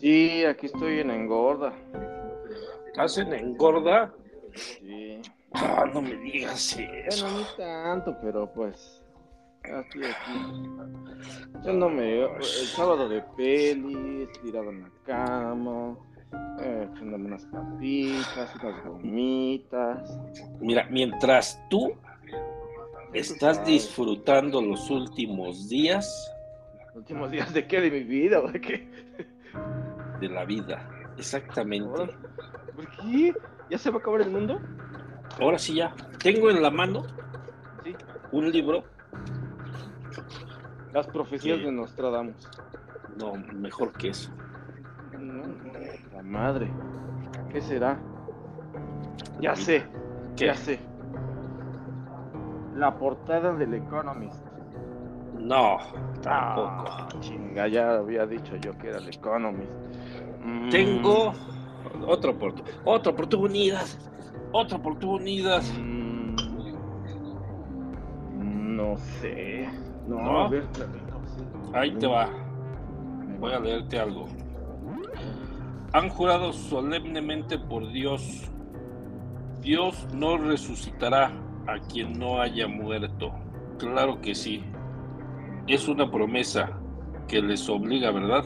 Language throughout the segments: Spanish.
Sí, aquí estoy en engorda. ¿Estás en engorda? Sí. Ah, no me digas eso. Bueno, no tanto, pero pues. ya Estoy aquí. Echándome el sábado de peli, tirado en la cama, eh, echándome unas papitas, unas gomitas. Mira, mientras tú estás disfrutando los últimos días Últimos días de qué, de mi vida, o de qué. De la vida, exactamente. ¿Por qué? ¿Ya se va a acabar el mundo? Ahora sí ya, tengo en la mano Sí. un libro, Las profecías de Nostradamus. no, mejor que eso. No, la madre. ¿Qué será? Ya sé, ¿Qué? ya sé. La portada del Economist. No, tampoco. Ah, chinga, ya había dicho yo que era el Economist. Mm, Tengo otra, oportu- otra oportunidad, otra oportunidad. mm, no sé. No, ¿No? a ver. Ahí te va. Voy a leerte algo. Han jurado solemnemente por Dios. Dios no resucitará a quien no haya muerto. Claro que sí. Es una promesa que les obliga, ¿verdad?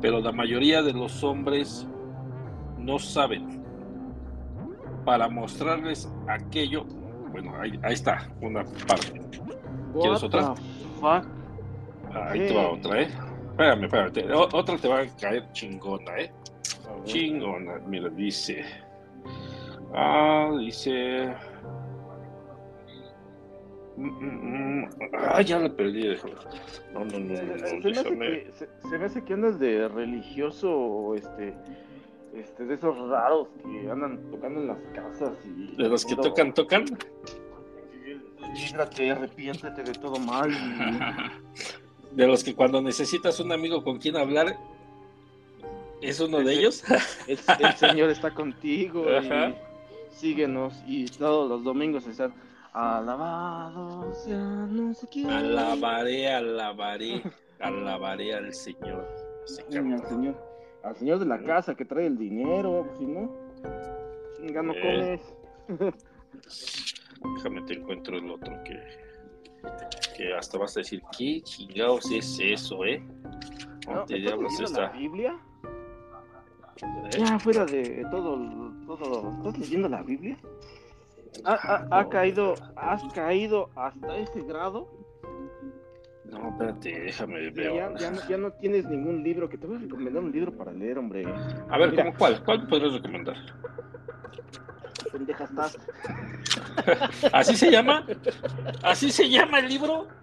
Pero la mayoría de los hombres no saben. Para mostrarles aquello, bueno, ahí, ahí está, una parte. ¿Quieres otra? Ahí te va otra, ¿eh? Espérame, espérame. o- otra te va a caer chingona, ¿eh? Chingona. Mira, dice. Ah, dice. Ah, ya la perdí. No, no, no, Se, me hace que, andas de religioso este, este, de esos raros que andan tocando en las casas y... De los que tocan, tocan. Líbrate, arrepiéntete de todo mal. De los que cuando necesitas un amigo con quien hablar, ¿es uno de ellos? El, Señor está contigo síguenos. Y todos los domingos están alabado sea no sé quién. Alabaré, alabaré, alabaré al Señor. Al Señor, al Señor de la casa que trae el dinero, si no, chinga, no Eh. comes. Déjame te encuentro el otro que, que hasta vas a decir, ¿qué chingados es eso, eh? No, ¿Dónde ¿estás diablos leyendo está? la Biblia? ¿Eh? Ya fuera de todo, todo, ¿estás leyendo la Biblia? ¿Ha, ha- ha No. caído, has caído hasta ese grado? No, espérate, déjame Ya, ver. ya, no, ya no tienes ningún libro, que te voy a recomendar un libro para leer, hombre. A ver, Mira. ¿cómo cuál? ¿Cuál podrías recomendar? Pendeja estás. ¿Así se llama? ¿Así se llama el libro?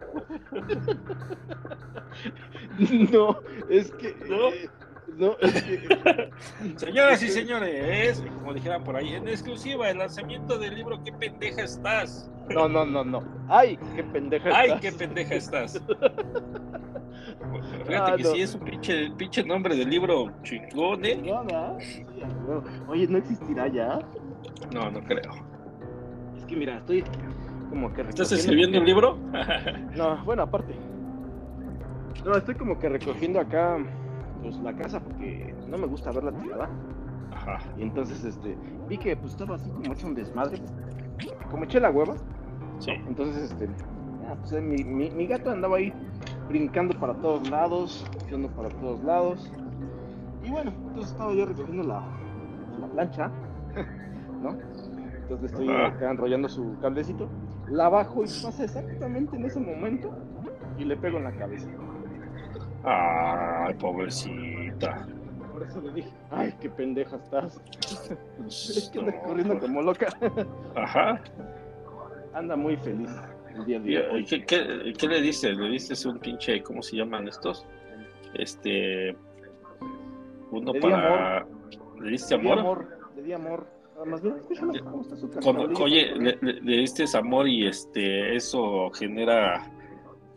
No, es que... ¿No? eh, no, es que... Señoras y señores, como dijeran por ahí, en exclusiva, el lanzamiento del libro ¿Qué pendeja estás? No, no, no, no. Ay, qué pendeja ¡Ay, estás. qué pendeja estás! Fíjate Ah, que no. sí es un pinche, pinche nombre del libro chingón, ¿eh? No. Oye, ¿no existirá ya? No, no creo. Es que mira, estoy como que... ¿Estás escribiendo un libro? No, bueno, aparte. No, estoy como que recogiendo acá pues la casa porque no me gusta verla tirada. Ajá. Y entonces este vi que pues estaba así como hecho un desmadre. Como eché la hueva, Sí. entonces este ya, pues, eh, mi, mi, mi gato andaba ahí brincando para todos lados, echando para todos lados. Y bueno, entonces estaba yo recogiendo la, la plancha, ¿no? Entonces estoy Ajá. acá enrollando su cablecito, la bajo y pasa exactamente en ese momento y le pego en la cabeza. Ay, pobrecita. Por eso le dije, ay, qué pendeja estás. Es que anda No, corriendo pues, como loca. Ajá. Anda muy feliz el día de ¿Y, hoy. qué, qué, qué le diste? ¿Le diste un pinche, ¿cómo se llaman estos? Este. Uno Le para. ¿Le diste Le di amor? amor, le di amor. Más bien, escúchame cómo está su Cuando- oye, le, le- le diste amor y este eso genera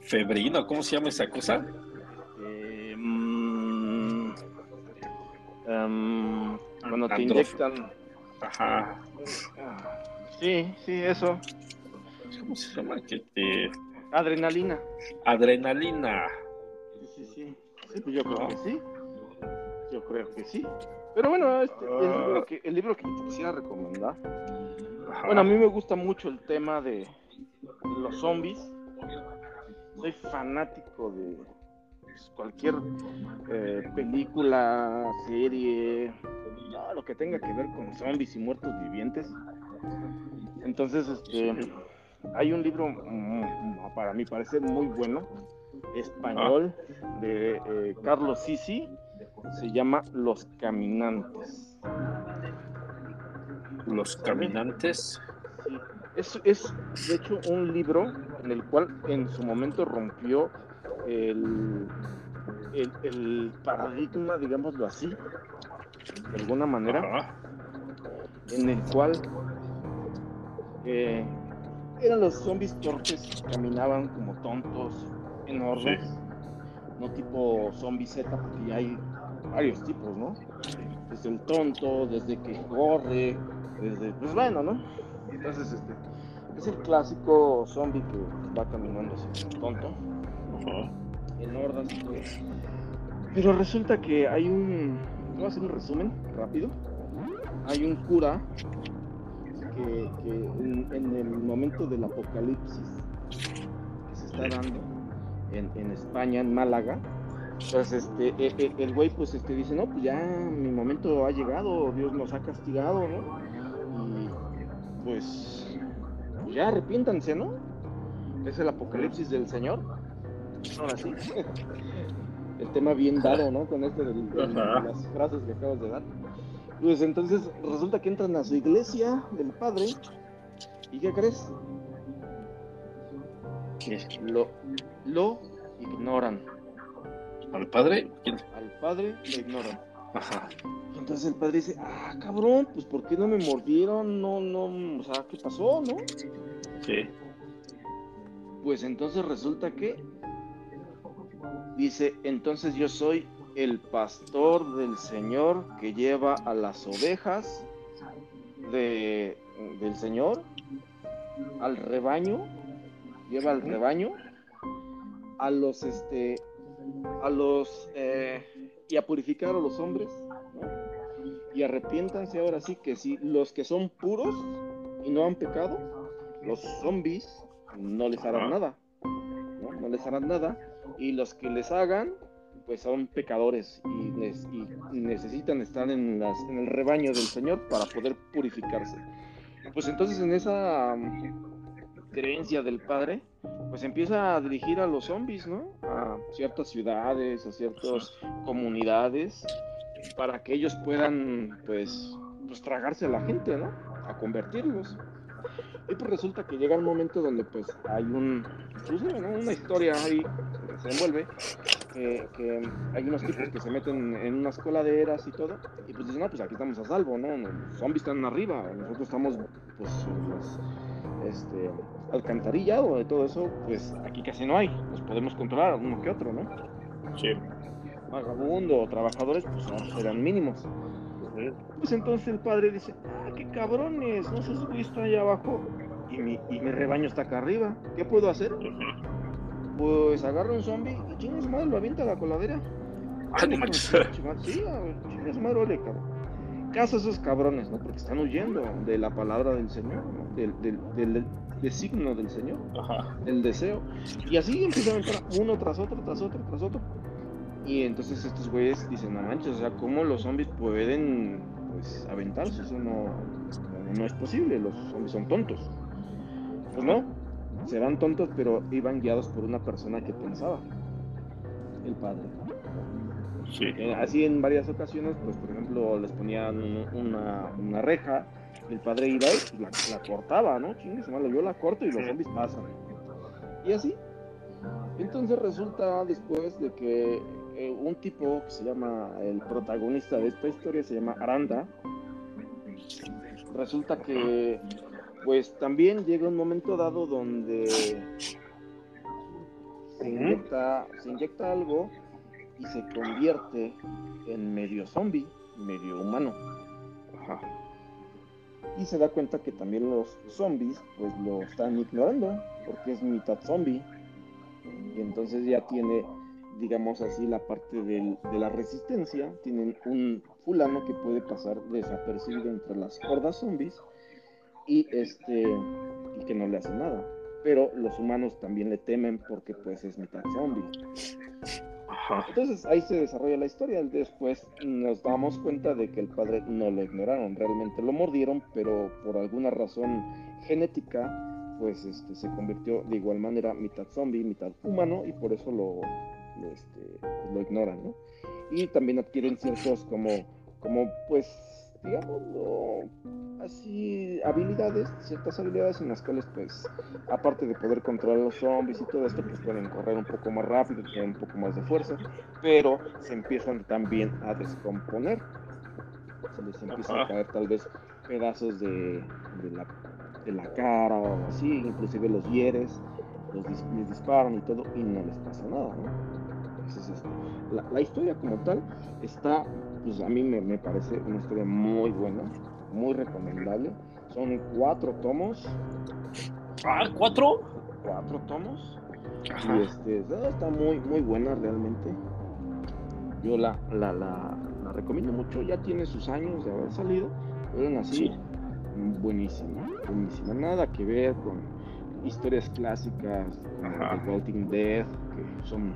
febrino, ¿cómo se llama esa cosa? Em, cuando te inyectan. Ajá. ah, Sí, sí, eso. ¿Cómo se llama? Que te... Adrenalina. Adrenalina. Sí, sí, sí. Pues yo creo ¿No? que sí. Yo creo que sí. Pero bueno, este, el, libro que, el libro que te quisiera recomendar. Bueno, a mí me gusta mucho el tema de los zombies. Soy fanático de cualquier eh, película, serie, lo que tenga que ver con zombies y muertos vivientes. Entonces, este, hay un libro, mm, para mi parecer, muy bueno, español, de eh, Carlos Sisi, se llama Los Caminantes. Los Caminantes. Es, es, de hecho, un libro en el cual en su momento rompió el, el, paradigma, digámoslo así, de alguna manera, en el cual eh, eran los zombies torpes, caminaban como tontos, en orden, no tipo zombie Z, porque hay varios tipos, ¿no? Desde el tonto, desde que corre, desde, pues bueno, ¿no? Entonces, este, es el clásico zombie que va caminando así, tonto, en hordas Pero resulta que hay un, voy a hacer un resumen rápido, hay un cura que, en, el momento del apocalipsis que se está dando en, en España, en Málaga, pues este, e, e, el güey pues este dice, no, pues ya mi momento ha llegado, Dios nos ha castigado, ¿no? Y pues, pues ya arrepiéntanse, ¿no? Es el apocalipsis del Señor. Ahora sí. El tema bien dado, ¿no? Con esto de, las frases que acabas de dar. Pues entonces resulta que entran a su iglesia del padre. ¿Y qué crees? Lo, lo ignoran. ¿Al padre? Al padre lo ignoran. Ajá. Entonces el padre dice, ah, cabrón, pues ¿por qué no me mordieron? No, no, o sea, ¿qué pasó, no? Sí. Pues entonces resulta que dice, entonces yo soy el pastor del Señor que lleva a las ovejas de, del Señor al rebaño, lleva al rebaño a los este a los eh, y a purificar a los hombres y arrepiéntanse ahora sí que si los que son puros y no han pecado los zombies no les harán nada ¿no? les harán nada y los que les hagan pues son pecadores y, necesitan estar en, las, en el rebaño del Señor para poder purificarse pues entonces en esa creencia del padre, pues empieza a dirigir a los zombies, ¿no? A ciertas ciudades, a ciertas comunidades, para que ellos puedan, pues, pues tragarse a la gente, ¿no? A convertirlos. Y pues resulta que llega un momento donde pues hay un, pues, una historia ahí se envuelve, que, hay unos tipos que se meten en unas coladeras y todo, y pues dicen, no, pues aquí estamos a salvo, ¿no? Los zombies están arriba, nosotros estamos pues los, este, alcantarilla o de todo eso, pues aquí casi no hay, los podemos controlar uno que otro, ¿no? Sí. Vagabundo o trabajadores, pues eran mínimos. Pues entonces el padre dice, ah, qué cabrones, no se visto allá abajo y mi, y mi rebaño está acá arriba, ¿qué puedo hacer? Pues agarra un zombie y chingas madre, lo avienta a la coladera. Ah, no manches. Sí, chingas madre, ole, cabrón. Caso esos cabrones, ¿no? Porque están huyendo de la palabra del Señor, ¿no? del, del, del, signo del Señor, Ajá. el deseo. Y así empiezan a entrar uno tras otro, tras otro, tras otro. Y entonces estos güeyes dicen, no manches, o sea, ¿cómo los zombies pueden pues aventarse? Eso no, no, es posible, los zombies son tontos. Pues no, serán tontos, pero iban guiados por una persona que pensaba, el padre. Sí. Eh, así en varias ocasiones, pues por ejemplo, les ponían una, una reja el padre iba y la, la cortaba, ¿no? Chingue malo, yo la corto y los zombies pasan. Y así. Entonces resulta después de que eh, un tipo que se llama el protagonista de esta historia se llama Aranda. Resulta que pues también llega un momento dado donde se inyecta, se inyecta algo y se convierte en medio zombie, medio humano. Ajá y se da cuenta que también los zombies pues lo están ignorando porque es mitad zombie y entonces ya tiene digamos así, la parte del- de la resistencia. Tienen un fulano que puede pasar desapercibido entre las hordas zombies y este y que no le hace nada. Pero los humanos también le temen porque pues es mitad zombie. Ajá. Entonces ahí se desarrolla la historia. Después nos damos cuenta de que el padre no lo ignoraron, realmente lo mordieron, pero por alguna razón genética, pues este, se convirtió de igual manera mitad zombie, mitad humano, y por eso lo, lo, este, lo ignoran, ¿no? Y también adquieren ciertos como, como pues, digámoslo, así, habilidades, ciertas habilidades en las cuales, pues, aparte de poder controlar los zombies y todo esto, pues pueden correr un poco más rápido, tienen un poco más de fuerza, pero se empiezan también a descomponer. Se les empiezan a caer tal vez pedazos de, de la, de la cara o así, inclusive los hieres, los dis- les disparan y todo, y no les pasa nada, ¿no? Entonces, este, la, la historia como tal está, pues a mí me, me parece una historia muy buena, muy recomendable. Son cuatro tomos, Ah, ¿cuatro? cuatro tomos, Ajá. y este, está muy, muy buena realmente. Yo la, la, la, la recomiendo mucho, ya tiene sus años de haber salido, pero así, Sí. buenísima, buenísima. Nada que ver con historias clásicas como. The Walking Dead, que son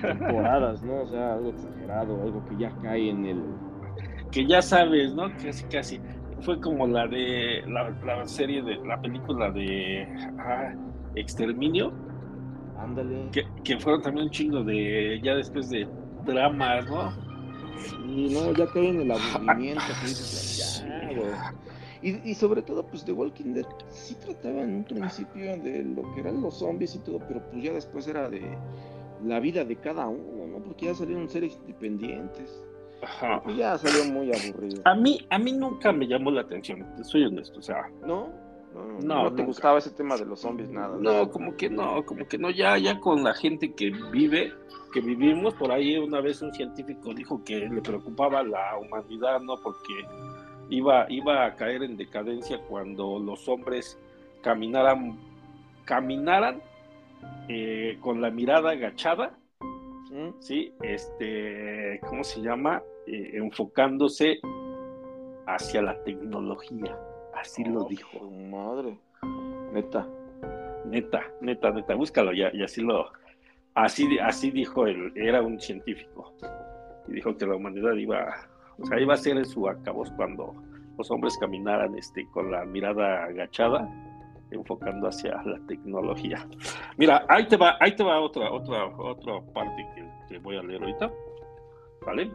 temporadas, ¿no? O sea, algo exagerado, algo que ya cae en el... que ya sabes, ¿no? Casi, casi. Fue como la de la, la serie de la película de ah, Exterminio, Ándale. que, que fueron también un chingo de, ya después de dramas, ¿no? Y no, ya cae en el aburrimiento. dices, ya, güey. Y, y sobre todo, pues The Walking Dead sí trataba en un principio de lo que eran los zombies y todo, pero pues ya después era de la vida de cada uno, ¿no? Porque ya salieron series independientes. Ajá. Pues ya salió muy aburrido. A mí, a mí nunca me llamó la atención, te soy honesto, o sea, ¿No? No, no, No, no te gustaba ese tema de los zombies, nada. no, como que no, como que no, ya, ya con la gente que vive, que vivimos, por ahí una vez un científico dijo que le preocupaba la humanidad, ¿no? Porque iba, iba a caer en decadencia cuando los hombres caminaran, caminaran eh, con la mirada agachada. ¿sí? Este, ¿cómo se llama? Eh, enfocándose hacia la tecnología, así lo Oh, dijo. madre. Neta. Neta, neta, neta, búscalo ya, y así lo, así, así dijo él, era un científico, y dijo que la humanidad iba, o sea, iba a ser en su acabos cuando los hombres caminaran este, con la mirada agachada, enfocando hacia la tecnología. Mira, ahí te va, ahí te va otra, otra, otra parte que, voy a leer ahorita, ¿vale?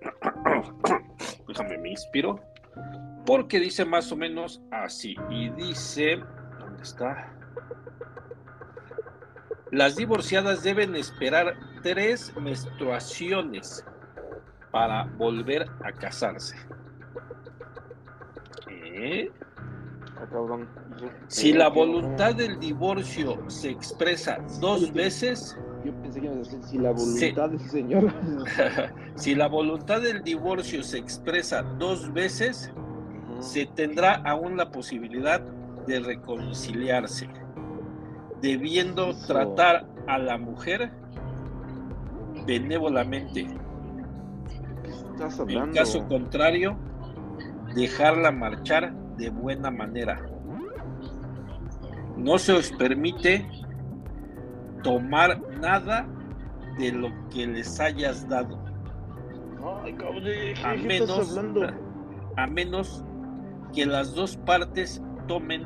Déjame, me inspiro, porque dice más o menos así, y dice, ¿dónde está? Las divorciadas deben esperar tres menstruaciones para volver a casarse. ¿Qué? Ah, cabrón. Si la ¿Qué? voluntad del divorcio se expresa dos veces, Yo pensé que ibas a decir si la voluntad del Señor. si la voluntad del divorcio se expresa dos veces, se tendrá aún la posibilidad de reconciliarse, debiendo Eso. tratar a la mujer benévolamente. ¿Qué estás En caso contrario, dejarla marchar de buena manera. No se os permite tomar nada de lo que les hayas dado, Ay, cabrón, ¿de a menos, a menos que las dos partes tomen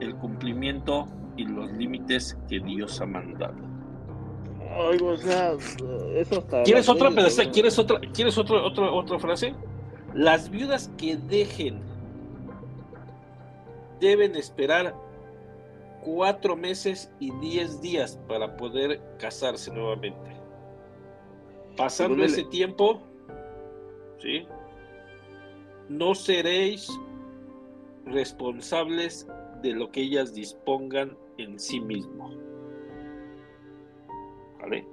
el cumplimiento y los límites que Dios ha mandado. Ay, o sea, eso hasta. ¿Quieres otra. ¿Quieres otra, ¿quieres otro, otro- otra frase? Las viudas que dejen deben esperar cuatro meses y diez días para poder casarse nuevamente. Pasando ese tiempo, ¿sí? No seréis responsables de lo que ellas dispongan en sí mismo. ¿Vale?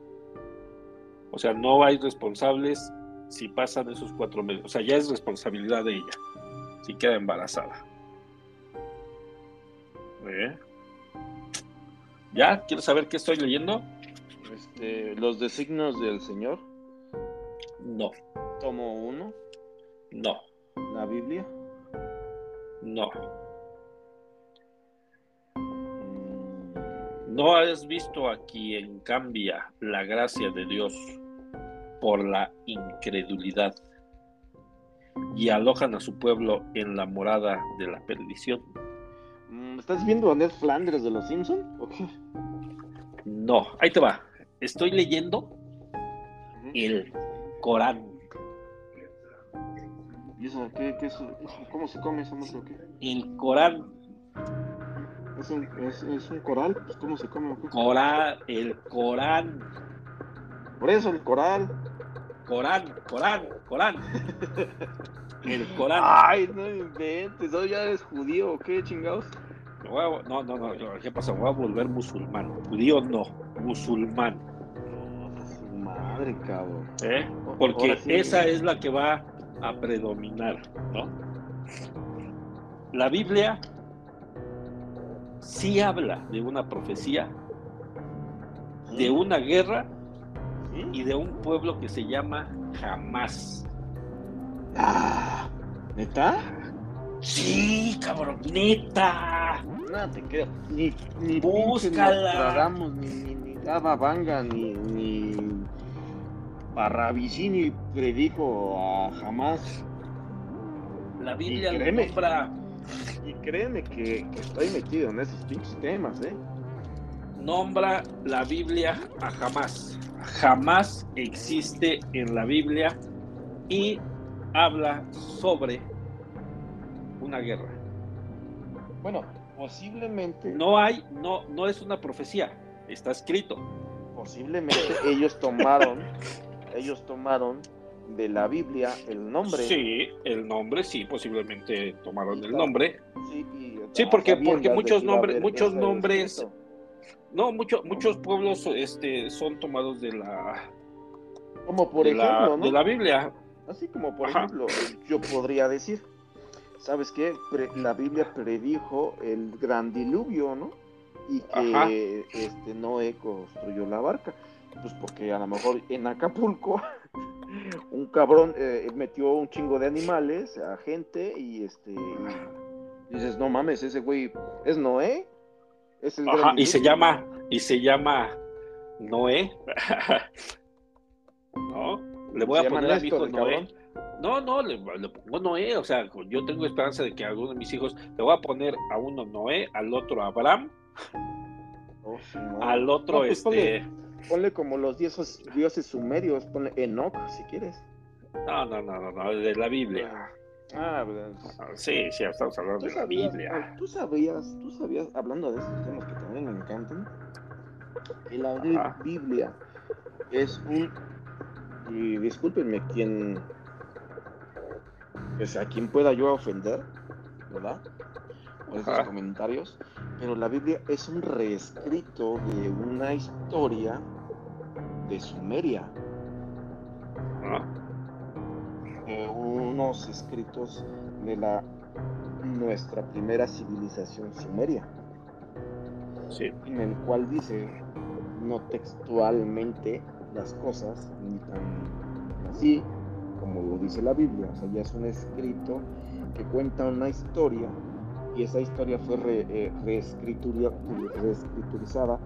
O sea, no hay responsables si pasan esos cuatro meses. O sea, ya es responsabilidad de ella si queda embarazada. ¿Ya? ¿Quieres saber qué estoy leyendo? Este, los designios del Señor. No, Tomo uno. no, La Biblia. no. Mm, ¿No has visto a quien cambia la gracia de Dios por la incredulidad y alojan a su pueblo en la morada de la perdición? ¿Estás viendo a Ned Flanders de los Simpsons? No, ahí te va. Estoy leyendo el Corán. ¿Y eso qué, qué es? ¿Cómo se come esa madre o qué? El Corán, ¿Es un, es, es un coral? Pues, ¿Cómo se come? Corán, el Corán, Por eso, el coral. Corán, Corán, Corán. El Corán. Ay, no inventes. ¿no? ¿Ya eres judío o qué, chingados? Me voy a- No, no, no, yo- ¿qué pasa? Voy a volver musulmán. Judío no, musulmán. Su madre, cabrón. ¿eh? Porque sí. esa es la que va a predominar, ¿no? La Biblia sí habla de una profecía, de una guerra y de un pueblo que se llama Hamas. Ah, ¿Neta? Sí, cabrón, neta. No te creo. Ni, ni Búscala. ni, ni, ni Dava Vanga, ni, ni Parravicini predijo a jamás. La Biblia Y créeme. nombra, Y créeme que, que estoy metido en esos pinches temas, ¿eh? nombra la Biblia a Hamas. Jamás existe en la Biblia y habla sobre una guerra. Bueno, posiblemente, No hay, no, no es una profecía, está escrito. posiblemente ellos tomaron, ellos tomaron de la Biblia el nombre. Sí, el nombre, sí, posiblemente tomaron el nombre. Sí, y, Sí, a porque- porque muchos nombres- muchos nombres-. No, muchos muchos pueblos este, son tomados de la, Como por la, ejemplo, ¿no? de la Biblia. Así como por Ajá. ejemplo, yo podría decir, ¿sabes qué? Pre- la Biblia predijo el gran diluvio, ¿no? Y que Ajá. este Noé construyó la barca. Pues porque a lo mejor en Acapulco un cabrón eh, metió un chingo de animales a gente y este y dices, no mames, ese güey es Noé. Es el Ajá, y se diluvio". llama, y se llama Noé. ¿No? Le voy Se a poner a mi hijo Noé. cabrón. No, no, le, le pongo Noé, o sea, yo tengo esperanza de que alguno de mis hijos, le voy a poner a uno Noé, al otro Abraham, Oh, no. al otro No, pues este... Ponle como los dioses, dioses sumerios, ponle Enoch si quieres. No, no, no, no, no, de la Biblia. Ah, pues, Ah, Sí, sí, estamos hablando ¿Tú de la sabías, Biblia. ah, tú sabías, tú sabías, hablando de estos temas que también me encantan, que la Ajá. Biblia es un, y discúlpenme quien, o sea, quien pueda yo ofender, ¿verdad? Por esos Ajá. comentarios, pero la Biblia es un reescrito de una historia de Sumeria, de unos escritos de la nuestra primera civilización sumeria. Sí, en el cual dice, no textualmente las cosas, ni tan así como lo dice la Biblia, o sea, ya es un escrito que cuenta una historia y esa historia fue re- eh, reescritura- reescriturizada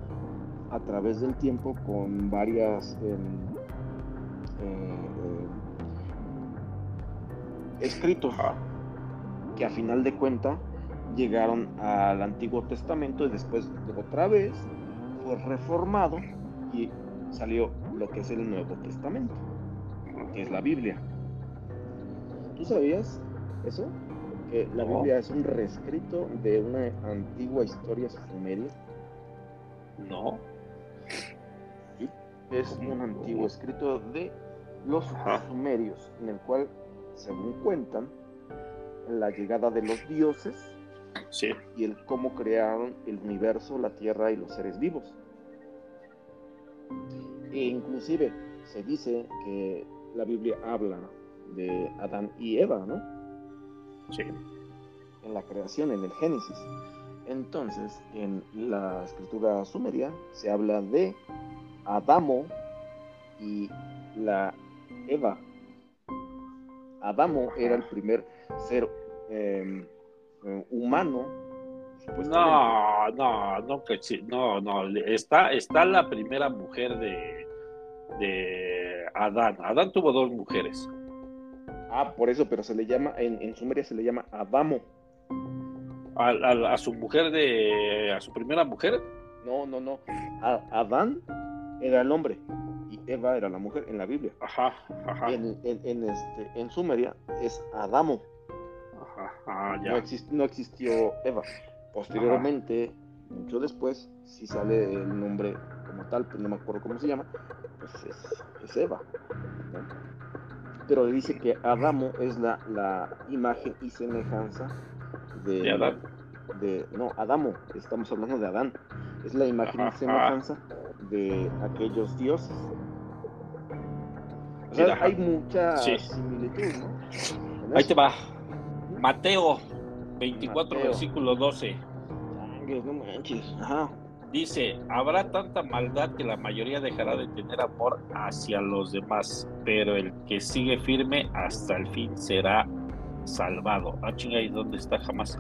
a través del tiempo con varias em, eh, eh, escritos que a final de cuenta llegaron al Antiguo Testamento y después otra vez fue reformado y salió lo que es el Nuevo Testamento, que es la Biblia. ¿Tú sabías eso? Que la No. Biblia es un reescrito de una antigua historia sumeria. no, Es un antiguo escrito de los Ajá. sumerios, en el cual, según cuentan, la llegada de los dioses sí, y el cómo crearon el universo, la tierra y los seres vivos. E inclusive se dice que la Biblia habla de Adán y Eva, ¿no? sí, En la creación, en el Génesis. Entonces, en la escritura sumeria se habla de Adamo y la Eva. Adamo era el primer ser em, eh, humano. No, no, no, no, no, está, está la primera mujer de, de Adán. Adán tuvo dos mujeres. Ah, por eso, pero se le llama, en, en Sumeria se le llama Adamo. ¿A, a, su mujer de, a su primera mujer? No, no, no. Adán era el hombre y Eva era la mujer en la Biblia. Ajá, ajá. En, en, este, en Sumeria es Adamo. Ajá, ah, ya. No, no, existió Eva. Posteriormente, mucho después, si sale el nombre como tal, pues no me acuerdo cómo se llama, pues es, Eva. Pero dice que Adamo es la, la imagen y semejanza de, ¿De Adán. De, no, Adamo, estamos hablando de Adán. Es la imagen y semejanza de aquellos dioses. O sea, hay mucha similitud, ¿no? Ahí te va. Mateo 24, versículo 12. No manches. Ajá. Dice, habrá tanta maldad que la mayoría dejará de tener amor hacia los demás, pero el que sigue firme hasta el fin será salvado. Ah, chinga, ¿y dónde está jamás?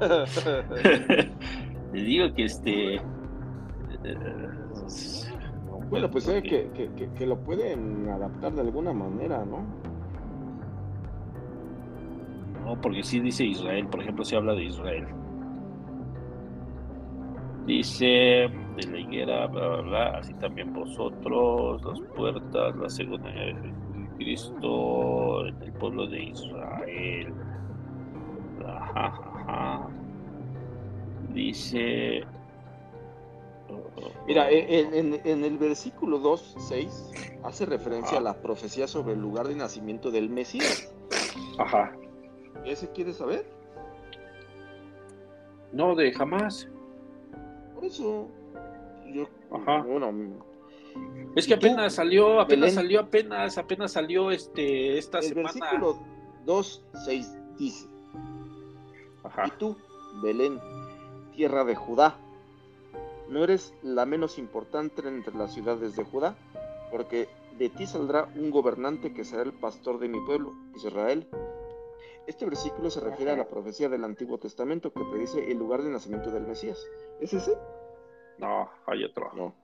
Le digo que este bueno, pues eh, que, que, lo pueden adaptar de alguna manera, ¿no? No, porque sí dice Israel, por ejemplo, se habla de Israel. Dice de la higuera, bla, bla, bla, así también vosotros, las puertas, la segunda de Cristo, en el pueblo de Israel. Dice Mira, en, el versículo 2.6 hace referencia a la profecía sobre el lugar de nacimiento del Mesías. Ajá. ¿Ese quiere saber? No, de jamás. Por eso. Yo, Ajá. es que apenas salió, apenas salió, apenas, apenas salió este esta el semana. Versículo 2.6 dice. Ajá. Y tú, Belén, tierra de Judá no eres la menos importante entre las ciudades de Judá, porque de ti saldrá un gobernante que será el pastor de mi pueblo, Israel. Este versículo se refiere a la profecía del Antiguo Testamento que predice el lugar de nacimiento del Mesías. ¿Es ese? No, hay otro. No.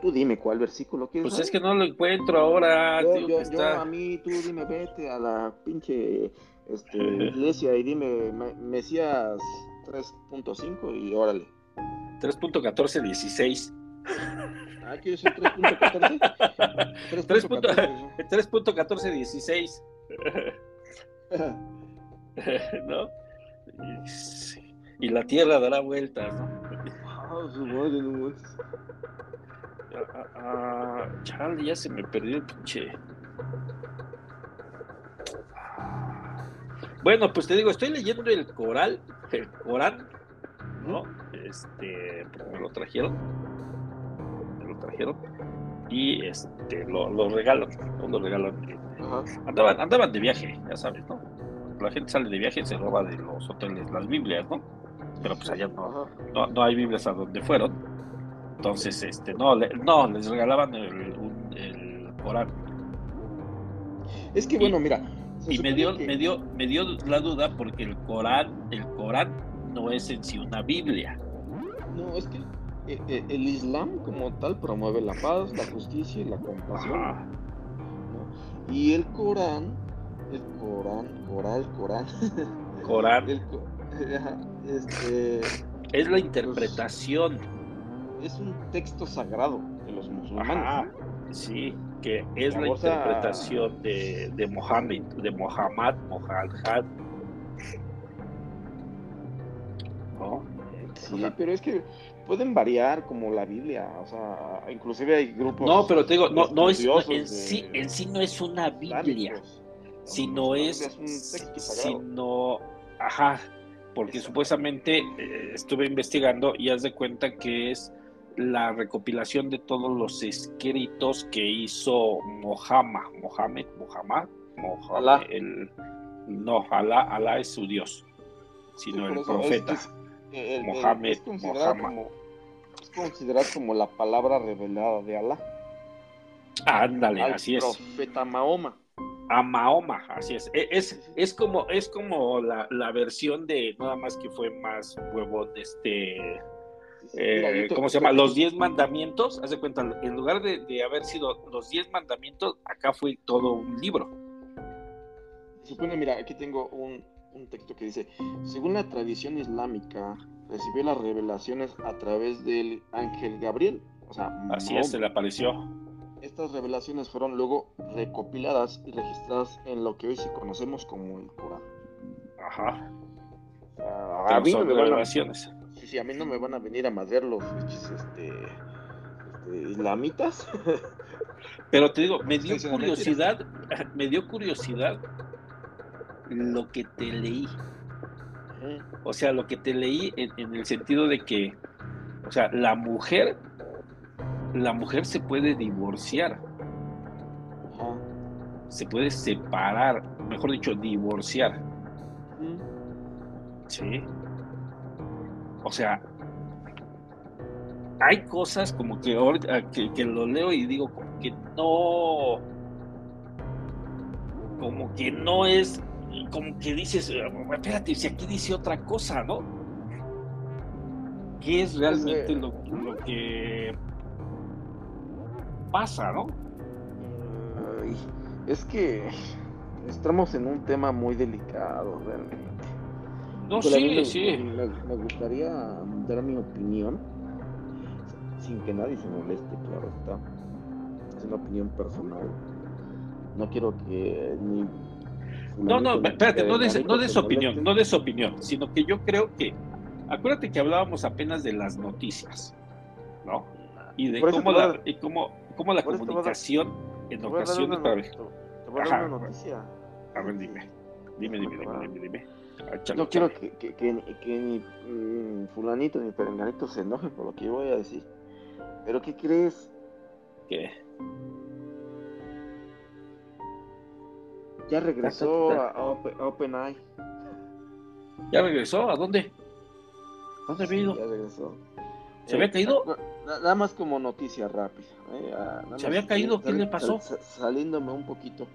tú dime cuál versículo quieres. Pues es que no lo encuentro ahora. Yo, a mí, tú dime, vete a la pinche este, iglesia y dime, Mesías 3.5 y órale. 3.1416. Ah, ¿quieres ser 3.14? 3.1416. ¿No? Y la tierra dará vueltas, ¿no? Ah, su madre, no ah, ah, Charlie, ya se me perdió el pinche. Bueno, pues te digo, estoy leyendo el coral, el Corán, ¿no? Este, me lo trajeron, me lo trajeron y este, lo, lo regalan, ¿no? lo regalan. Andaban, andaban de viaje, ya sabes, ¿no? La gente sale de viaje y se roba de los hoteles las Biblias, ¿no? Pero pues allá no, no, hay Biblias a donde fueron. Entonces, este, no, no, les regalaban el, el Corán. Es que, bueno, mira, y me dio, me dio, me dio la duda porque el Corán, el Corán no es en sí una Biblia. No, es que el, Islam como tal promueve la paz, la justicia y la compasión. Y el Corán, el Corán, Coral, Corán. Corán. este, es la interpretación. es un texto sagrado de los musulmanes. sí que es la interpretación de, de Mohammed, de Mohammed, Mohammed. ¿No? Sí, pero es que pueden variar como la Biblia, o sea, inclusive hay grupos. No, pero te digo, no, no es en sí, en sí no es una Biblia, sino es, es un texto sino, ajá, porque supuestamente eh, estuve investigando y haz de cuenta que es la recopilación de todos los escritos que hizo Mohammed, Mohammed, Mohammed, Mohammed el, no, Alá, Alá es su Dios, sino el profeta. Mohammed, Mohammed. Como, considerar como la palabra revelada de Alá. Ándale, al así es. profeta Mahoma. A Mahoma, así es. E- Es, es como, es como la, la versión de nada más que fue más huevón, este, eh, ¿cómo se llama? Los diez mandamientos. Haz de cuenta, en lugar de, de haber sido los diez mandamientos, acá fue todo un libro. Supone, mira, aquí tengo un, un texto que dice, según la tradición islámica, recibió las revelaciones a través del ángel Gabriel. O sea, Así es, se le apareció. Estas revelaciones fueron luego recopiladas y registradas en lo que hoy sí conocemos como el Corán. Ajá. Pero a mí no me van a, revelaciones. sí, sí, a mí no me van a venir a madrear los este, este, islamitas. Pero te digo, me dio curiosidad, me dio curiosidad lo que te leí. O sea, lo que te leí en, en el sentido de que, o sea, la mujer, la mujer se puede divorciar, se puede separar, mejor dicho, divorciar. ¿sí? O sea, hay cosas como que ahorita que, que lo leo y digo como que no, como que no es, como que dices, espérate, si aquí dice otra cosa, ¿no? ¿Qué es realmente eh, lo, lo que pasa, no? Ay, es que estamos en un tema muy delicado, realmente. No, a mí sí, me, sí. Me, me gustaría dar mi opinión, sin que nadie se moleste, claro está. Es una opinión personal. No quiero que ni. No, no, espérate, no des, no des opinión, no des opinión, sino que yo creo que, acuérdate que hablábamos apenas de las noticias, ¿no? Y de cómo a la, dar- y cómo, cómo la dar- comunicación en ocasiones... una, te voy a dar una noticia. A ver, dime, dime, dime, dime, dime, dime. Ah, chale, No quiero chale. que, que, que, ni- que ni mm, fulanito ni perenganito se enoje por lo que yo voy a decir. Pero ¿qué crees? ¿Qué? Ya regresó a, a Open- a OpenAI. ¿Ya regresó? ¿A dónde? ¿Dónde había ido? Ya regresó. ¿Se había caído? na- Nada más como noticia rápida. eh, ah, nada ¿Se había caído? ¿Qué le pasó? sal- Saliéndome un poquito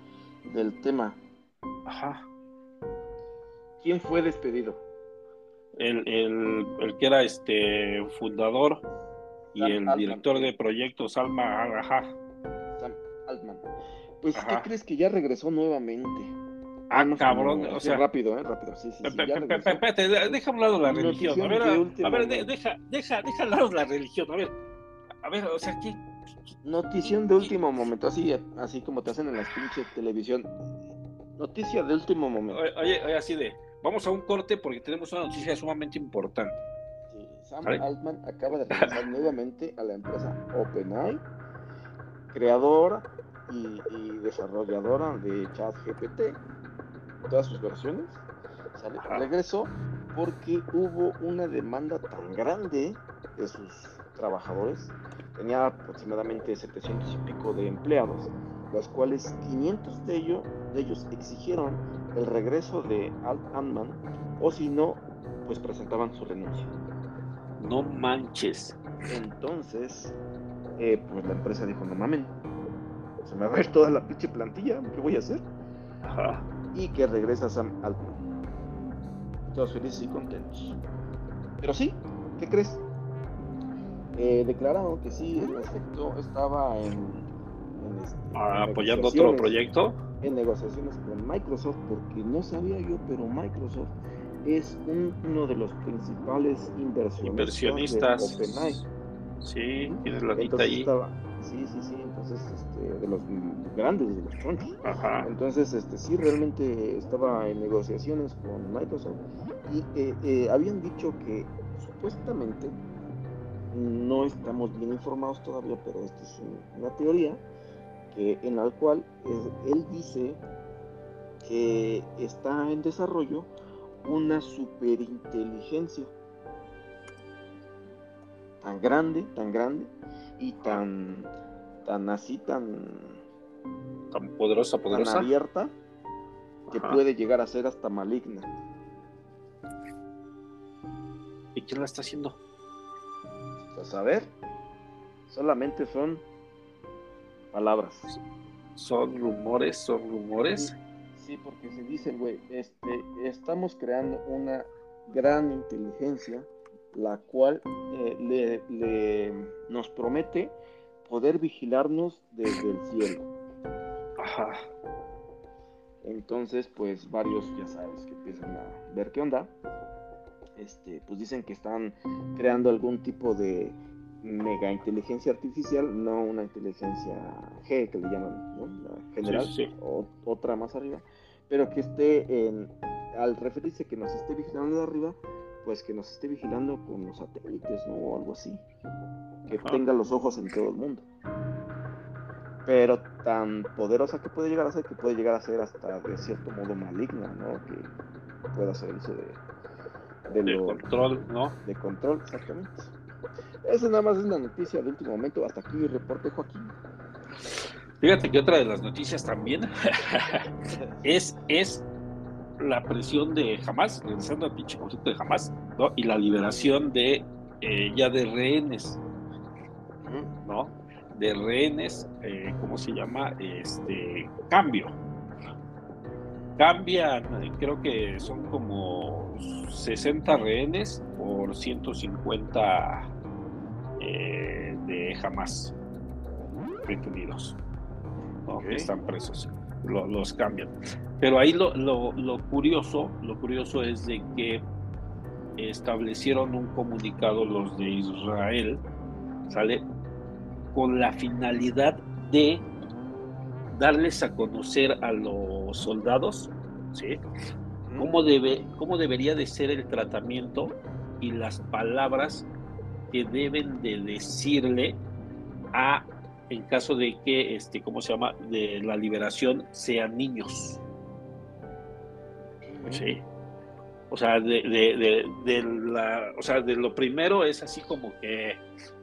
del tema. Ajá. ¿Quién fue despedido? El, el, el que era este fundador y Sam el Altman. director de proyectos, Alma, ajá. Sam Altman. Pues, Ajá. ¿qué crees que ya regresó nuevamente? Ah, cabrón, como- o sea, rápido, ¿eh? Rápido, sí, sí, sí. Espérate, deja a un lado la religión. A ver, de a, último a ver, de- momento. deja, deja, deja a lado la religión. A ver, a ver, o sea, ¿qué? Notición de último momento, así, así como te hacen en las pinches televisión. Noticia de último momento. Oye, oye, así de, vamos a un corte porque tenemos una noticia sumamente importante. Sí, Sam. Altman acaba de regresar nuevamente a la empresa OpenAI, creadora y, y desarrolladora de ChatGPT, todas sus versiones. ¿sale? Regresó porque hubo una demanda tan grande de sus trabajadores, tenía aproximadamente 700 y pico de empleados, los cuales 500 de ellos, de ellos exigieron el regreso de Alt Altman o si no, pues presentaban su renuncia. No manches. Entonces, eh, pues la empresa dijo, no mamen, se me va a ir toda la pinche plantilla, ¿qué voy a hacer? Ajá. Y que regresa Sam Altman. Todos felices y contentos. Pero sí, ¿qué crees? Eh, declararon que sí, en efecto, estaba en, en este, Ah, apoyando otro proyecto. En negociaciones con Microsoft, porque no sabía yo, pero Microsoft es un- uno de los principales inversionistas, Inversionistas. de OpenAI. Sí, tienes la Entonces ahí. estaba, sí, sí, sí, entonces este, de los grandes, de los chonchos. Ajá. Entonces, este, sí, realmente estaba en negociaciones con Microsoft y eh, eh, habían dicho que supuestamente no estamos bien informados todavía, pero esto es un- una teoría que en la cual él dice que está en desarrollo una superinteligencia tan grande, tan grande y tan tan así, tan Tan poderosa, tan poderosa. abierta que Ajá. puede llegar a ser hasta maligna. ¿Y quién la está haciendo? a saber, solamente son palabras. Son rumores, son rumores. Sí, porque se dice, güey, este, estamos creando una gran inteligencia, la cual eh, le, le, nos promete poder vigilarnos desde el cielo. Ajá. Entonces, pues varios, ya sabes, que empiezan a ver qué onda. Este, pues dicen que están creando algún tipo de mega inteligencia artificial, no una inteligencia G que le llaman, ¿no? La general, Sí, sí. O, otra más arriba, pero que esté en, al referirse que nos esté vigilando de arriba, pues que nos esté vigilando con los satélites, ¿no? O algo así. Que Ajá. tenga los ojos en todo el mundo. Pero tan poderosa que puede llegar a ser, que puede llegar a ser hasta de cierto modo maligna, ¿no? Que pueda hacer uso de, de De lo- control, ¿no? de control, exactamente. Esa nada más es la noticia de último momento. Hasta aquí reporte, Joaquín. Fíjate que otra de las noticias también es, es la presión de Hamas, regresando al pinche conflicto de Hamas, ¿no? Y la liberación de eh, ya de rehenes, ¿no? De rehenes, eh, ¿cómo se llama? Este cambio. Cambian, creo que son como 60 rehenes por 150 eh, de. Ok. que están presos, lo- los cambian. Pero ahí lo, lo- lo curioso, lo curioso es de que establecieron un comunicado los de Israel, ¿sale? Con la finalidad de darles a conocer a los soldados, ¿sí? cómo, debe, cómo debería de ser el tratamiento y las palabras que deben de decirle a en caso de que este cómo se llama de la liberación sean niños sí o sea de, de, de, de la o sea de lo primero es así como que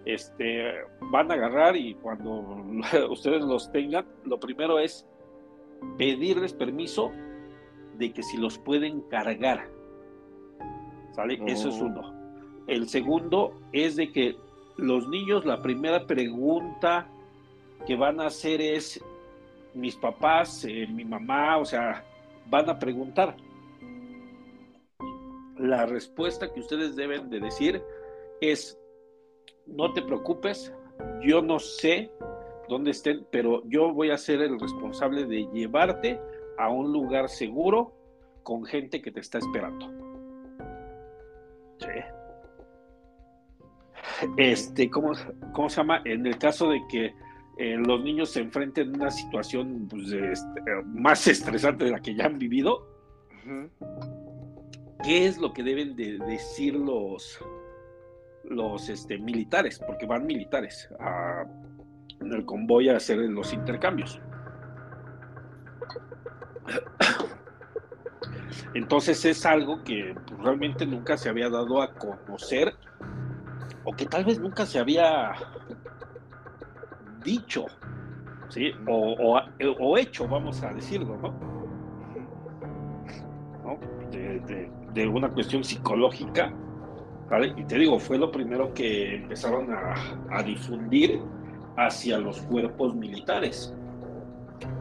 este van a agarrar y cuando ustedes los tengan lo primero es pedirles permiso de que si los pueden cargar ¿Sale? Eso es Oh. uno. El segundo es de que los niños, la primera pregunta que van a hacer es, mis papás, eh, mi mamá, o sea, van a preguntar. La respuesta que ustedes deben de decir es, no te preocupes, yo no sé dónde estén, pero yo voy a ser el responsable de llevarte a un lugar seguro con gente que te está esperando. Sí. Este, ¿cómo, ¿cómo se llama? En el caso de que eh, los niños se enfrenten a una situación pues, este, más estresante de la que ya han vivido. ¿Qué es lo que deben de decir los, los este, militares? Porque van militares a- en el convoy a hacer los intercambios. Entonces es algo que realmente nunca se había dado a conocer o que tal vez nunca se había dicho, ¿sí? O, o- hecho, vamos a decirlo, ¿no? ¿No? De una cuestión psicológica, ¿vale? Y te digo, fue lo primero que empezaron a, a difundir hacia los cuerpos militares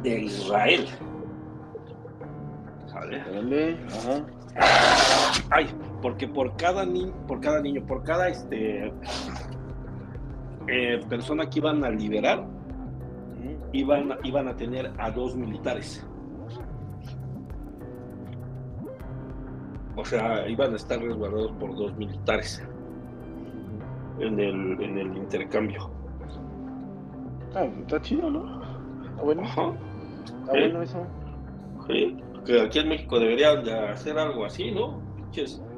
de Israel. Ajá. Ay, porque por cada niño, por cada niño, por cada este eh, persona que iban a liberar, iban, iban a tener a dos militares. O sea, iban a estar resguardados por dos militares en el, en el intercambio. Ah, está chido, ¿no? Está bueno, Ajá. está bueno eso. Sí, que aquí en México deberían de hacer algo así, ¿no?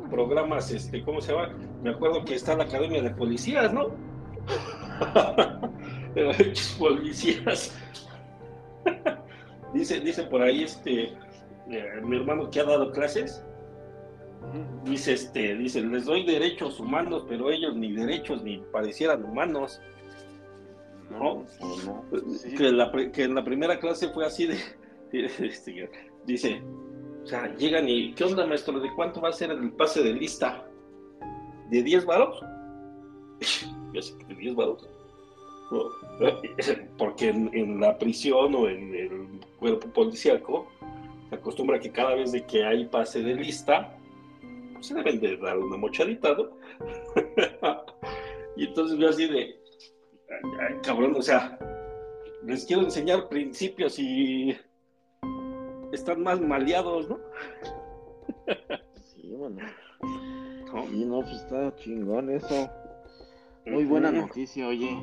Programas, este, ¿cómo se llama? Me acuerdo que está la Academia de Policías, ¿no? Policías. dice, dice por ahí este eh, mi hermano que ha dado clases. Dice este, dice, les doy derechos humanos, pero ellos ni derechos ni parecieran humanos. ¿No? pues no. Sí. que, la, pri- que en la primera clase fue así de, este, dice, o sea, llegan y, ¿qué onda maestro? ¿De cuánto va a ser el pase de lista? ¿De 10 varos? y así que 10 varos. Porque en, la prisión o en el cuerpo policíaco se acostumbra que cada vez de que hay pase de lista, pues se deben de dar una mochadita, ¿no? y entonces yo así de, cabrón, o sea, les quiero enseñar principios y están más maleados, ¿no? sí, bueno. Sí, no, pues está chingón eso. Muy buena noticia, oye.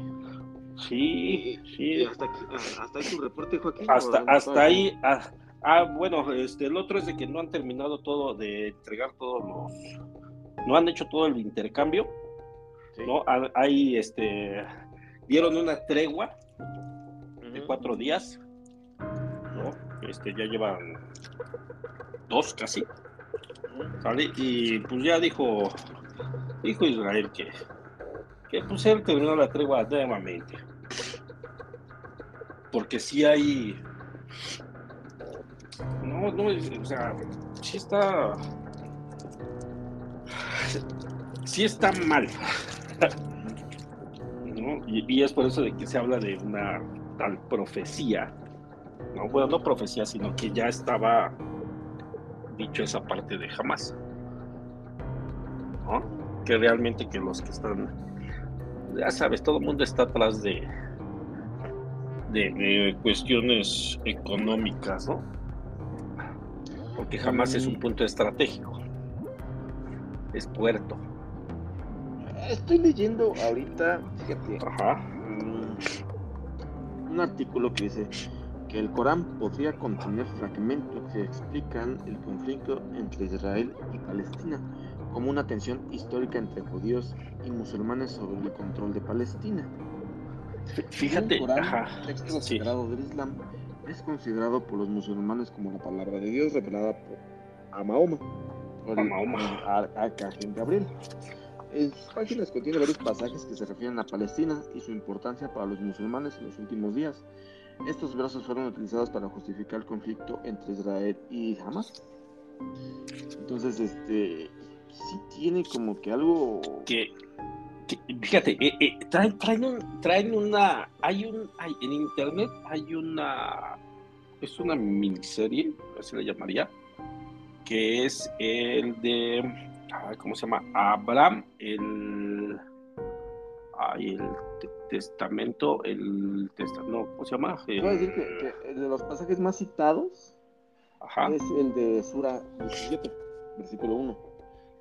Sí, sí. Hasta, aquí, hasta ahí tu reporte, Joaquín. Hasta, hasta ahí. Ah, ah, bueno, este, el otro es de que no han terminado todo de entregar todos los. No han hecho todo el intercambio. ¿no? Hay, este. Dieron una tregua de cuatro días. ¿no? Este, ya llevan dos casi. ¿Sale? Y pues ya dijo. Dijo Israel que que pues él terminó la tregua nuevamente. Porque si hay. No, no, o sea, sí está. Sí está mal. y, es por eso de que se habla de una tal profecía. No, bueno, no profecía, sino que ya estaba dicho esa parte de jamás. ¿no? Que realmente que los que están ya sabes, todo el mundo está atrás de, de, cuestiones económicas, ¿no? Porque jamás es un mm. punto estratégico, es puerto. Estoy leyendo ahorita, fíjate, mm, un artículo que dice que el Corán podría contener fragmentos que explican el conflicto entre Israel y Palestina como una tensión histórica entre judíos y musulmanes sobre el control de Palestina. Fíjate, el Corán, texto sagrado del Islam, es considerado por los musulmanes como la palabra de Dios revelada por a Mahoma, a Mahoma, Arcángel Gabriel. En sus páginas contiene varios pasajes que se refieren a Palestina y su importancia para los musulmanes en los últimos días. Estos versos fueron utilizados para justificar el conflicto entre Israel y Hamas. Entonces, este, sí tiene como que algo que, fíjate, eh, eh, traen, traen, una, hay un, hay, en internet hay una, es una miniserie, así le llamaría, que es el de, ¿cómo se llama? Abraham, el, el testamento, el testamento, ¿cómo se llama? Voy a decir que, de los pasajes más citados es el de Sura 17, versículo 1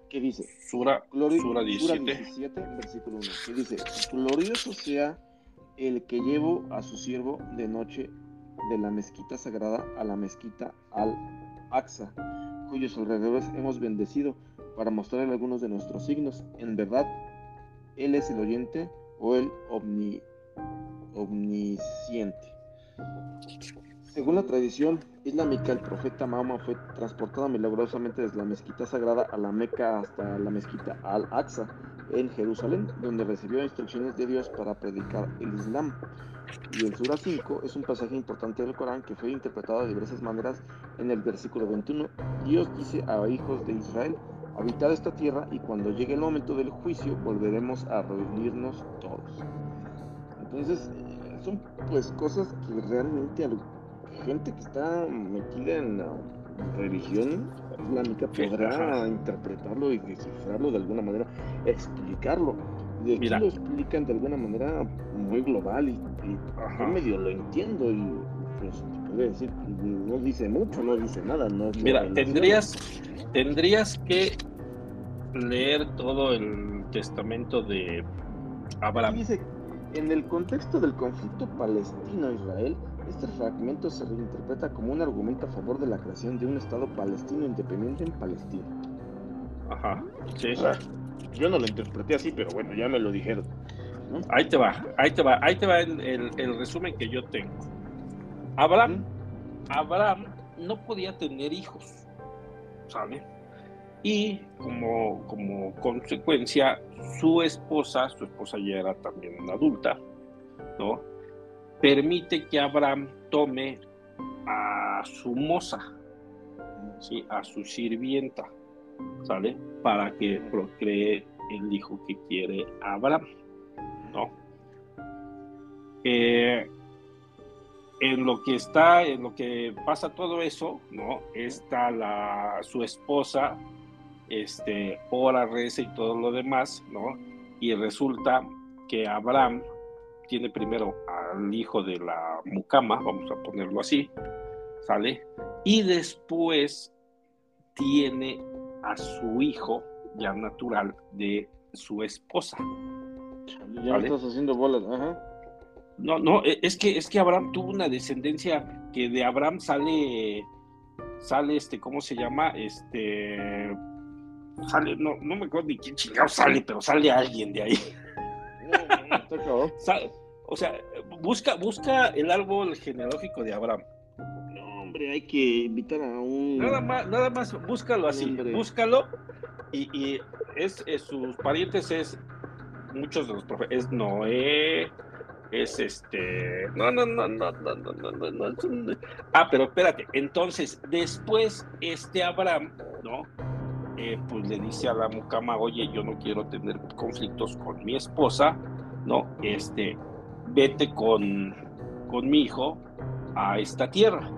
que dice, Sura, Sura 17. versículo 1, que dice, glorioso sea el que llevo a su siervo de noche de la mezquita sagrada a la mezquita al-Aqsa, cuyos alrededores hemos bendecido para mostrarle algunos de nuestros signos. En verdad, Él es el oyente o el omni, omnisciente. Según la tradición islámica, el profeta Mahoma fue transportado milagrosamente desde la mezquita sagrada a la Meca hasta la mezquita Al-Aqsa en Jerusalén, donde recibió instrucciones de Dios para predicar el Islam. Y el Sura 5 es un pasaje importante del Corán que fue interpretado de diversas maneras en el versículo 21. Dios dice a hijos de Israel, habitad esta tierra y cuando llegue el momento del juicio volveremos a reunirnos todos. Entonces, eh, son pues cosas que realmente gente que está metida en la religión islámica podrá interpretarlo y descifrarlo de alguna manera, explicarlo. De aquí lo explican de alguna manera muy global y, yo medio lo entiendo y pues puede decir, no dice mucho, no dice nada. No Mira, tendrías, tendrías que leer todo el testamento de Abraham. Dice, en el contexto del conflicto palestino-israel, este fragmento se reinterpreta como un argumento a favor de la creación de un Estado palestino independiente en Palestina. Ajá, sí. yo no lo interpreté así, pero bueno, ya me lo dijeron. Ahí te va, ahí te va, ahí te va el, resumen que yo tengo. Abraham, Abraham no podía tener hijos, ¿sale? Y como, como consecuencia, su esposa, su esposa ya era también una adulta, ¿no? Permite que Abraham tome a su moza, ¿sí? a su sirvienta, ¿sale? Para que procree el hijo que quiere Abraham. ¿no? Eh, en lo que está, en lo que pasa todo eso, ¿no? Está la, su esposa, este, ora, reza y todo lo demás, ¿no? Y resulta que Abraham tiene primero al hijo de la mucama, vamos a ponerlo así, ¿sale? Y después tiene a su hijo ya natural de su esposa. Ya me estás haciendo bolas, ajá. No, no, e, es que es que Abraham tuvo una descendencia que de Abraham sale sale este, ¿cómo se llama? Este sale, no, no me acuerdo ni quién chingado sale, pero sale alguien de ahí. O sea, busca, busca el árbol genealógico de Abraham. No, hombre, hay que invitar a un. Nada más, nada más, búscalo así, búscalo. Y, es, sus parientes es muchos de los profetas, es Noé, es este. No, no, no, no, no, no, no, no, no. Ah, pero espérate. Entonces, después, este Abraham, ¿no? Eh, pues le dice a la mucama, oye, yo no quiero tener conflictos con mi esposa, ¿no? Este, vete con, con mi hijo a esta tierra.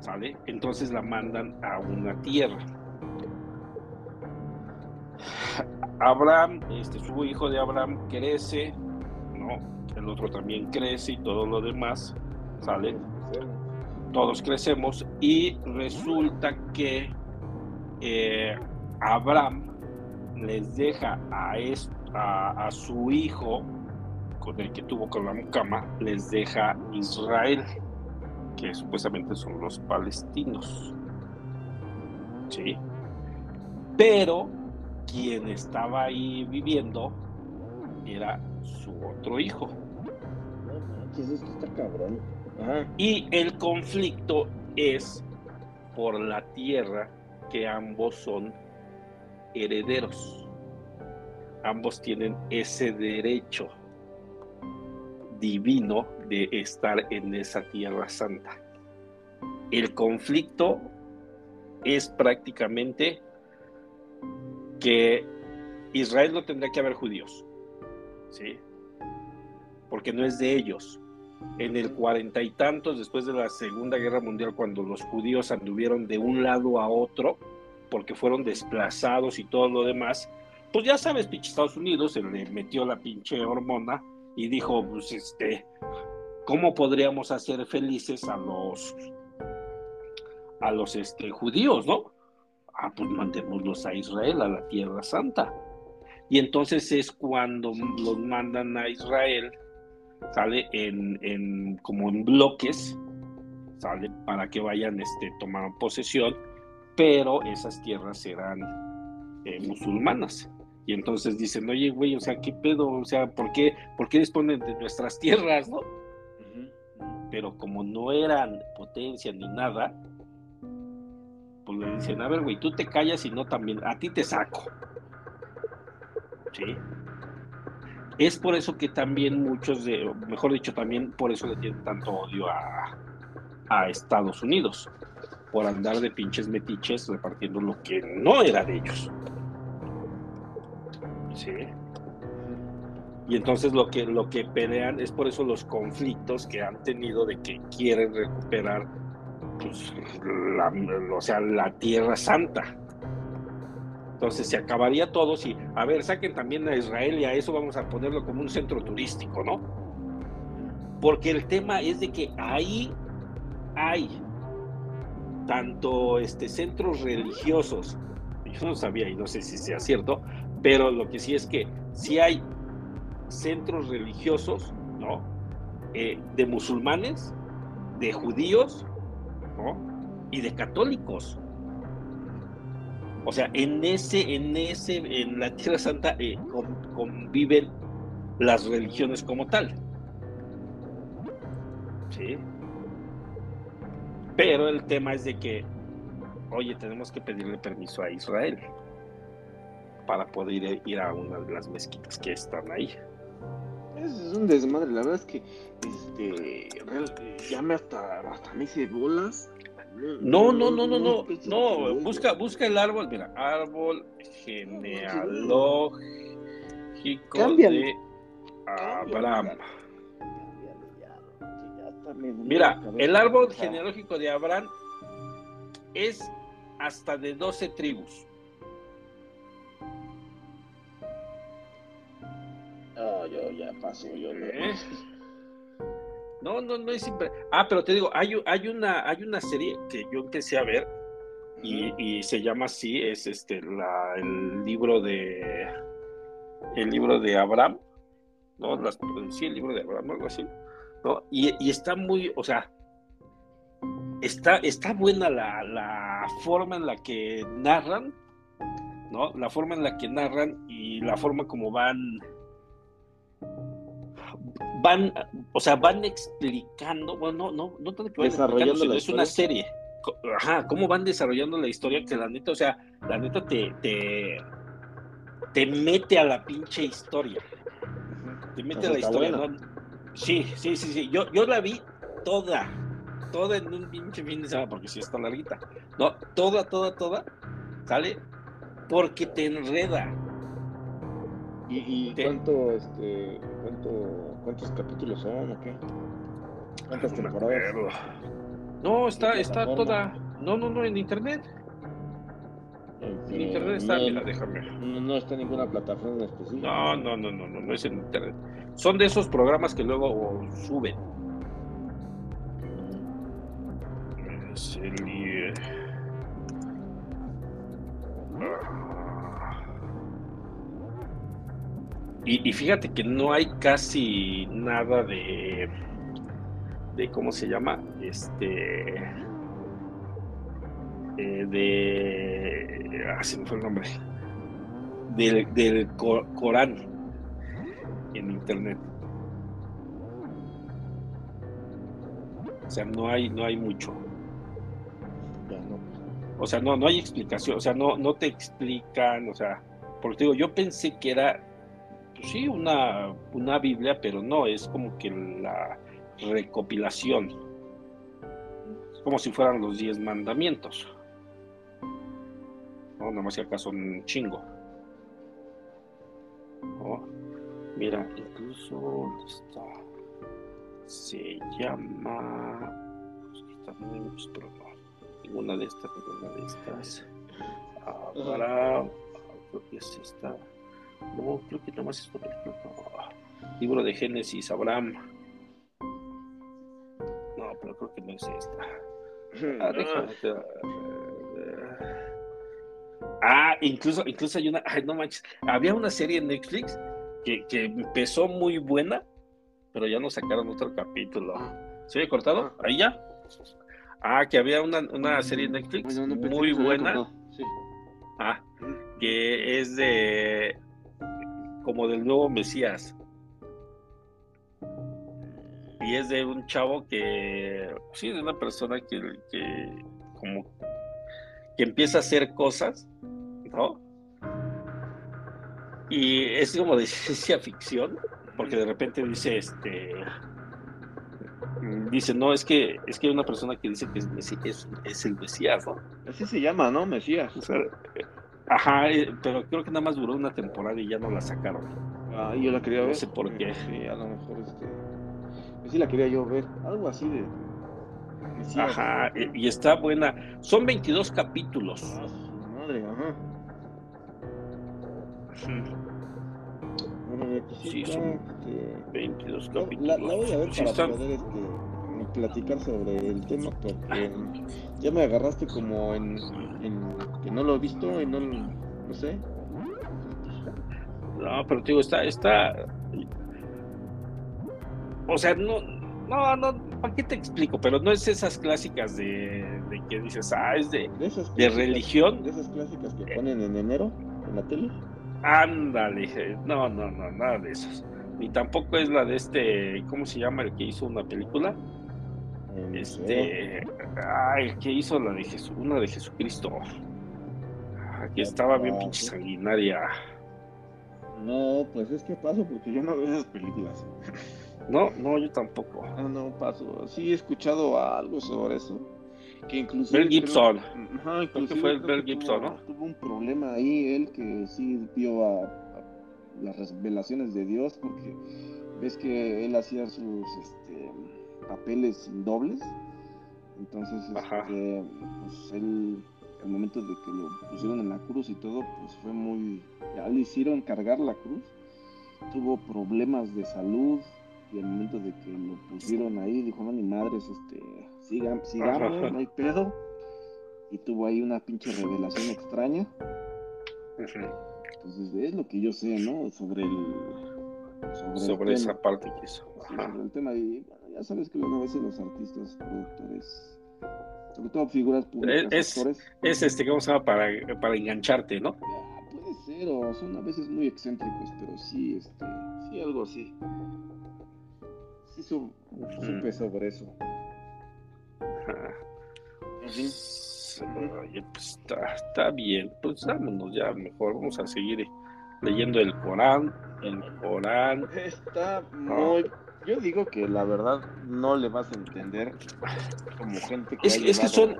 ¿Sale? Entonces la mandan a una tierra. Abraham, este, su hijo de Abraham crece, ¿no? El otro también crece y todo lo demás, ¿sale? Todos crecemos y resulta que eh, Abraham les deja a, a, a, su hijo, con el que tuvo con la mucama, les deja Israel, que supuestamente son los palestinos. ¿Sí? Pero quien estaba ahí viviendo era su otro hijo. Y el conflicto es por la tierra que ambos son herederos. Ambos tienen ese derecho divino de estar en esa tierra santa. El conflicto es prácticamente que Israel no tendrá que haber judíos, ¿sí? Porque no es de ellos. En el cuarenta y tantos, después de la Segunda Guerra Mundial, cuando los judíos anduvieron de un lado a otro, porque fueron desplazados y todo lo demás, pues ya sabes, pinche Estados Unidos se le metió la pinche hormona y dijo, pues este, ¿cómo podríamos hacer felices a los a los este, judíos, no? ah, pues mandémoslos a Israel, a la Tierra Santa. Y entonces es cuando los mandan a Israel, sale en, como en bloques, sale para que vayan, este, tomar posesión, pero esas tierras eran eh, musulmanas. Y entonces dicen, oye, güey, o sea, ¿qué pedo? O sea, ¿por qué, ¿por qué disponen de nuestras tierras, no? Pero como no eran potencia ni nada, pues le dicen, a ver, güey, tú te callas y no también, a ti te saco. ¿Sí? Es por eso que también muchos de, mejor dicho, también por eso le tienen tanto odio a, a Estados Unidos, por andar de pinches metiches repartiendo lo que no era de ellos. ¿Sí? Y entonces lo que, lo que pelean es por eso los conflictos que han tenido de que quieren recuperar pues, la, o sea, la Tierra Santa. Entonces se acabaría todo si, a ver, saquen también a Israel y a eso vamos a ponerlo como un centro turístico, ¿no? Porque el tema es de que ahí hay tanto este, centros religiosos, yo no sabía y no sé si sea cierto, pero lo que sí es que si hay centros religiosos, ¿no? Eh, de musulmanes, de judíos y de católicos. O sea, en ese, en ese, en la Tierra Santa eh, conviven las religiones como tal. Sí. Pero el tema es de que, oye, tenemos que pedirle permiso a Israel para poder ir a una de las mezquitas que están ahí. Es un desmadre, la verdad es que este ya me hasta, hasta me hice bolas. No, no, no, no, no, no, busca, busca el árbol, mira, árbol genealógico cámbiale, Abraham. Mira, el árbol genealógico de Abraham es hasta de 12 tribus. Yo ya paso, yo ¿Eh? No, no, no es siempre. Ah, pero te digo, hay, hay, una, hay una serie que yo empecé a ver y, se llama así, es este la, el libro de el libro de Abraham, ¿no? Las, sí, el libro de Abraham, algo así, ¿no? Y, y está muy, o sea, está, está buena la, la, forma en la que narran, ¿no? La forma en la que narran y la forma como van, van, o sea, van explicando, bueno, no, no, no tanto que van es una serie. Ajá, cómo van desarrollando la historia que la neta, o sea, la neta te, te, te mete a la pinche historia. Te mete a la historia, ¿no? Sí, sí, sí, sí. Yo, yo la vi toda, toda en un pinche fin de semana, porque sí está larguita. No, toda, toda, toda, ¿sale? Porque te enreda. ¿Y, cuánto, este, cuánto, cuántos capítulos son o qué? ¿Cuántas temporadas? No, está, está toda. No, no, no, en internet. En internet está, mira, déjame. No, está en ninguna plataforma específica. No, no, no, no, no, no es en internet. Son de esos programas que luego suben. Y, y, fíjate que no hay casi nada de, de ¿cómo se llama? Este, eh, de, ah, se me fue el nombre, del, del Corán en internet. O sea, no hay, no hay mucho. O sea, no, no hay explicación, o sea, no, no te explican, o sea, porque digo, yo pensé que era, pues sí, una, una Biblia, pero no, es como que la recopilación. Es como si fueran los diez mandamientos. No, nada más que acá son un chingo. mira, incluso, ¿dónde está? Se llama. Pues, pero ninguna de estas, ninguna de estas. Para, creo que es esta. No, creo que nada más esto. Libro de Génesis, Abraham. No, pero creo que no es esta. Ah. Ah, incluso, incluso hay una. Ay, no manches. Había una serie en Netflix que, que empezó muy buena, pero ya no sacaron otro capítulo. ¿Se había cortado? Ah. Ahí ya. Ah, que había una, una serie en Netflix muy buena. Ah, que es de como del nuevo Mesías. Y es de un chavo que, sí, de una persona que, que como que empieza a hacer cosas, ¿no? Y es como de ciencia ficción, porque de repente dice, este, dice, no, es que es que hay una persona que dice que es, es, el Mesías, ¿no? Así se llama, ¿no? Mesías. Ajá, eh, pero creo que nada más duró una temporada y ya no la sacaron. Ah, yo la quería ver. No sé por qué. Sí, a lo mejor este. Pues sí la quería yo ver. Algo así de. Ajá, y está buena. Son 22 capítulos. Ah, madre, ajá. sí, son 22 capítulos. La, voy a ver para poder este, platicar sobre el tema porque ya me agarraste como en, que no lo he visto y no, no sé. No, pero te digo, está, está. O sea, no, no, no, ¿para qué te explico? Pero no es esas clásicas de, de que dices, ah, es de, de, religión. De esas clásicas que ponen en enero en la tele. Ándale, no, no, no, nada de esos. Ni tampoco es la de este, ¿cómo se llama el que hizo una película? Este, ay, que hizo la de Jesús, una de Jesucristo. Que estaba bien pinche sanguinaria. No, pues es que paso porque yo no veo esas películas. No, no, yo tampoco. No, no paso. Sí he escuchado algo sobre eso. Que incluso Mel Gibson. ajá, creo que fue el Mel Gibson, ¿no? Tuvo un problema ahí, él que sí vio a, las revelaciones de Dios, porque ves que él hacía sus este, papeles dobles. Entonces, este, pues él, al momento de que lo pusieron en la cruz y todo, pues fue muy. Ya le hicieron cargar la cruz. Tuvo problemas de salud y al momento de que lo pusieron ahí, dijo: No, mi madre, este, sigan, sigamos, no hay pedo. Y tuvo ahí una pinche revelación extraña. Entonces, es lo que yo sé, ¿no? Sobre el. Sobre, esa parte que hizo. sobre el tema. Y ya sabes que a veces los artistas, productores, sobre todo figuras públicas, es, actores, es este, ¿cómo se llama? Para, para engancharte, ¿no? puede ser, o son a veces muy excéntricos, pero sí, este, sí, algo así. Sí, su, supe sobre eso. Oye, pues está, está bien, pues vámonos ya, mejor vamos a seguir leyendo el Corán, el Corán. Está muy yo digo que la verdad no le vas a entender como gente que. Es, es que son.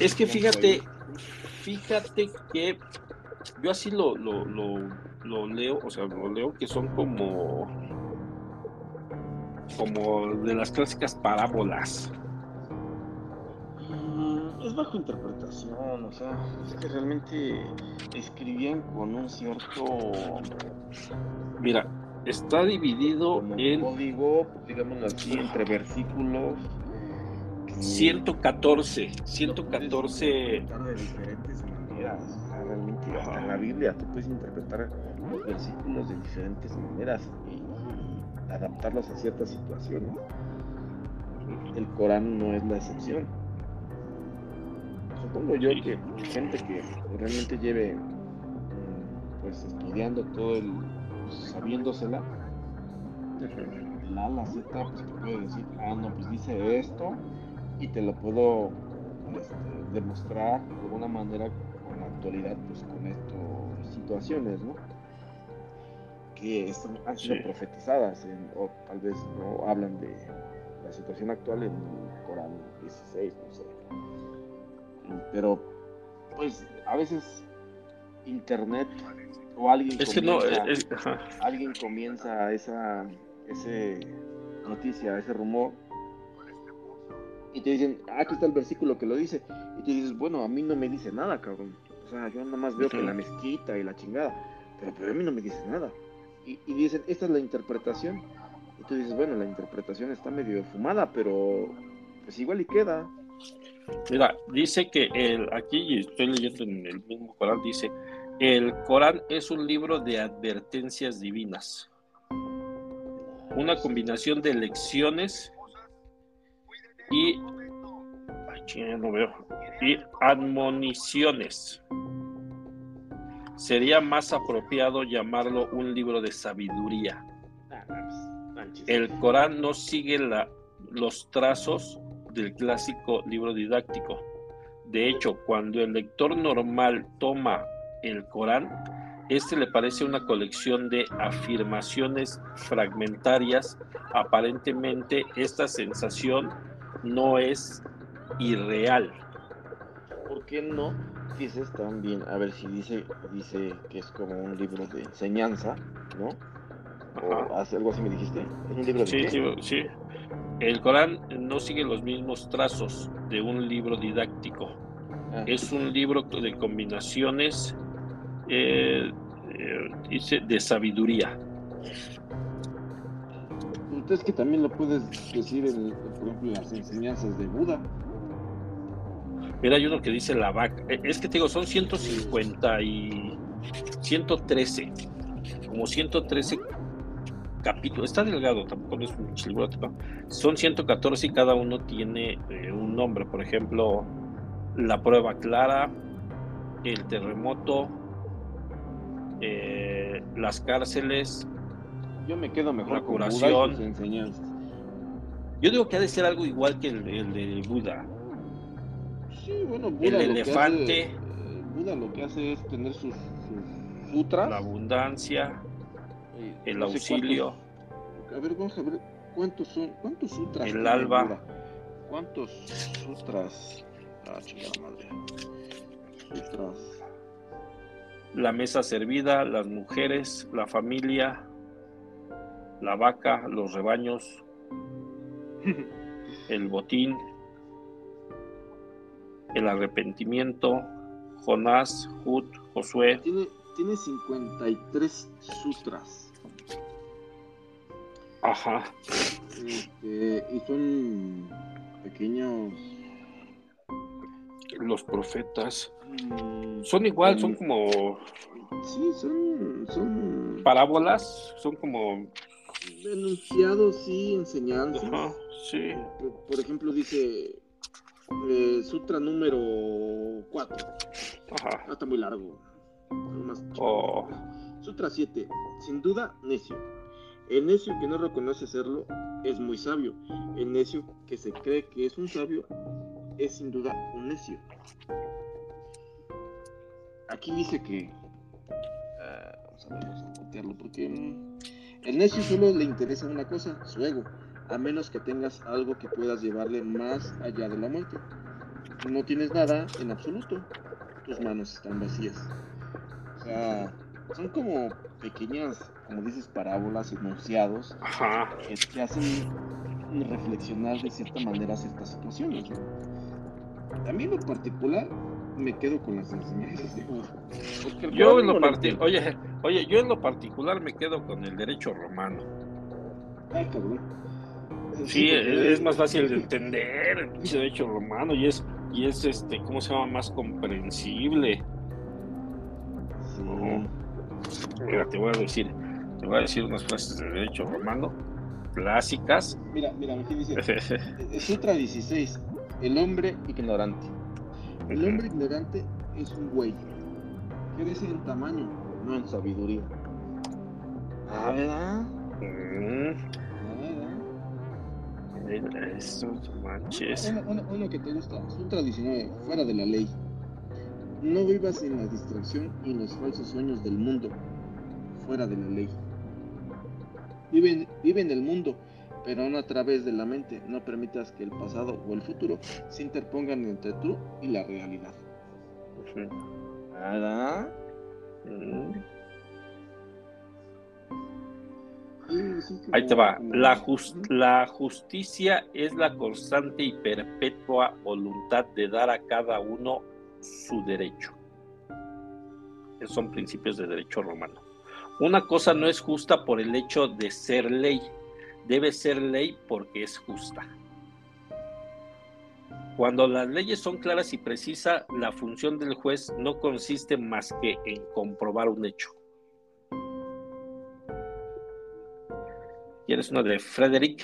Es que fíjate, fíjate que yo así lo, lo, lo, leo, o sea, lo leo que son como. como de las clásicas parábolas. Mm, es bajo interpretación, o sea, es que realmente escribían con un cierto. Mira, está dividido en código, digamos así, entre versículos 114, 114 de diferentes maneras. realmente hasta en la Biblia tú puedes interpretar los versículos de diferentes maneras y adaptarlos a ciertas situaciones. El Corán no es la excepción. Supongo yo que gente que realmente lleve mm, pues estudiando todo el sabiéndosela, la la Z, pues te puede decir, ah, no, pues dice esto y te lo puedo este, demostrar de alguna manera con la actualidad, pues con estas situaciones, ¿no? Que han sido profetizadas, o tal vez no hablan de la situación actual en el Corán 16, no sé. Pero, pues, a veces Internet o alguien es comienza, que no, alguien comienza esa ese noticia, ese rumor y te dicen, ah, aquí está el versículo que lo dice y tú dices, bueno, a mí no me dice nada, cabrón. O sea, yo nada más veo que la mezquita y la chingada, pero, pero a mí no me dice nada. Y, y, dicen, esta es la interpretación. Y tú dices, bueno, la interpretación está medio fumada, pero pues igual y queda. Mira, dice que el, aquí estoy leyendo en el mismo Corán, dice, el Corán es un libro de advertencias divinas, una combinación de lecciones y, admoniciones. Sería más apropiado llamarlo un libro de sabiduría. El Corán no sigue los trazos del clásico libro didáctico. De hecho, cuando el lector normal toma el Corán, este le parece una colección de afirmaciones fragmentarias. Aparentemente esta sensación no es irreal. ¿Por qué no dices también, a ver si dice, dice que es como un libro de enseñanza, ¿no? O algo así me dijiste. ¿Es un libro de sí, sí, sí. El Corán no sigue los mismos trazos de un libro didáctico. Ah. Es un libro de combinaciones eh, eh, dice de sabiduría. Entonces que también lo puedes decir, en, por ejemplo, en las enseñanzas de Buda. Mira, hay uno que dice la vaca. Eh, es que te digo, son 150 y 113. Como 113 capítulos. Está delgado, tampoco es un libro. Son 114 y cada uno tiene un nombre. Por ejemplo, la prueba clara, el terremoto, eh, las cárceles. Yo me quedo mejor la curación. Yo digo que ha de ser algo igual que el, de Buda. el elefante. Eh, Buda lo que hace es tener sus, sutras. La abundancia, el auxilio. a ver, vamos a ver cuántos son, cuántos sutras. El alba. ¿Cuántos sutras? Ah, madre. Sutras la mesa servida, las mujeres, la familia, la vaca, los rebaños, el botín, el arrepentimiento, Jonás, Jud, Josué. Tiene, tiene 53 sutras. Ajá. Este, y son pequeños. Los profetas. Son igual, son como. Sí, son, son. Parábolas, son como. Enunciados, sí, enseñanzas. Ajá, sí. Por, ejemplo, dice. Eh, sutra número 4. Ajá. Ah, está muy largo. Oh. Sutra 7. Sin duda, necio. El necio que no reconoce serlo es muy sabio. El necio que se cree que es un sabio es sin duda un necio. Aquí dice que... Ah, vamos a ver, vamos a porque... Mm, el necio solo le interesa una cosa, su ego, a menos que tengas algo que puedas llevarle más allá de la muerte. No tienes nada en absoluto, tus manos están vacías. O sea, son como pequeñas, como dices, parábolas, enunciados, que te hacen reflexionar de cierta manera ciertas situaciones. A mí en lo particular me quedo con las enseñanzas de Yo en lo oye, oye, yo en lo particular me quedo con el derecho romano. Ay, cabrón. Sí, es, más fácil de entender el derecho romano y es, y es este, ¿cómo se llama? Más comprensible. Mira, te voy a decir, te voy a decir unas frases de derecho romano clásicas. Mira, mira, aquí dice Sutra 16, el hombre ignorante. El hombre ignorante es un güey. Crece en tamaño, no en sabiduría. Ah, ¿verdad? Mm. Eso, manches. Uno, uno, que te gusta, Sutra 19, fuera de la ley. No vivas en la distracción y en los falsos sueños del mundo, fuera de la ley. Vive, vive en el mundo, pero no a través de la mente. No permitas que el pasado o el futuro se interpongan entre tú y la realidad. ¿Nada? Ahí te va. La justicia es la constante y perpetua voluntad de dar a cada uno su derecho. Esos son principios de derecho romano. Una cosa no es justa por el hecho de ser ley, debe ser ley porque es justa. Cuando las leyes son claras y precisas, la función del juez no consiste más que en comprobar un hecho. ¿Quieres una de Frederick?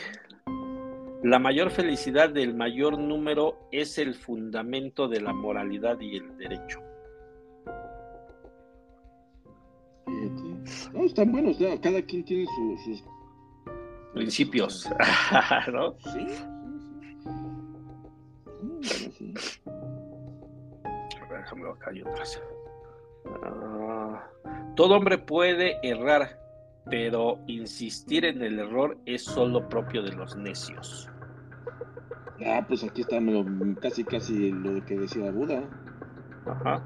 La mayor felicidad del mayor número es el fundamento de la moralidad y el derecho. No, están buenos, cada quien tiene sus, principios, ¿no? Sí, sí, sí. Déjame acá hay otras. Ah, todo hombre puede errar, pero insistir en el error es solo propio de los necios. Ah, pues aquí está casi casi lo que decía Buda. Ajá.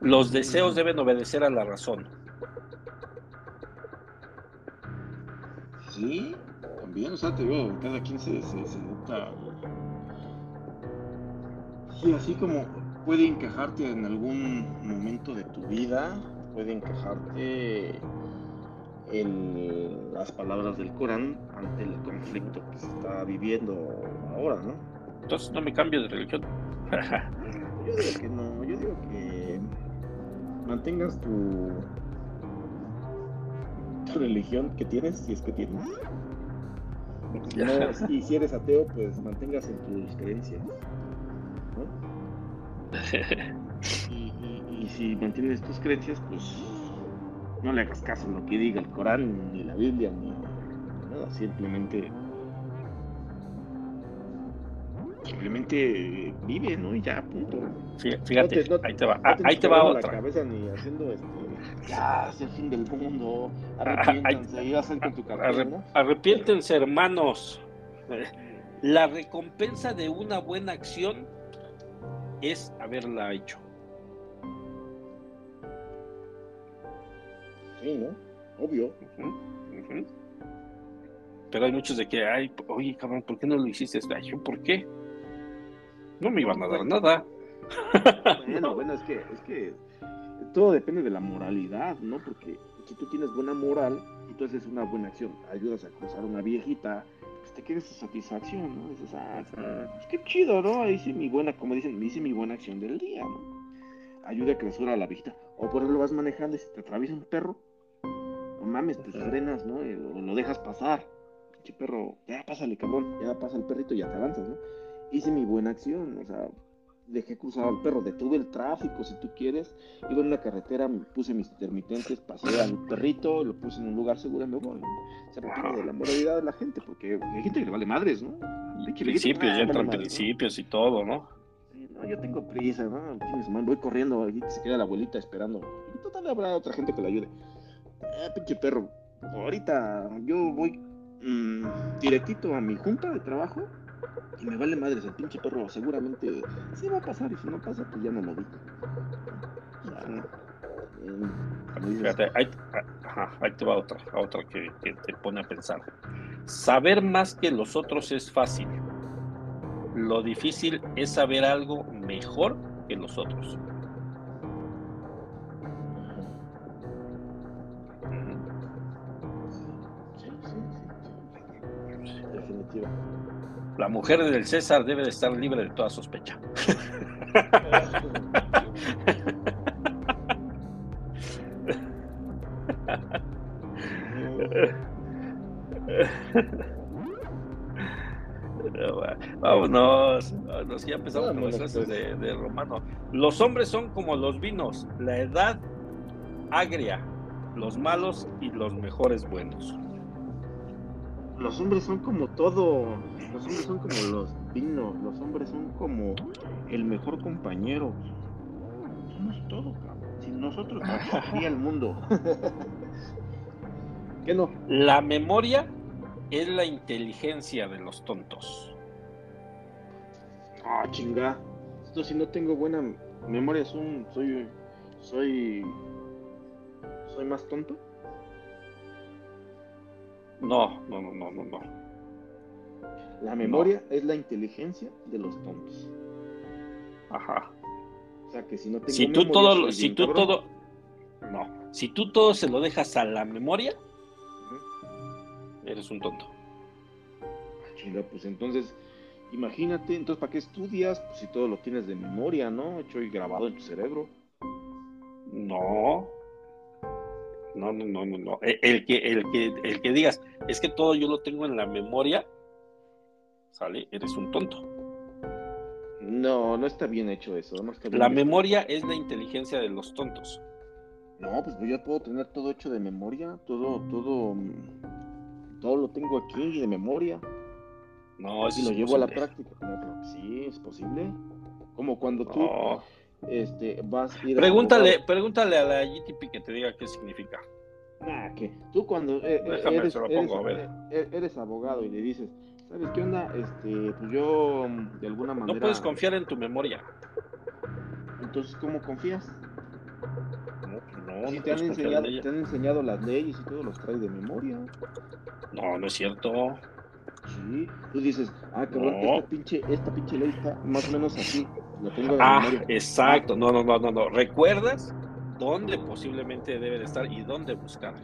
Los deseos deben obedecer a la razón. Sí, también, o sea, te digo, cada quien se, se, se educa. Sí, así como puede encajarte en algún momento de tu vida, puede encajarte en las palabras del Corán ante el conflicto que se está viviendo ahora, ¿no? Entonces no me cambio de religión. yo digo que no, yo digo que mantengas tu, tu religión que tienes, si es que tienes. y si eres ateo, pues mantengas en tus creencias. y si mantienes tus creencias, pues no le hagas caso a lo que diga el Corán, ni la Biblia, ni nada, simplemente simplemente vive, ¿no? Y ya, punto. Fíjate, ahí te va, ahí te va otra. La cabeza ni haciendo este, ya, es el fin del mundo, y hacen con tu Arrepiéntense, hermanos. La recompensa de una buena acción es haberla hecho. Sí, ¿no? Obvio. Pero hay muchos de que, ay, oye, cabrón, ¿por qué no lo hiciste? Ay, ¿yo por qué? No me iban a dar nada. Bueno, bueno, es que, es que todo depende de la moralidad, ¿no? Porque si tú tienes buena moral y tú haces una buena acción, ayudas a cruzar una viejita, pues te quieres esa satisfacción, ¿no? Dices, ah, pues qué chido, ¿no? Hice mi buena, como dicen, hice mi buena acción del día, ¿no? Ayuda a cruzar a la viejita. O por ejemplo vas manejando y si te atraviesa un perro, no mames, pues frenas, ¿no? O lo dejas pasar. Pinche perro, ya pásale, cabrón, ya pasa el perrito y ya te avanzas, ¿no? Hice mi buena acción, o sea, dejé cruzar al perro, detuve el tráfico si tú quieres, iba en una carretera, puse mis intermitentes, pasé al perrito, lo puse en un lugar seguro y me voy. Se requiere de la moralidad de la gente, porque hay gente que le vale madres, ¿no? Principios, ya entran principios y todo, ¿no? Sí, no, yo tengo prisa, ¿no? Voy corriendo, aquí se queda la abuelita esperando. Y total habrá otra gente que le ayude. Eh, pinche perro, ahorita yo voy mmm, directito a mi junta de trabajo y me vale madres el pinche perro, seguramente sí va a pasar y si no pasa, pues ya no lo vi. Fíjate, ahí, te va otra, otra que, te pone a pensar. Saber más que los otros es fácil. Lo difícil es saber algo mejor que los otros. Sí, sí, sí. Definitivamente. La mujer del César debe de estar libre de toda sospecha. Vámonos, vámonos, ya empezamos con las clases de, de, romano. Los hombres son como los vinos, la edad agria, los malos y los mejores buenos los hombres son como todo, los hombres son como los vinos, los hombres son como el mejor compañero. Somos todo, cabrón. Sin nosotros no existiría el mundo. ¿Qué no? La memoria es la inteligencia de los tontos. Ah, chinga. Esto si no tengo buena memoria soy soy soy más tonto. No, no, no, no, no, no. La memoria es la inteligencia de los tontos. Ajá. O sea que si no tengo si tú todo, si tú todo, no, si tú todo se lo dejas a la memoria, eres un tonto. Chinga, pues entonces, imagínate, entonces ¿para qué estudias? Pues si todo lo tienes de memoria, ¿no? Hecho y grabado en tu cerebro. No, no, no, no, no, no. E, el que, el que, el que digas, es que todo yo lo tengo en la memoria, sale, eres un tonto. No, no está bien hecho eso. la memoria es la inteligencia de los tontos. No, pues yo puedo tener todo hecho de memoria, todo, todo, todo lo tengo aquí de memoria. No, si lo llevo a la práctica. sí, es posible. Como cuando tú, este, vas a ir pregúntale, pregúntale a la GTP que te diga qué significa. Nah, que tú cuando eh, eres, eres, abogado y le dices, ¿sabes qué onda? Este, pues yo mm, de alguna manera. No puedes confiar en tu memoria. Entonces, ¿cómo confías? No, pues no, te, han enseñado, te han enseñado las leyes y todo los traes de memoria. No, no es cierto. Sí, tú dices, ah, cabrón, esta, pinche, esta pinche ley está más o menos así. Tengo ah, exacto. No, no, no, no, no. ¿Recuerdas dónde posiblemente debe de estar y dónde buscar?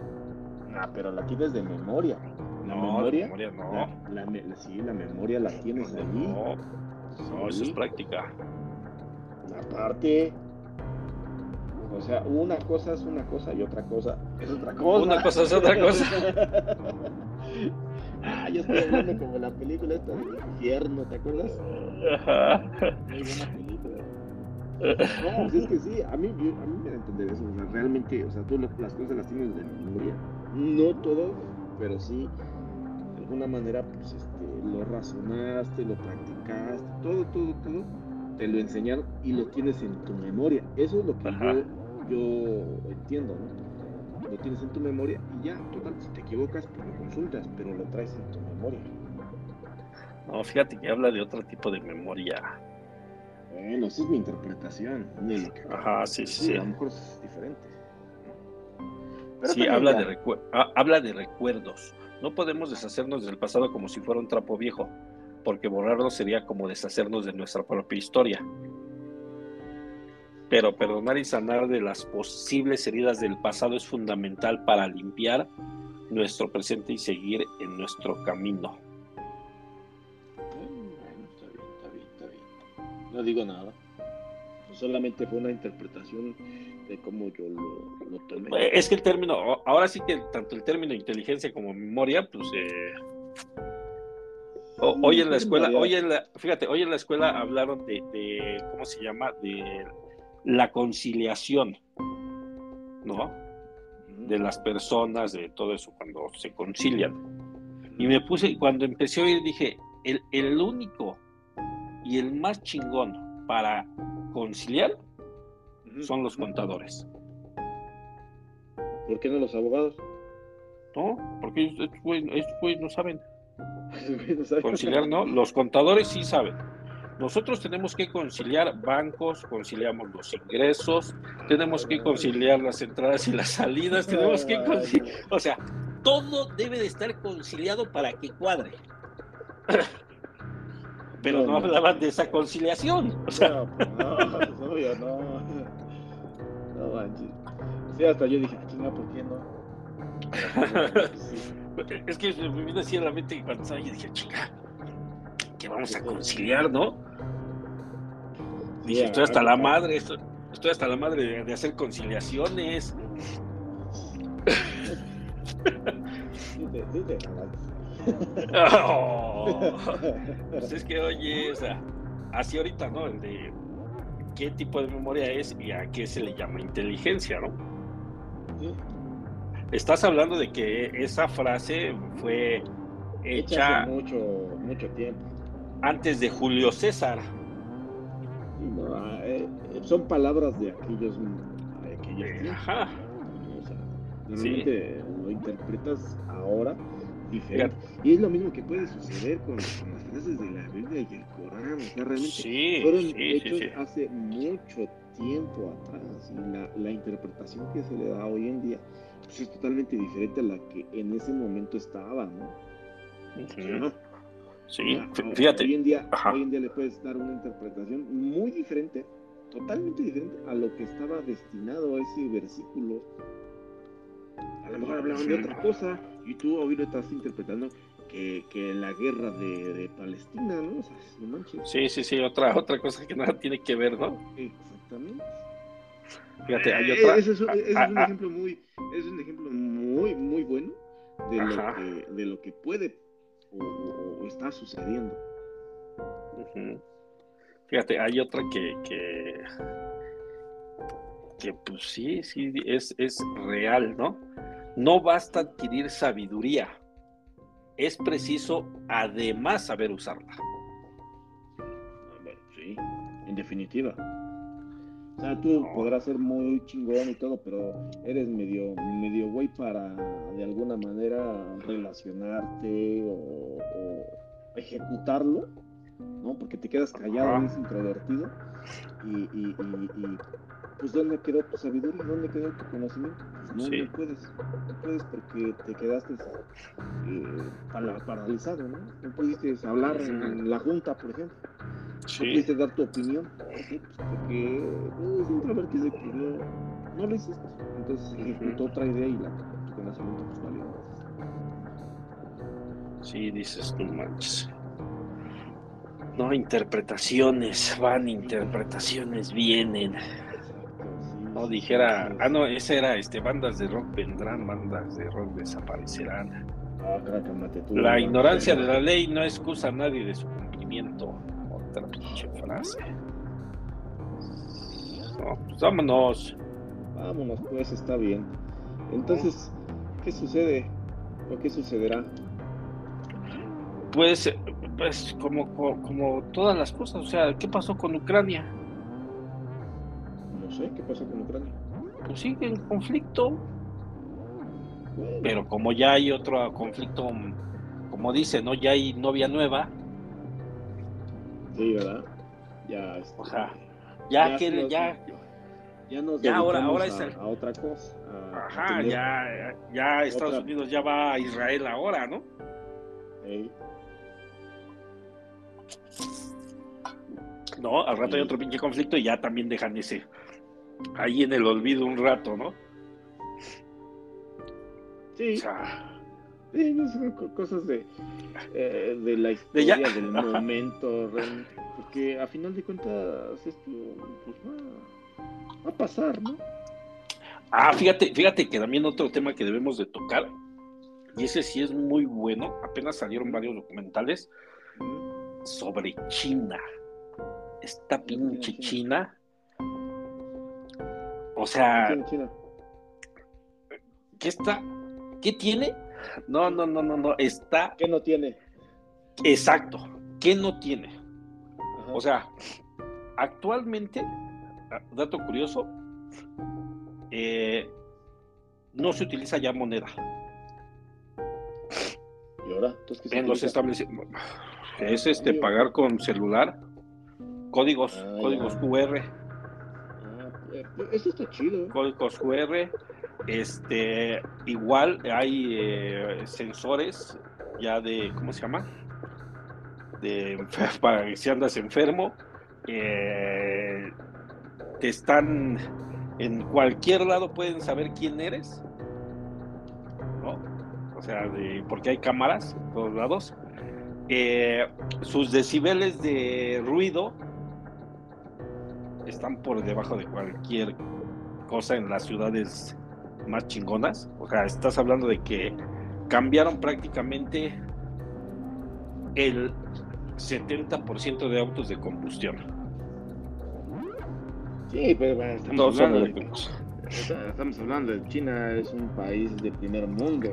Ah, pero la tienes de memoria. La no, memoria, memoria no. La, sí, la memoria la tienes. No, no, eso es práctica. Aparte, o sea, una cosa es una cosa y otra cosa es otra cosa. Una cosa es otra cosa. Ah, yo estoy hablando como la película esta del infierno, ¿te acuerdas? Ajá. Muy buena película. No, pues es que sí, a mí, a mí me da a entender eso. O sea, realmente, o sea, tú las cosas las tienes de memoria. No todo, pero sí, de alguna manera, pues este, lo razonaste, lo practicaste, todo, todo, todo, te lo enseñaron y lo tienes en tu memoria. Eso es lo que yo, yo entiendo, ¿no? Lo tienes en tu memoria y ya, total, si te equivocas, pues lo consultas, pero lo traes en tu memoria. No, fíjate que habla de otro tipo de memoria. Bueno, esa es mi interpretación. Ajá, sí, sí, A lo mejor es diferente. sí, habla de, habla de recuerdos. No podemos deshacernos del pasado como si fuera un trapo viejo, porque borrarlo sería como deshacernos de nuestra propia historia. Pero perdonar y sanar de las posibles heridas del pasado es fundamental para limpiar nuestro presente y seguir en nuestro camino. No digo nada. Solamente fue una interpretación de cómo yo lo, tomé. Eh, es que el término, ahora sí que tanto el término inteligencia como memoria, pues eh, hoy en la escuela, hoy en la, fíjate, hoy en la escuela hablaron de, de, ¿cómo se llama? De la conciliación, ¿no? De las personas, de todo eso, cuando se concilian. Y me puse, cuando empecé a oír, dije, el, el único y el más chingón para conciliar son los contadores. ¿Por qué no los abogados? No, porque estos güeyes no saben. Conciliar, ¿no? Los contadores sí saben. Nosotros tenemos que conciliar bancos, conciliamos los ingresos, tenemos que conciliar las entradas y las salidas, tenemos que conciliar, o sea, todo debe de estar conciliado para que cuadre. Pero no, hablaban de esa conciliación. O sea. No, pues no, obvio, no. No manches. Sí, hasta yo dije, chinga, ¿por qué no? Es que me vino así a la mente cuando estaba, yo dije, chica, que vamos a conciliar, ¿no? Dije, estoy hasta la madre, estoy, hasta la madre de, hacer conciliaciones. Dile, dile, oh, pues es que, oye, o sea, así ahorita, ¿no? El de qué tipo de memoria es y a qué se le llama inteligencia, ¿no? Estás hablando de que esa frase fue hecha, hace mucho, mucho tiempo. Antes de Julio César. Eh, son palabras de aquellos, de Ajá. O sea, lo interpretas ahora y es lo mismo que puede suceder con, las frases de la Biblia y el Corán. O sea, realmente fueron hechos hace mucho tiempo atrás. Y la, la, interpretación que se le da hoy en día pues, es totalmente diferente a la que en ese momento estaba, ¿no? Sí, fíjate. Hoy en, día, hoy en día le puedes dar una interpretación muy diferente, totalmente diferente a lo que estaba destinado a ese versículo. A lo mejor hablaban de otra cosa y tú hoy lo estás interpretando que, que la guerra de, de, Palestina, ¿no? O sea, no manches. Sí, sí, sí, otra, otra cosa que nada tiene que ver, ¿no? Exactamente. Fíjate, hay otra. Ese es, un, es un ejemplo muy, es un ejemplo muy, muy bueno de lo que, de lo que puede o, o, está sucediendo. Fíjate, hay otra que, que, que pues sí, sí, es, es real, ¿no? No basta adquirir sabiduría, es preciso además saber usarla. Sí, en definitiva. O sea, tú podrás ser muy chingón y todo, pero eres medio, medio güey para de alguna manera relacionarte o, ejecutarlo, ¿no? Porque te quedas callado, eres introvertido y, y, y pues ¿dónde quedó tu sabiduría? ¿Dónde quedó tu conocimiento? Pues no, no puedes, no puedes porque te quedaste eh, paralizado, ¿no? No pudiste hablar en la junta, por ejemplo. Sí. No pudiste dar tu opinión. ¿sí? Pues porque es pues no, no lo hiciste. Entonces ejecutó otra idea y la, tu conocimiento pues valió Sí, dices tú manches. No, interpretaciones van, interpretaciones vienen. No dijera, ah, no, esa era este, bandas de rock vendrán, bandas de rock desaparecerán. Ah, la ignorancia de la ley no excusa a nadie de su cumplimiento. Otra pinche frase. No, pues vámonos. Vámonos, pues está bien. Entonces, ¿qué sucede? ¿O qué sucederá? Pues, pues como, como todas las cosas, o sea, ¿qué pasó con Ucrania? sé qué pasó con Ucrania. Pues sigue en conflicto. Pero como ya hay otro conflicto, como dice, ¿no? Ya hay novia nueva. Sí, ¿verdad? Ya, o sea, ya, que ya, Ya, nos ya ahora, ahora a, es el... a otra cosa. A, Ajá, a ya, ya Estados otra... Unidos ya va a Israel ahora, ¿no? Hey. No, al rato hay otro pinche conflicto y ya también dejan ese ahí en el olvido un rato, ¿no? Sí. O sea, sí son cosas de, eh, de la historia, de del momento, realmente. Porque a final de cuentas esto pues, va, va, a pasar, ¿no? Ah, fíjate, fíjate que también otro tema que debemos de tocar, y ese sí es muy bueno, apenas salieron varios documentales sobre China. Esta pinche China. O sea? ¿qué está? ¿Qué tiene? No, no, no, no, no, está. ¿Qué no tiene? Exacto, ¿qué no tiene? Ajá. O sea, actualmente, dato curioso, eh, no se utiliza ya moneda. ¿Y ahora? Entonces, ¿qué en los establecimientos. Es este pagar con celular, códigos, ah, códigos ya. QR. Ah, eso está chido. Códigos QR. Este, igual hay eh, sensores ya de, ¿cómo se llama? De para si andas enfermo. Eh, te están en cualquier lado pueden saber quién eres. ¿no? O sea, porque hay cámaras en todos lados. Eh, sus decibeles de ruido están por debajo de cualquier cosa en las ciudades más chingonas. O sea, estás hablando de que cambiaron prácticamente el 70% de autos de combustión. Sí, pero bueno, estamos, hablando de, estamos hablando de China, es un país de primer mundo.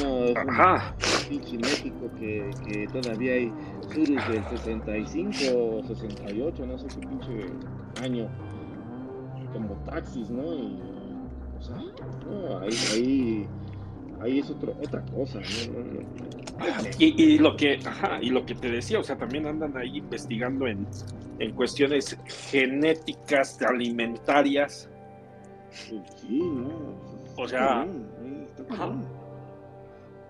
No es Ajá. un pinche México que, que todavía hay Surus del 65 o 68, no sé qué pinche año, como taxis, ¿no? Y, o sea, no, ahí, ahí, ahí es otro, otra cosa. Y, y lo que, ajá, y lo que te decía, o sea, también andan ahí investigando en, en cuestiones genéticas, alimentarias. Sí, no. O sea, Ajá.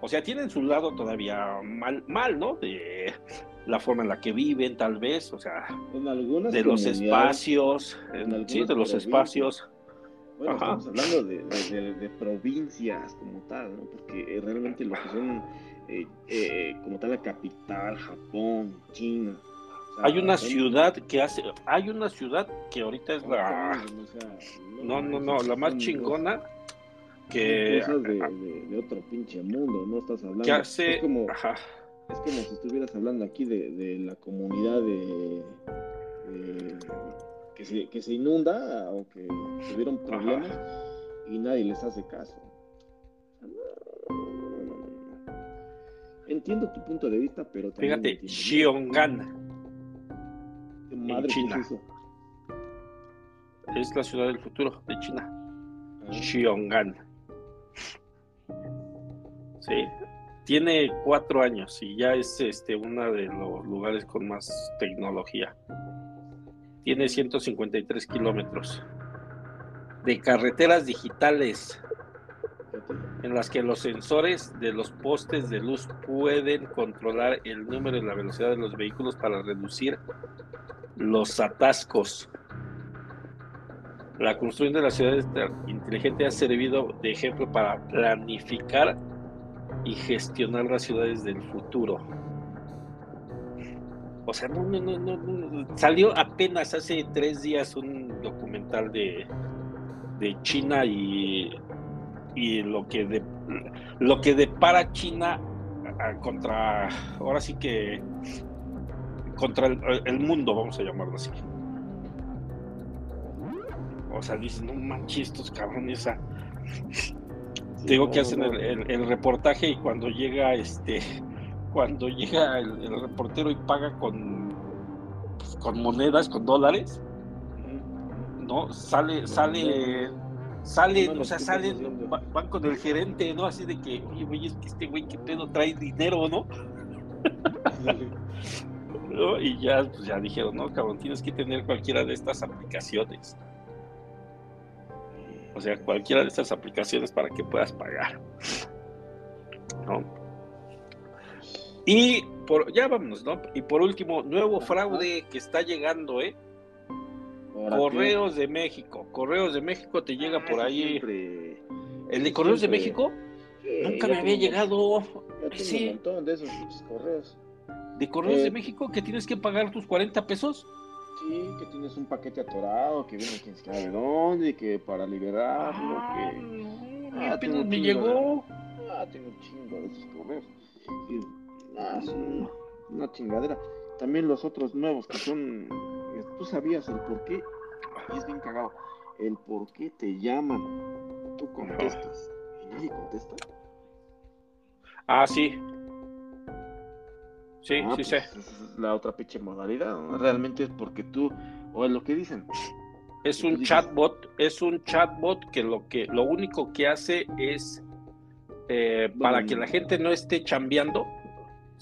O sea, tienen su lado todavía mal, mal, ¿no? De la forma en la que viven, tal vez, o sea, En algunas de los espacios, en sí, de los espacios. Bueno, Ajá. estamos hablando de, de- de- de provincias como tal, ¿no? Porque eh, realmente lo que son, eh, eh, como tal, la capital, Japón, China. o sea, Hay una ciudad que hace, hay una ciudad que ahorita es la, o sea, no, no, no, la más chingona que, cosas de, otro pinche mundo, ¿no? Estás hablando. que hace, es, como, ajá, es como si estuvieras hablando aquí de, la comunidad de- que, se, que se inunda o que tuvieron problemas y nadie les hace caso. Entiendo tu punto de vista, pero también fíjate, Xiong'an ¿Qué madre China. es eso? es la ciudad del futuro de China. Ah, Xiong'an. Sí, tiene cuatro años y ya es este uno de los lugares con más tecnología. Tiene 153 kilómetros de carreteras digitales en las que los sensores de los postes de luz pueden controlar el número y la velocidad de los vehículos para reducir los atascos. La construcción de la ciudad inteligente ha servido de ejemplo para planificar y gestionar las ciudades del futuro. O sea, no, no, no, no, no. salió apenas hace tres días un documental de, de China y, y lo que de, lo que depara China contra ahora sí que contra el, el mundo, vamos a llamarlo así. O sea, dicen, no manches, estos cabrones. ah". Te digo que hacen el- el reportaje y cuando llega este, cuando llega el, el reportero y paga con, pues, con monedas, con dólares, ¿no? Sale, sale, sale, o sea, ¿qué estás salen, van con el gerente, ¿no? Así de que, oye, güey, es que este güey, ¿qué pedo trae dinero, no? ¿No? Y ya, pues ya dijeron, no, cabrón, tienes que tener cualquiera de estas aplicaciones. O sea, cualquiera de estas aplicaciones para que puedas pagar. ¿No? Y por, ya vámonos, ¿no? Y por último, nuevo fraude que está llegando, ¿eh? Correos de México. Correos de México te llega por ahí. ¿El de Correos de México? Nunca me había llegado. sí. un montón de esos correos. ¿De Correos de eh, México que tienes que pagar tus 40 pesos? Sí, que tienes un paquete atorado, que viene quién sabe de dónde, que para liberarlo, ah, que... Ah, apenas me llegó. Ah, tengo un chingo de esos correos. Ah, son una chingadera. También los otros nuevos que son... Tú sabías el por qué, y es bien cagado, el por qué te llaman, tú contestas, y nadie contesta. Ah, sí, Sí, ah, sí pues sé. es la otra pinche modalidad. Realmente es porque tú, o es lo que dicen. Es un chatbot, es un chatbot que lo que lo único que hace es eh, para que la gente no esté chambeando,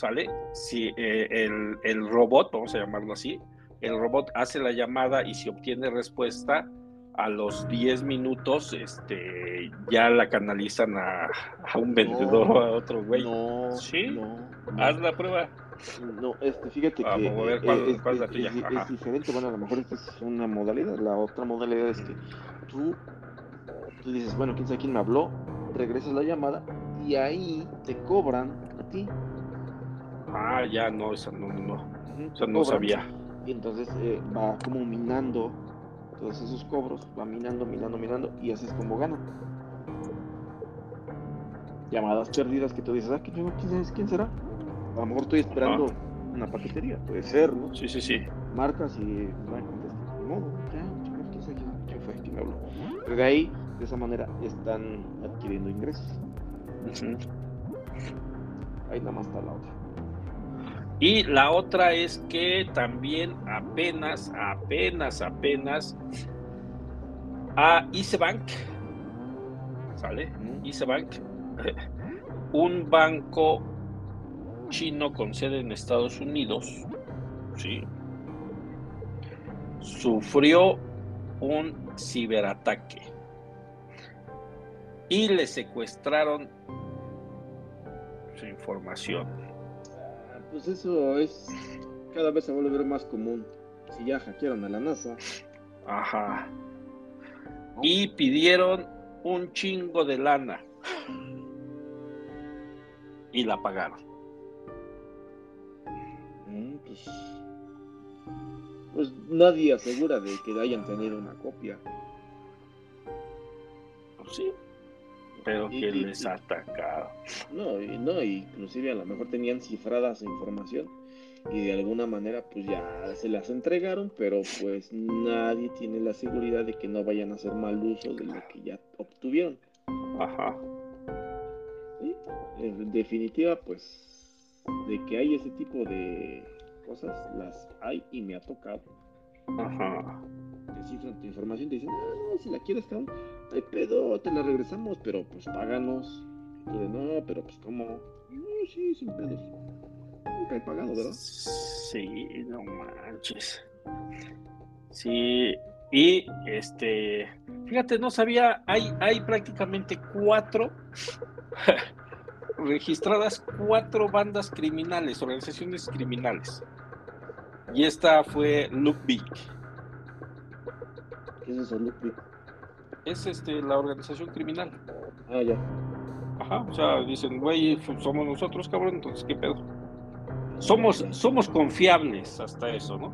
¿sale? Si eh, el, el, robot, vamos a llamarlo así, el robot hace la llamada y si obtiene respuesta, a los 10 minutos este, ya la canalizan a, un vendedor o a otro güey. No, ¿Sí? No, Haz la prueba. No, este, fíjate ah, que a ver, ¿cuál, es, cuál es, la tuya? Es, diferente. Bueno, a lo mejor esta es una modalidad. La otra modalidad es que tú, tú dices, bueno, quién sabe quién me habló, regresas la llamada y ahí te cobran a ti. Ah, ya, no, esa no, no, no. no sabía. Y entonces eh, va como minando todos esos cobros, va minando, minando, minando y así es como gana. Llamadas perdidas que tú dices, ah, ¿quién, quién será? A lo mejor estoy esperando una paquetería, puede ser, ¿no? Sí, sí, sí. Marcas y no contesta. De modo, ya, ¿quién quién, fue? ¿Quién habló? Pero de ahí, de esa manera, están adquiriendo ingresos. Ahí nada más está la otra. Y la otra es que también apenas, apenas, apenas a Isebank, ¿sale? Isebank, un banco chino con sede en Estados Unidos, ¿sí? Sufrió un ciberataque y le secuestraron su información pues eso es. Cada vez se vuelve a ver más común. Si ya hackearon a la NASA. Ajá. Y pidieron un chingo de lana. Y la pagaron. Mm, pues, pues, nadie asegura de que hayan tenido una copia. Pues sí, pero que les atacaron. No, y, no, inclusive a lo mejor tenían cifrada su información y de alguna manera pues ya se las entregaron, pero pues nadie tiene la seguridad de que no vayan a hacer mal uso de lo que ya obtuvieron. Ajá. Sí, en definitiva pues de que hay ese tipo de cosas, las hay y me ha tocado. Ajá. Tu información, te dicen, ah, no, si la quieres, cabrón, hay pedo, te la regresamos, pero pues páganos. Y no, pero pues como, no, sí, sin pedos. Nunca he pagado, ¿verdad? Sí, no manches. Sí, y este, fíjate, no sabía, hay, hay prácticamente cuatro registradas cuatro bandas criminales, organizaciones criminales. Y esta fue Big. ¿Qué es eso, este, la organización criminal. Ah, ya. Ajá, o sea, dicen, güey, somos nosotros, cabrón, entonces, ¿qué pedo? Somos, somos confiables hasta eso, ¿no?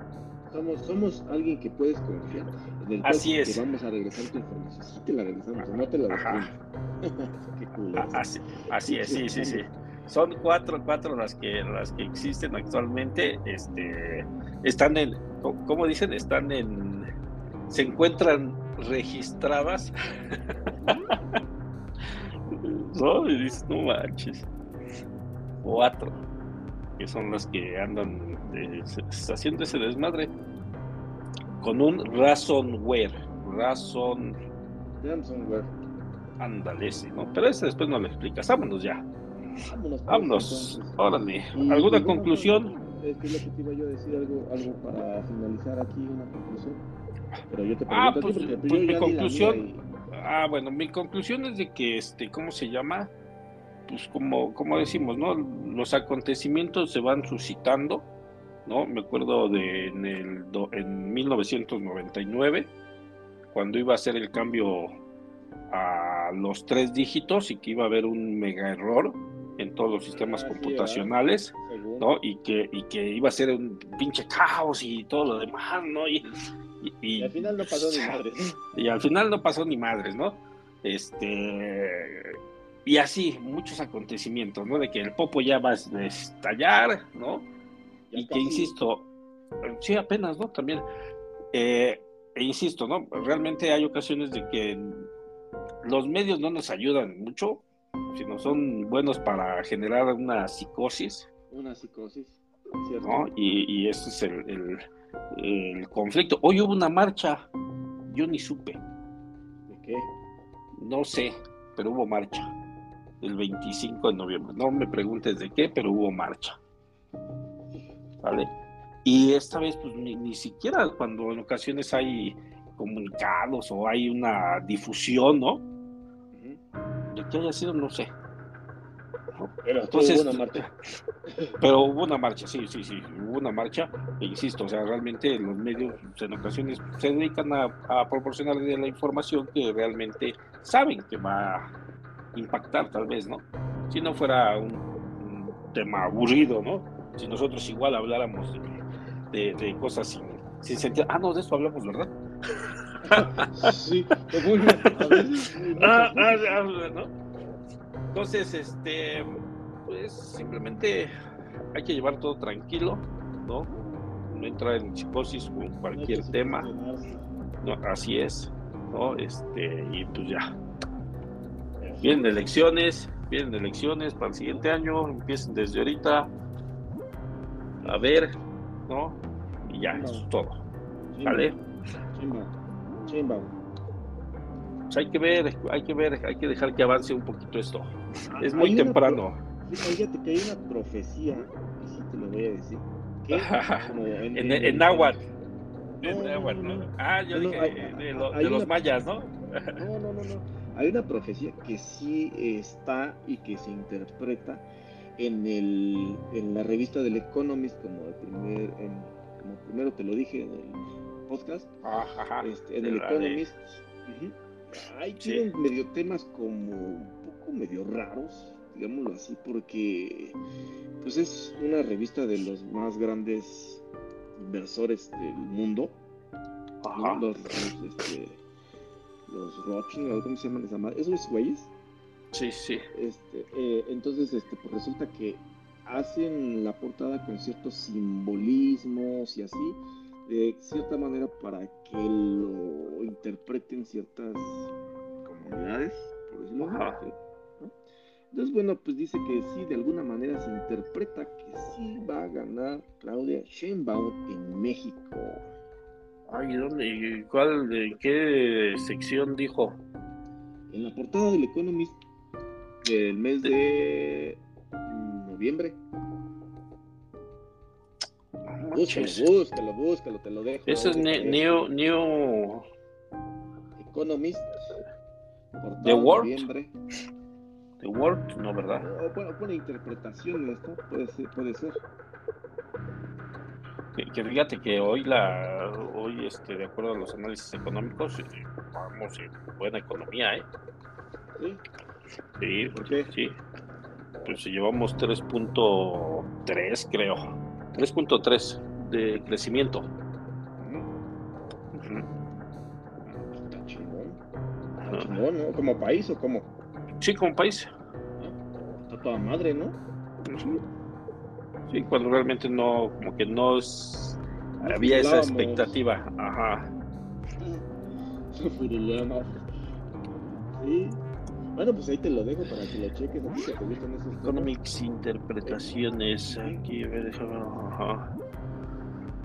Somos, somos alguien que puedes confiar. así es. Que vamos a regresar tu información. Sí te la regresamos, no te la. Qué cool, así, así es, sí, sí, sí. Son cuatro, cuatro las que, las que existen actualmente. Este, están en, ¿cómo dicen? Están en, se encuentran registradas. no, y dices, no manches. Cuatro, que son las que andan eh, haciendo ese desmadre. Con un Razonware. Razon. Ransomware. Ándale, sí, ¿no? Pero ese después no lo explicas. Vámonos ya. Vámonos. Vámonos. Órale. ¿Alguna conclusión? es que lo que te iba yo a decir algo, algo para finalizar aquí, una conclusión. Pero yo te ah, pues, pues mi conclusión. Ah, bueno, mi conclusión es de que, este, ¿cómo se llama? Pues como, como decimos, ¿no? Los acontecimientos se van suscitando, ¿no? Me acuerdo de en, el, en 1999, cuando iba a hacer el cambio a los tres dígitos y que iba a haber un mega error en todos los sistemas computacionales, ¿no? Y que, y que iba a ser un pinche caos y todo lo demás, ¿no? Y, y, al final no pasó ni madres. Y al final no pasó ni madres, ¿no? Este. Y así, muchos acontecimientos, ¿no? De que el Popo ya va a estallar, ¿no? y que, insisto, sí, apenas, ¿no? También. Eh, e insisto, ¿no? Realmente hay ocasiones de que los medios no nos ayudan mucho, sino son buenos para generar una psicosis. Una psicosis, ¿cierto? ¿no? Y, y ese es el, el, conflicto. Hoy hubo una marcha, yo ni supe. ¿De qué? No sé, pero hubo marcha. El 25 de noviembre. No me preguntes de qué, pero hubo marcha. ¿Vale? Y esta vez, pues ni, ni siquiera cuando en ocasiones hay comunicados o hay una difusión, ¿no? que haya sido, no sé. Pero Entonces, hubo una marcha. Pero hubo una marcha, sí, sí, sí, hubo una marcha, e insisto, o sea, realmente los medios en ocasiones se dedican a, a proporcionar la información que realmente saben que va a impactar, tal vez, ¿no? Si no fuera un, tema aburrido, ¿no? Si nosotros igual habláramos de, de, cosas sin, sin sentido. Ah, no, de eso hablamos, ¿verdad? sí, ah, ah, ah, ¿no? Entonces, este, pues simplemente hay que llevar todo tranquilo, ¿no? No entrar en psicosis con cualquier tema. No, así es, ¿no? Este, y pues ya. Vienen elecciones, vienen elecciones para el siguiente año, empiecen desde ahorita a ver, ¿no? Y ya, eso es todo. ¿Vale? Pues hay que ver, hay que ver, hay que dejar que avance un poquito esto. Es muy temprano. fíjate que hay una profecía, y sí te lo voy a decir. en, en, en, náhuatl. No, Ah, yo dije de, los mayas, ¿no? no, no, no, no. Hay una profecía que sí está y que se interpreta en, el, en la revista del Economist, como, el primer, como primero te lo dije en el podcast, este, en el Economist. Hay tienen medio temas como poco medio raros, digámoslo así, porque pues es una revista de los más grandes inversores del mundo. Los, este, los Rothschild, ¿cómo se llaman esa madre? ¿Esos güeyes? Sí, sí. Este, eh, entonces, este, pues resulta que hacen la portada con ciertos simbolismos y así, de cierta manera para que lo interpreten ciertas comunidades, por decirlo así. Entonces, bueno, pues dice que sí, de alguna manera se interpreta que sí va a ganar Claudia Sheinbaum en México. Ay, ¿dónde? ¿Cuál, de qué sección dijo? En la portada del Economist del mes de noviembre. Búscalo, búscalo, búscalo, te lo dejo. Eso es New, New Economist. The World. The World, no, ¿verdad? bueno, buena interpretación esto, puede ser. Puede ser. Que, fíjate que hoy la hoy este de acuerdo a los análisis económicos eh, vamos en buena economía eh sí sí sí pues llevamos 3.3 creo 3.3 de crecimiento. Está chingón. Está chingón, ¿no? ¿Como país o como? Sí, como país. Está toda madre, ¿no? Sí, cuando realmente no, como que no había esa expectativa. Ajá. Sí. Bueno, pues ahí te lo dejo para que lo cheques. Economics interpretaciones. Aquí, a ver, déjame. Ajá.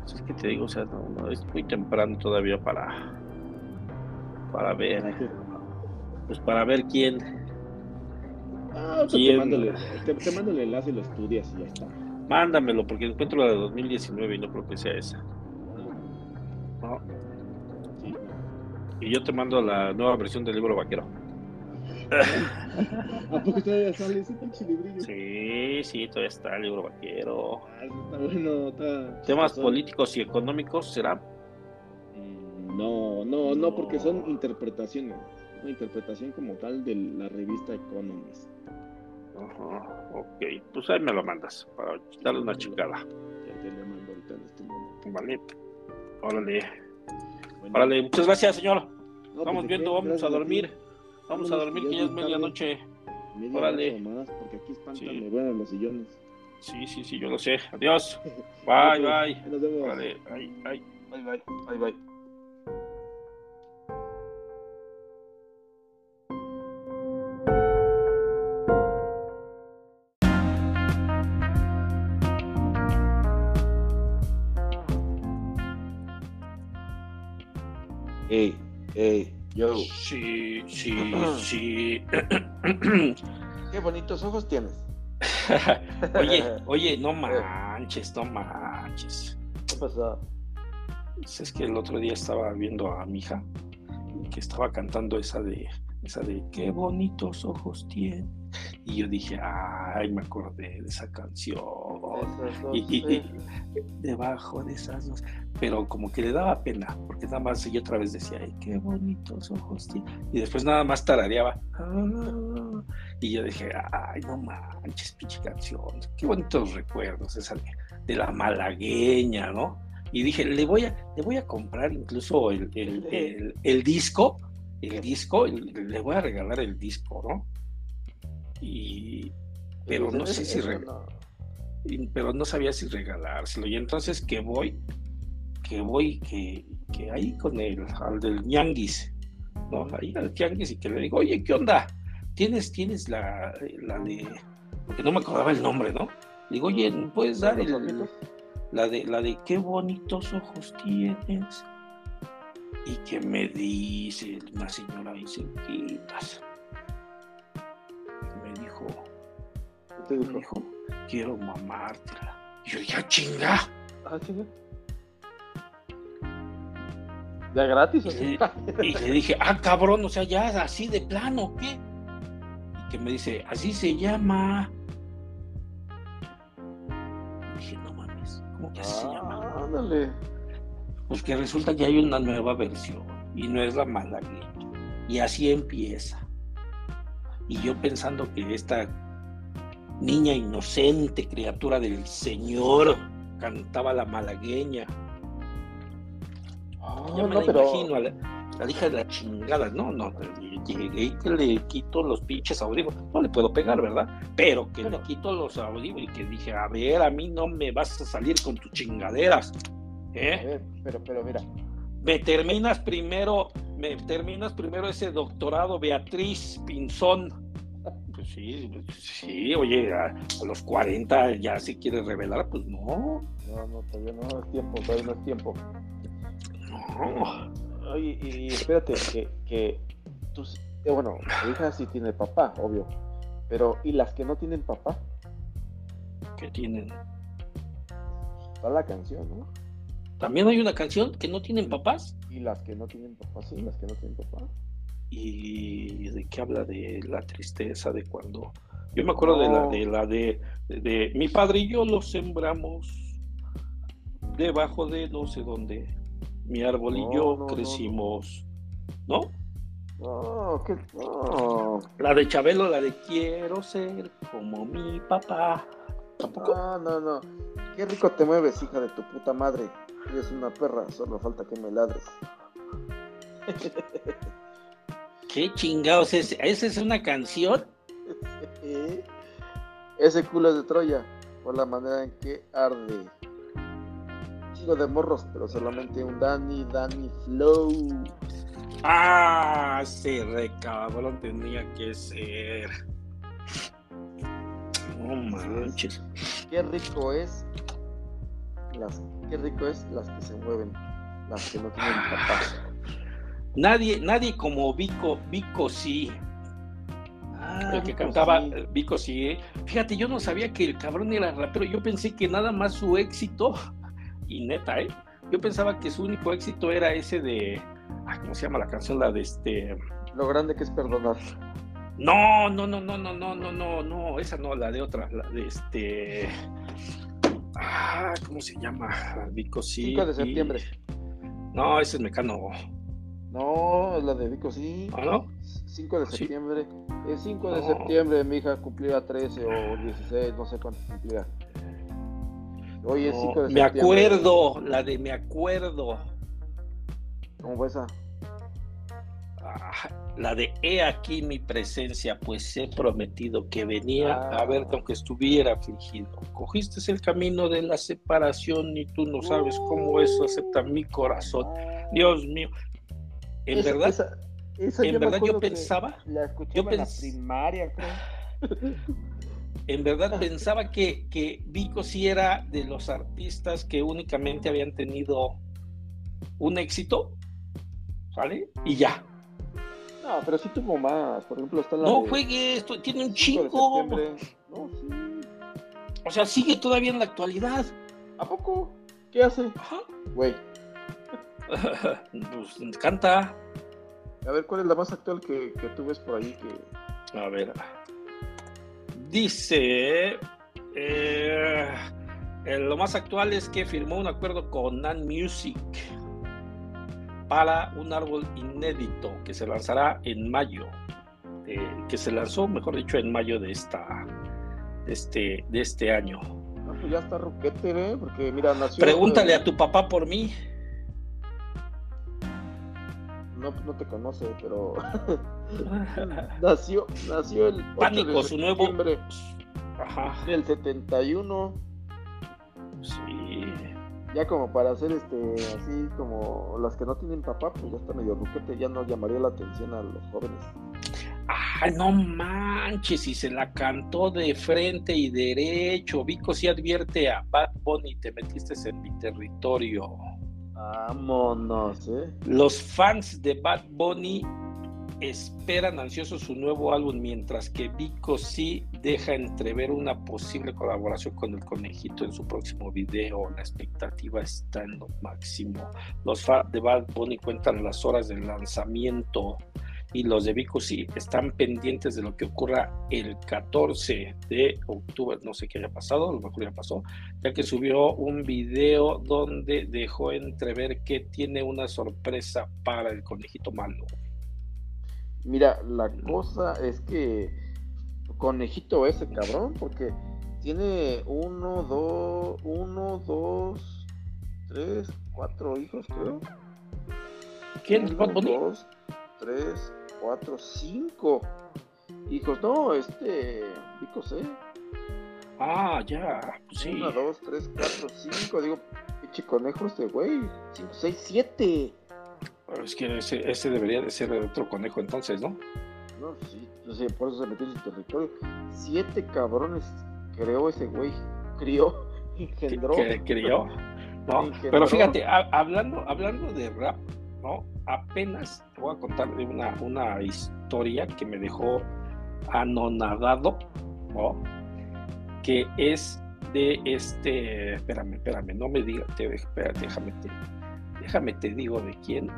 Es que te digo, o sea, no, es muy temprano todavía para. Para ver. Pues para ver quién. Ah, Te, mando el, te, mando el enlace y lo estudias y ya está. Mándamelo, porque encuentro la de 2019 y no creo que sea esa. No. Y yo te mando la nueva versión del libro vaquero. ¿A poco todavía sale ese pinche librillo? Sí, sí, todavía está el libro vaquero. Ah, está bueno, está. Temas políticos y económicos será. Mm, No, no, no, porque son interpretaciones. Una interpretación como tal de la revista Economist. Ajá, ok, pues ahí me lo mandas para darle una chingada. Ya te lo mando ahorita en este momento. Vale. Órale. Bueno, Órale, muchas gracias, señor. no, Vamos pues, ¿de viendo, vamos Gracias a dormir. Vamos a dormir, que ya es medianoche. Media Órale. más, porque aquí espantan, Sí. me vuelan los sillones. Sí, sí, sí, yo lo sé. Adiós. Bye, Pues, bye. Nos vemos. Órale, bye, bye. Bye, bye. Bye, bye. Hey, hey, yo. Sí, sí, sí. Qué bonitos ojos tienes. oye, oye, no manches, no manches. ¿Qué pasó? Pues Es que el otro día estaba viendo a mi hija que estaba cantando esa de esa de qué bonitos ojos tiene. Y yo dije, ay, me acordé de esa canción. Dos, Y, y- y debajo de esas dos. Pero como que le daba pena, porque nada más ella otra vez decía, ay, qué bonitos ojos tiene. Y después nada más tarareaba. "Ah". Y yo dije, ay, no manches, pinche canción. Qué bonitos recuerdos esa de, de la malagueña, ¿no? Y dije, le voy a, le voy a comprar incluso el, el, el- el disco, el disco, le voy a regalar el disco, ¿no? Y, pero no sé si no. pero no sabía si regalárselo. Y entonces que voy, que voy, que, que ahí con el, al del ñanguis, ¿no? Ahí al ñanguis y que le digo, oye, ¿qué onda? ¿Tienes, tienes la, la de, porque no me acordaba el nombre, ¿no? Le digo, oye, ¿me puedes dar ¿Los el, la de, la de qué bonitos ojos tienes? Y que me dice una señora ahí cerquitas. Me dijo, ¿Qué te me dijo? quiero mamártela. Y yo, ya chinga. Ah, chinga. ¿Ya gratis o? Y le dije, ah, cabrón, o sea, ya así de plano, ¿qué? Y que me dice, así se llama. Y dije, no mames, ¿cómo que así se llama? Ah, ándale. Pues que resulta que hay una nueva versión y no es la malagueña. Y así empieza. Y yo pensando que esta niña inocente, criatura del Señor, cantaba la malagueña. Ah, Ya me no, la pero. imagino a la, a la hija de la chingada. No, no, llegué y que le quito los pinches audífonos. No le puedo pegar, ¿verdad? Pero que le quito los audífonos y que dije, a ver, a mí no me vas a salir con tus chingaderas. A ¿Eh? ver, pero, pero mira. Me terminas primero, me terminas primero ese doctorado Beatriz Pinzón. Pues sí, sí, oye, a, a los 40 ya se quiere revelar, pues no, No, no, todavía no es tiempo, todavía no es tiempo. no. Oye, y, espérate, que, que tus, eh, bueno, tu hija sí tiene papá, obvio. Pero, ¿y las que no tienen papá? que tienen. Está la canción, ¿no? También hay una canción que no tienen papás. Y las que no tienen papá, sí, las que no tienen papá. y de qué habla de la tristeza de cuando yo me acuerdo de la de la de, de, de mi padre y yo lo sembramos debajo de no sé dónde mi árbol y yo no, crecimos no No, que no. la de Chabelo la de quiero ser como mi papá tampoco No, no, no. Qué rico te mueves, hija de tu puta madre. Eres una perra, solo falta que me ladres. qué chingados es esa es una canción Ese culo es de Troya, por la manera en que arde. Chingo de morros, pero solamente un Danny, Danny Flow. ah ese re cabrón tenía que ser no manches Qué rico es las, qué rico es las que se mueven, las que no tienen papá. Nadie, nadie como Vico, Vico sí, Ah, el que Vico, cantaba sí. eh, Vico sí. eh. Fíjate, yo no sabía que el cabrón era rapero. Yo pensé que nada más su éxito, y neta, ¿eh? Yo pensaba que su único éxito era ese de, ah, ¿cómo se llama la canción? La de este. Lo grande que es perdonar. No, no, no, no, no, no, no, no, no, esa no, la de otra, la de este. Ah, ¿cómo se llama? Vico sí. 5 de septiembre. No, ese es Mecano. No, es la de Vico sí. ¿Ah, no? 5 de Sí. septiembre. El 5 de septiembre mi hija cumplía 13 o 16, no sé cuánto cumplía. Hoy es No, 5 de me septiembre. acuerdo, la de me acuerdo. ¿Cómo fue esa? La de he aquí mi presencia, pues he prometido que venía Ah. a verte aunque estuviera afligido. Cogiste el camino de la separación y tú no sabes cómo eso acepta mi corazón. Dios mío. En Esa- verdad, esa- esa en me verdad yo pensaba, La yo en la primaria, creo. en verdad pensaba que, que Vico sí era de los artistas que únicamente habían tenido un éxito, ¿sale? Y ya. No, pero sí tuvo más. Por ejemplo, está la No de juegue esto, tiene un 5 de chingo. septiembre. No, sí. O sea, sigue todavía en la actualidad. ¿A poco? ¿Qué hace? Ajá. Güey, Pues, canta. a ver, ¿cuál es la más actual que, que tú ves por ahí? Que... A ver. Dice. eh, eh, lo más actual es que firmó un acuerdo con Nan Music para un árbol inédito que se lanzará en mayo. eh, que se lanzó, mejor dicho, en mayo de esta. De este, de este año. Pues ya está roquete, ¿eh? Porque mira, nació. Pregúntale a tu papá por mí. No, no te conoce, pero. nació, nació el 8 Pánico, de su nuevo- Ajá. del 71. Sí. Ya como para hacer este, así como las que no tienen papá, pues ya está medio ruquete, ya no llamaría la atención a los jóvenes. Ay, no manches, y se la cantó de frente y derecho. Vico sí advierte a Bad Bunny, te metiste en mi territorio. Vámonos, ¿eh? Los fans de Bad Bunny esperan ansiosos su nuevo álbum, mientras que Vico sí deja entrever una posible colaboración con el conejito en su próximo video. La expectativa está en lo máximo. Los fans de Bad Bunny cuentan las horas del lanzamiento y los de Vico sí están pendientes de lo que ocurra el 14 de octubre. No sé qué haya pasado, lo mejor ya pasó, ya que subió un video donde dejó entrever que tiene una sorpresa para el conejito malo. Mira, la cosa es que conejito ese cabrón, porque tiene uno, dos, uno, dos, tres, cuatro hijos, creo. ¿Quién Uno? Dos, tres, cuatro, cinco hijos. No, este, Vico C. Ah, ya, pues sí. Uno, dos, tres, cuatro, cinco. Digo, pinche conejo este güey. Cinco, seis, siete. Es que ese, ese debería de ser otro conejo entonces, ¿no? No, sí, no sé, por eso se metió en su territorio. Siete cabrones creó ese güey. Crió, engendró. crió. ¿no? Engendró. Pero fíjate, ha- hablando, hablando de rap, ¿no? Apenas te voy a contar una, una historia que me dejó anonadado, ¿no? Que es de este, espérame, espérame, no me digas, déjame te, déjame te digo de quién,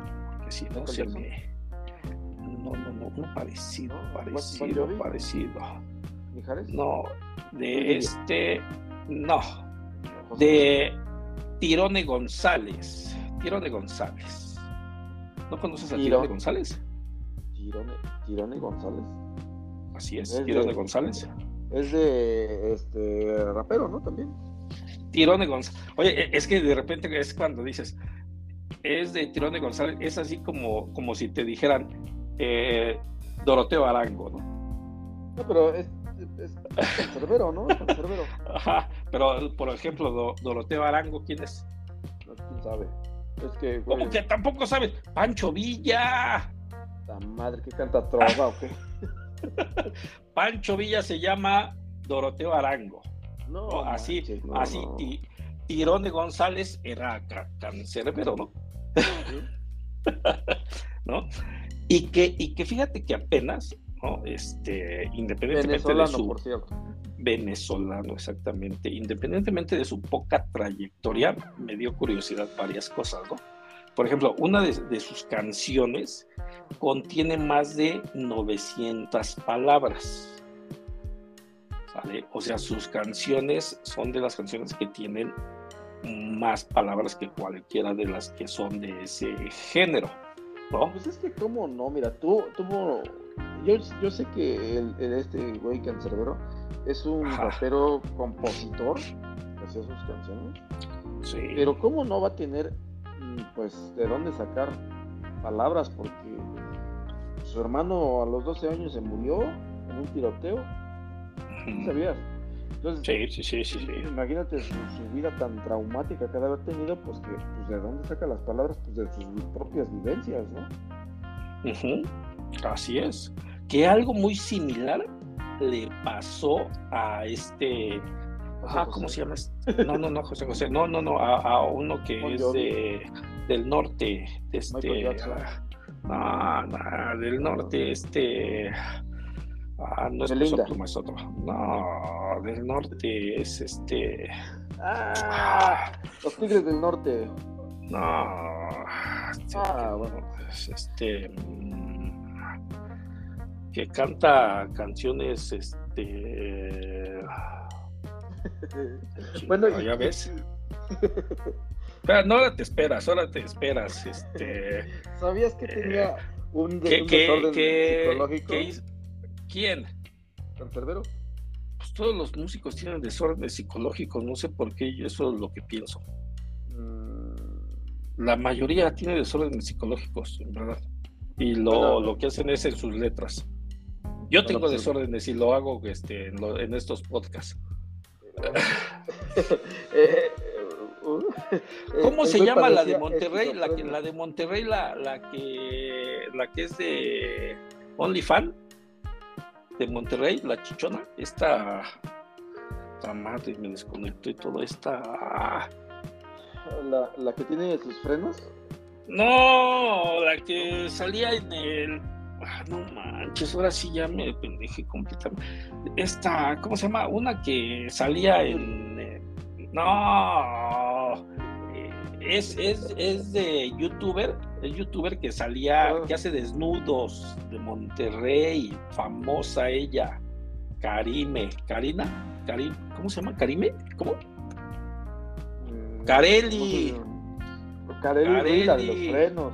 porque si no me... No, no, no, no, parecido, parecido, parecido. Mijares. No, de este, no, de Tirone González. Tirone González. ¿No conoces a Tiro- Tirone González? Tirone, Tirone González. Así es, Es de- Tirone González. Es de este rapero, ¿no? También. Tirone González. Oye, e- es que de repente es cuando dices, es de Tirone González, es así como, como si te dijeran eh, Doroteo Arango, ¿no? No, pero es, es, es Cerbero, ¿no? Es Cerbero. Ajá, pero por ejemplo, Do- Doroteo Arango, ¿quién es? No, quién sabe. Es que, güey, ¿Cómo que tampoco sabes? Pancho Villa. la madre que canta trova o qué. Pancho Villa se llama Doroteo Arango. No, ¿no? así, manches, no, así, no. Ti- Tirone González era ca- cancerbero, ¿no? ¿no? Y que, y que fíjate que apenas, ¿no? Este, independientemente de su por cierto. venezolano, exactamente, independientemente de su poca trayectoria, me dio curiosidad varias cosas, ¿no? por ejemplo, una de, sus canciones contiene más de 900 palabras. O sea, sus canciones son de las canciones que tienen más palabras que cualquiera de las que son de ese género. ¿no? Pues es que, ¿cómo no? Mira, tú, tuvo. Yo, yo sé que el, este güey cancerbero es un rapero compositor que hacía sus canciones. Sí. Pero, ¿cómo no va a tener pues de dónde sacar palabras porque su hermano a los 12 años se murió en un tiroteo. ¿Sabías? Entonces, sí, sí, sí, sí, Imagínate su, vida tan traumática que haber tenido, pues que pues, de dónde saca las palabras, pues de sus propias vivencias, ¿no? Así es. Que algo muy similar le pasó a este Ah, ¿cómo se llama? No, no, no, José José. No, no, no, a, uno que es de, del norte. De este. Ah, no, no, del norte, este. Ah, no es Peso Pluma, es otro. No, del norte es este. Ah, los Tigres del Norte. No. Este, ah, bueno. Es este. Mm, que canta canciones, este bueno, ya ves. Pero no ahora te esperas, ahora te esperas. Este, ¿Sabías que tenía un, desorden psicológico? ¿Quién? ¿Cancerbero? Pues todos los músicos tienen desorden psicológico, no sé por qué, eso es lo que pienso. Mm. La mayoría tiene desórdenes psicológicos, en verdad. Y lo, lo que hacen es en sus letras. Yo tengo pues, desórdenes y lo hago este, en estos podcasts. Eh, uh, ¿Cómo se llama la de Monterrey? La, que, la de Monterrey, la, la, que la que es de OnlyFan de Monterrey, la chichona, esta, madre me desconectó y todo esta. La, la que tiene sus frenos. No, la que salía en el Ah, no manches, ahora sí ya me pendeje completamente. Esta, ¿cómo se llama? Una que salía en. Eh, no. Es, es, es, de youtuber, el youtuber que salía, ah. que hace desnudos de Monterrey, famosa ella, Karime, Karina, Karim, ¿cómo se llama? Karime, ¿cómo? Mm, Carelli. Carelli, de los frenos.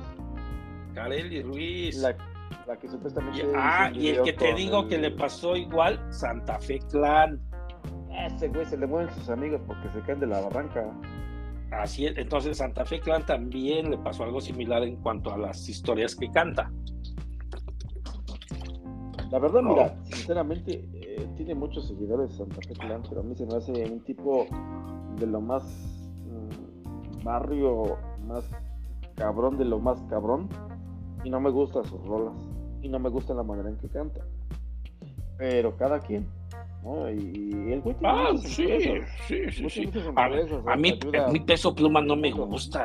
Carelli Ruiz que supuestamente. ah, y el que te digo que le pasó igual, Santa Fe Clan. Ese güey se le mueven sus amigos porque se caen de la barranca. Así es, entonces Santa Fe Clan también le pasó algo similar en cuanto a las historias que canta. La verdad, mira, sinceramente, eh, tiene muchos seguidores Santa Fe Clan, pero a mí se me hace un tipo de lo más mm, barrio, más cabrón de lo más cabrón, y no me gustan sus rolas y no me gusta la manera en que canta. Pero cada quien. ¿No? Y, el güey Ah, sí, sí, sí, sí. A, mí, mi peso pluma no me gusta.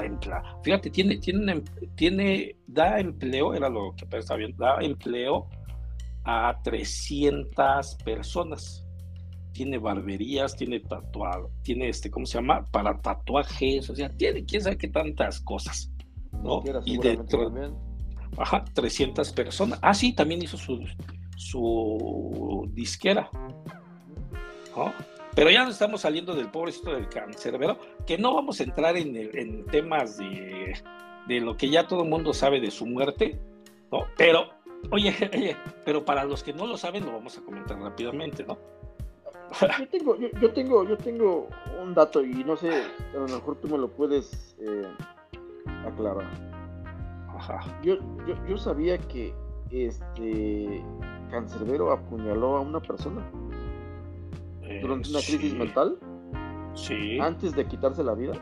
Fíjate, tiene, tiene, tiene, da empleo, era lo que estaba bien, da empleo a 300 personas. Tiene barberías, tiene tatuado, tiene este, ¿cómo se llama? Para tatuajes, o sea, tiene quién sabe qué tantas cosas. ¿no? Y dentro, Ajá, 300 personas. Ah, sí, también hizo su, su disquera. Pero ya no estamos saliendo del pobrecito del cáncer, ¿verdad? Que no vamos a entrar en, en temas de, de, lo que ya todo el mundo sabe de su muerte, ¿no? Pero, oye, pero para los que no lo saben, lo vamos a comentar rápidamente, ¿no? Yo tengo, yo, tengo, yo tengo un dato y no sé, a lo mejor tú me lo puedes eh, aclarar. Yo, yo, sabía que este Cancerbero apuñaló a una persona durante una crisis mental. Sí. Antes de quitarse la vida.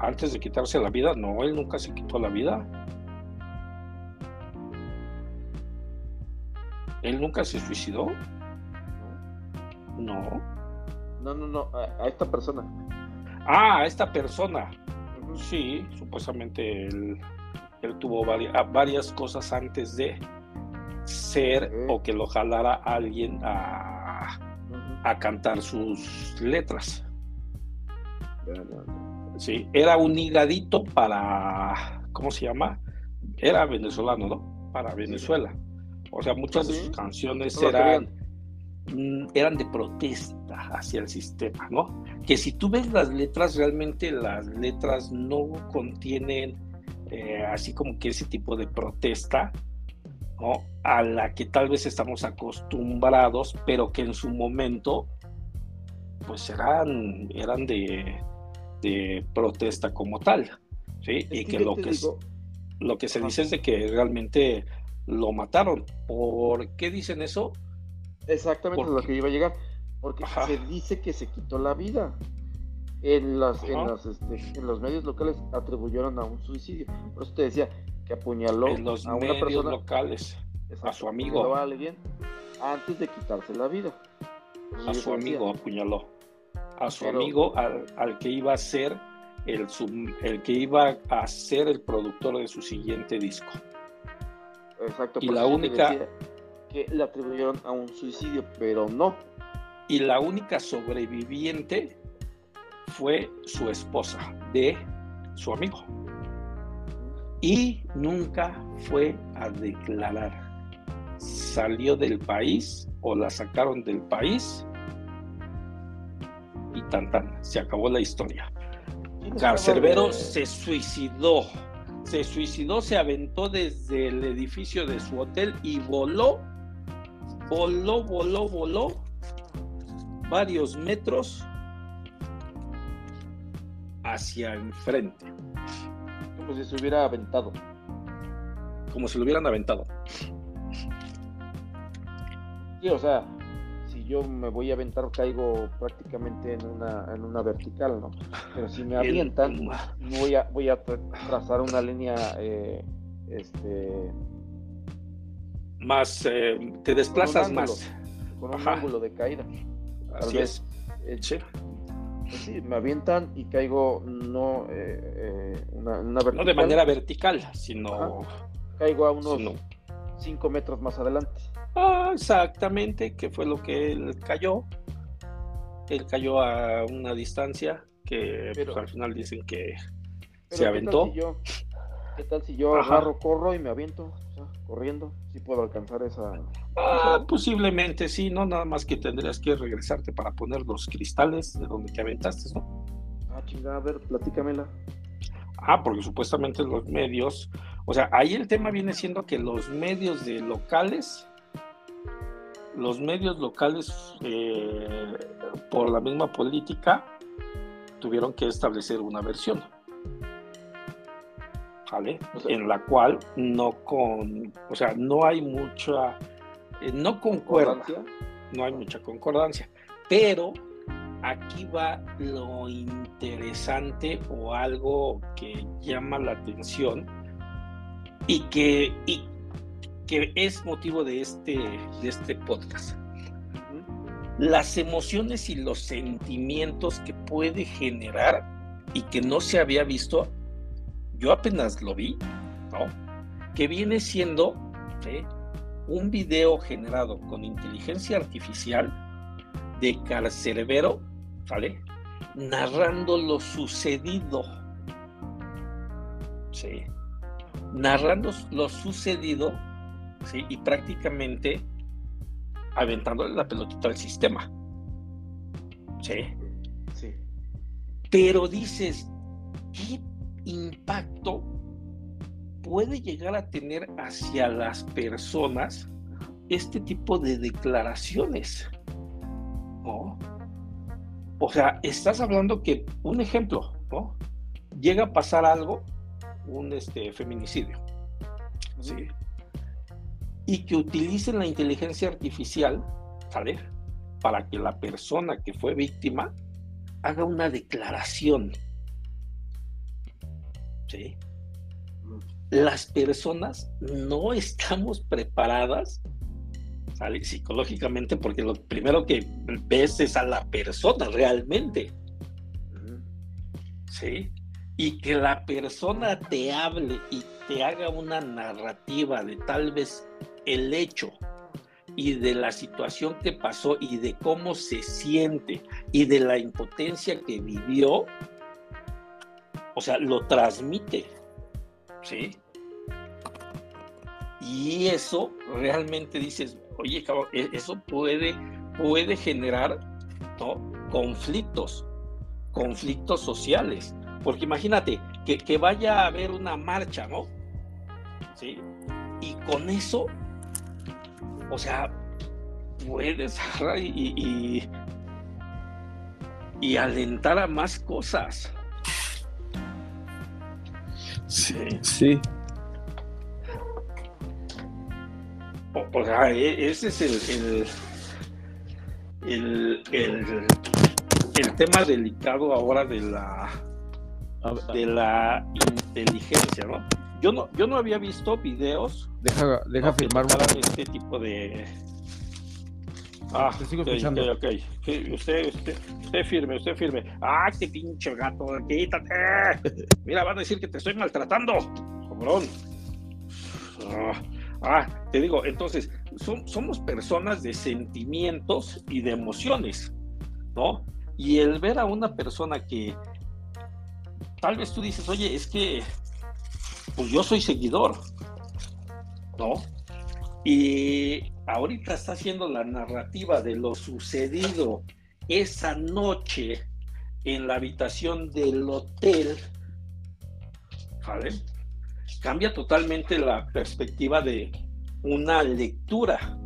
Antes de quitarse la vida, no, él nunca se quitó la vida. ¿Él nunca se suicidó? No. No, no, no, a, esta persona. Ah, a esta persona. Sí, supuestamente él él tuvo varias, cosas antes de ser o que lo jalara alguien a, cantar sus letras. Sí, era un higadito para ¿cómo se llama? Era venezolano, ¿no? Para Venezuela. O sea, muchas de sus canciones eran, mm, eran de protesta hacia el sistema, ¿no? Que si tú ves las letras, realmente las letras no contienen eh, así como que ese tipo de protesta, ¿no? A la que tal vez estamos acostumbrados, pero que en su momento, pues eran, eran de, de protesta como tal, ¿sí? y que, lo que, lo que se dice es de que realmente lo mataron. ¿Por qué dicen eso? Exactamente lo que iba a llegar. Porque se dice que se quitó la vida. En, las, en, este, en, los medios locales atribuyeron a un suicidio. Por eso te decía que apuñaló en los a una medios locales a su amigo. A alguien antes de quitarse la vida. a su amigo apuñaló. A su amigo al, al, que iba a ser el, el que iba a ser el productor de su siguiente disco. Exacto. Y la única que le atribuyeron a un suicidio, pero no. Y la única sobreviviente fue su esposa de su amigo. Y nunca fue a declarar. Salió del país o la sacaron del país y tan tan, se acabó la historia. Carcerbero se suicidó se suicidó, se aventó desde el edificio de su hotel y voló, voló, voló, voló varios metros hacia enfrente. Como si se hubiera aventado. Como si lo hubieran aventado. Sí, o sea, yo me voy a aventar, caigo prácticamente en una, en una vertical, ¿no? Pero si me avientan, voy a, voy a trazar una línea, eh, este... Más, eh, te desplazas más. Con un ángulo de caída. Así es. Eh, pues sí. me avientan y caigo no una, vertical. No de manera vertical, sino... Caigo a unos 5 metros más adelante. Ah, exactamente, que fue lo que él cayó. Él cayó a una distancia que pues, al final dicen que se aventó. ¿Qué tal si yo, agarro, corro y me aviento? corriendo, si puedo alcanzar esa. Ah, posiblemente sí, no, nada más que tendrías que regresarte para poner los cristales de donde te aventaste, ¿no? Ah, chingada, a ver, platícamela. Ah, porque supuestamente los medios, o sea, ahí el tema viene siendo que los medios de locales los medios locales, eh, por la misma política, tuvieron que establecer una versión. ¿Vale? en la cual no con, o sea, no hay mucha, eh, no concuerda, no hay mucha concordancia, pero aquí va lo interesante o algo que llama la atención y que, y que es motivo de este, de este podcast. Las emociones y los sentimientos que puede generar y que no se había visto, yo apenas lo vi, ¿no? Que viene siendo un video generado con inteligencia artificial de Carcerbero, ¿vale? Narrando lo sucedido. Sí. Narrando lo sucedido y prácticamente aventándole la pelotita al sistema. ¿Sí? Sí. Pero dices, ¿qué impacto puede llegar a tener hacia las personas este tipo de declaraciones? O sea, estás hablando que, un ejemplo, ¿no? Llega a pasar algo, un este, feminicidio. ¿sí? Y que utilicen la inteligencia artificial, ¿vale? Para que la persona que fue víctima haga una declaración. ¿Sí? Las personas no estamos preparadas ¿sale? psicológicamente porque lo primero que ves es a la persona realmente. ¿Sí? Y que la persona te hable y te haga una narrativa de tal vez el hecho y de la situación que pasó y de cómo se siente y de la impotencia que vivió, o sea, lo transmite. ¿Sí? Y eso realmente dices, oye, e-, eso puede, puede generar conflictos, conflictos sociales. Porque imagínate que, que, vaya a haber una marcha, ¿no? ¿Sí? Y con eso, o sea, puedes y, y, y alentar a más cosas. Sí, sí. O, sea, e, ese es el el, el, el, tema delicado ahora de la de la inteligencia, ¿no? Yo no, yo no había visto videos. Deja, deja firmar este tipo de. Ah, Te sigo escuchando. Ok, okay. Usted, usted, usted firme, usted firme. ¡Ah, qué pinche gato! ¡Quítate! Mira, van a decir que te estoy maltratando. Cobrón. Ah, ah, te digo, entonces, somos personas de sentimientos y de emociones, ¿no? Y el ver a una persona que tal vez tú dices, oye, es que, pues yo soy seguidor, ¿no? Y ahorita está haciendo la narrativa de lo sucedido esa noche en la habitación del hotel, ¿vale? Cambia totalmente la perspectiva de una lectura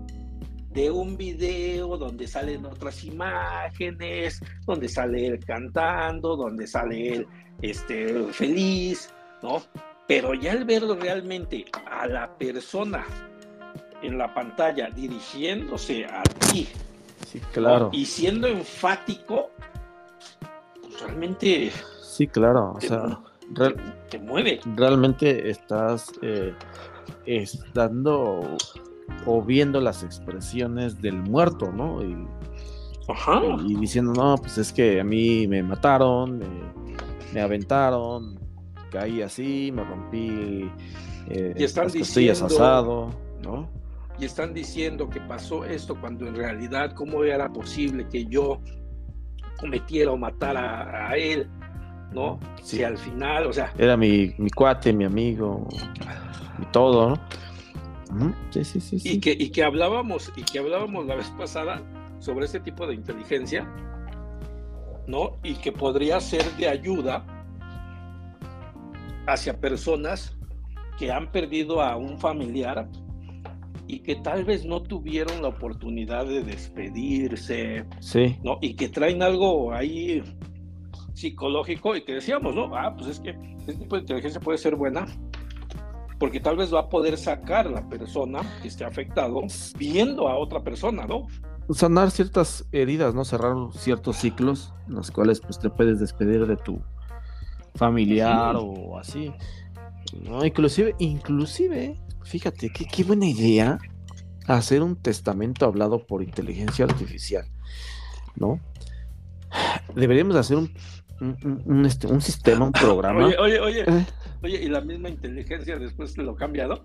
de un video donde salen otras imágenes, donde sale él cantando, donde sale él este, feliz, ¿no? Pero ya el verlo realmente a la persona en la pantalla dirigiéndose a ti, sí, claro. y siendo enfático, pues realmente. Sí, claro, o sea, te, mueve. Realmente estás eh, dando o viendo las expresiones del muerto, ¿no? Y, y diciendo, no, pues es que a mí me mataron, me, aventaron, caí así, me rompí eh, y están las costillas asado, ¿no? Y están diciendo que pasó esto cuando en realidad, ¿cómo era posible que yo cometiera o matara a, él? ¿No? Si al final, o sea. Era mi, mi cuate, mi amigo y todo, ¿no? Sí, sí, sí, Y, que, y que hablábamos, y que hablábamos la vez pasada sobre este tipo de inteligencia, ¿no? Y que podría ser de ayuda hacia personas que han perdido a un familiar y que tal vez no tuvieron la oportunidad de despedirse, sí. ¿no? Y que traen algo ahí psicológico y que decíamos, ¿no? Ah, pues es que este tipo de inteligencia puede ser buena porque tal vez va a poder sacar a la persona que esté afectado viendo a otra persona, ¿no? Sanar ciertas heridas, ¿no? Cerrar ciertos ciclos en los cuales pues te puedes despedir de tu familiar o así. ¿no? Inclusive, inclusive, fíjate, qué, qué buena idea hacer un testamento hablado por inteligencia artificial, ¿no? Deberíamos hacer un, un, este, un sistema, un programa. Oye, oye, oye. Eh. Oye, ¿y la misma inteligencia después lo ha cambiado?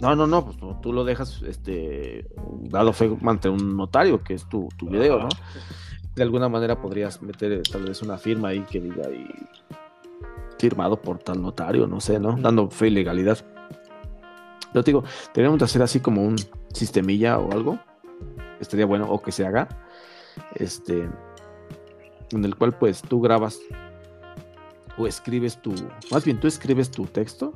No, no, no, pues tú lo dejas este dado fe ante un notario, que es tu, tu video, ¿no? De alguna manera podrías meter eh, tal vez una firma ahí que diga ahí firmado por tal notario, no sé, ¿no? Dando fe y legalidad. Yo te digo, deberíamos hacer así como un sistemilla o algo. Estaría bueno, o que se haga. Este. En el cual pues tú grabas o escribes tu, más bien tú escribes tu texto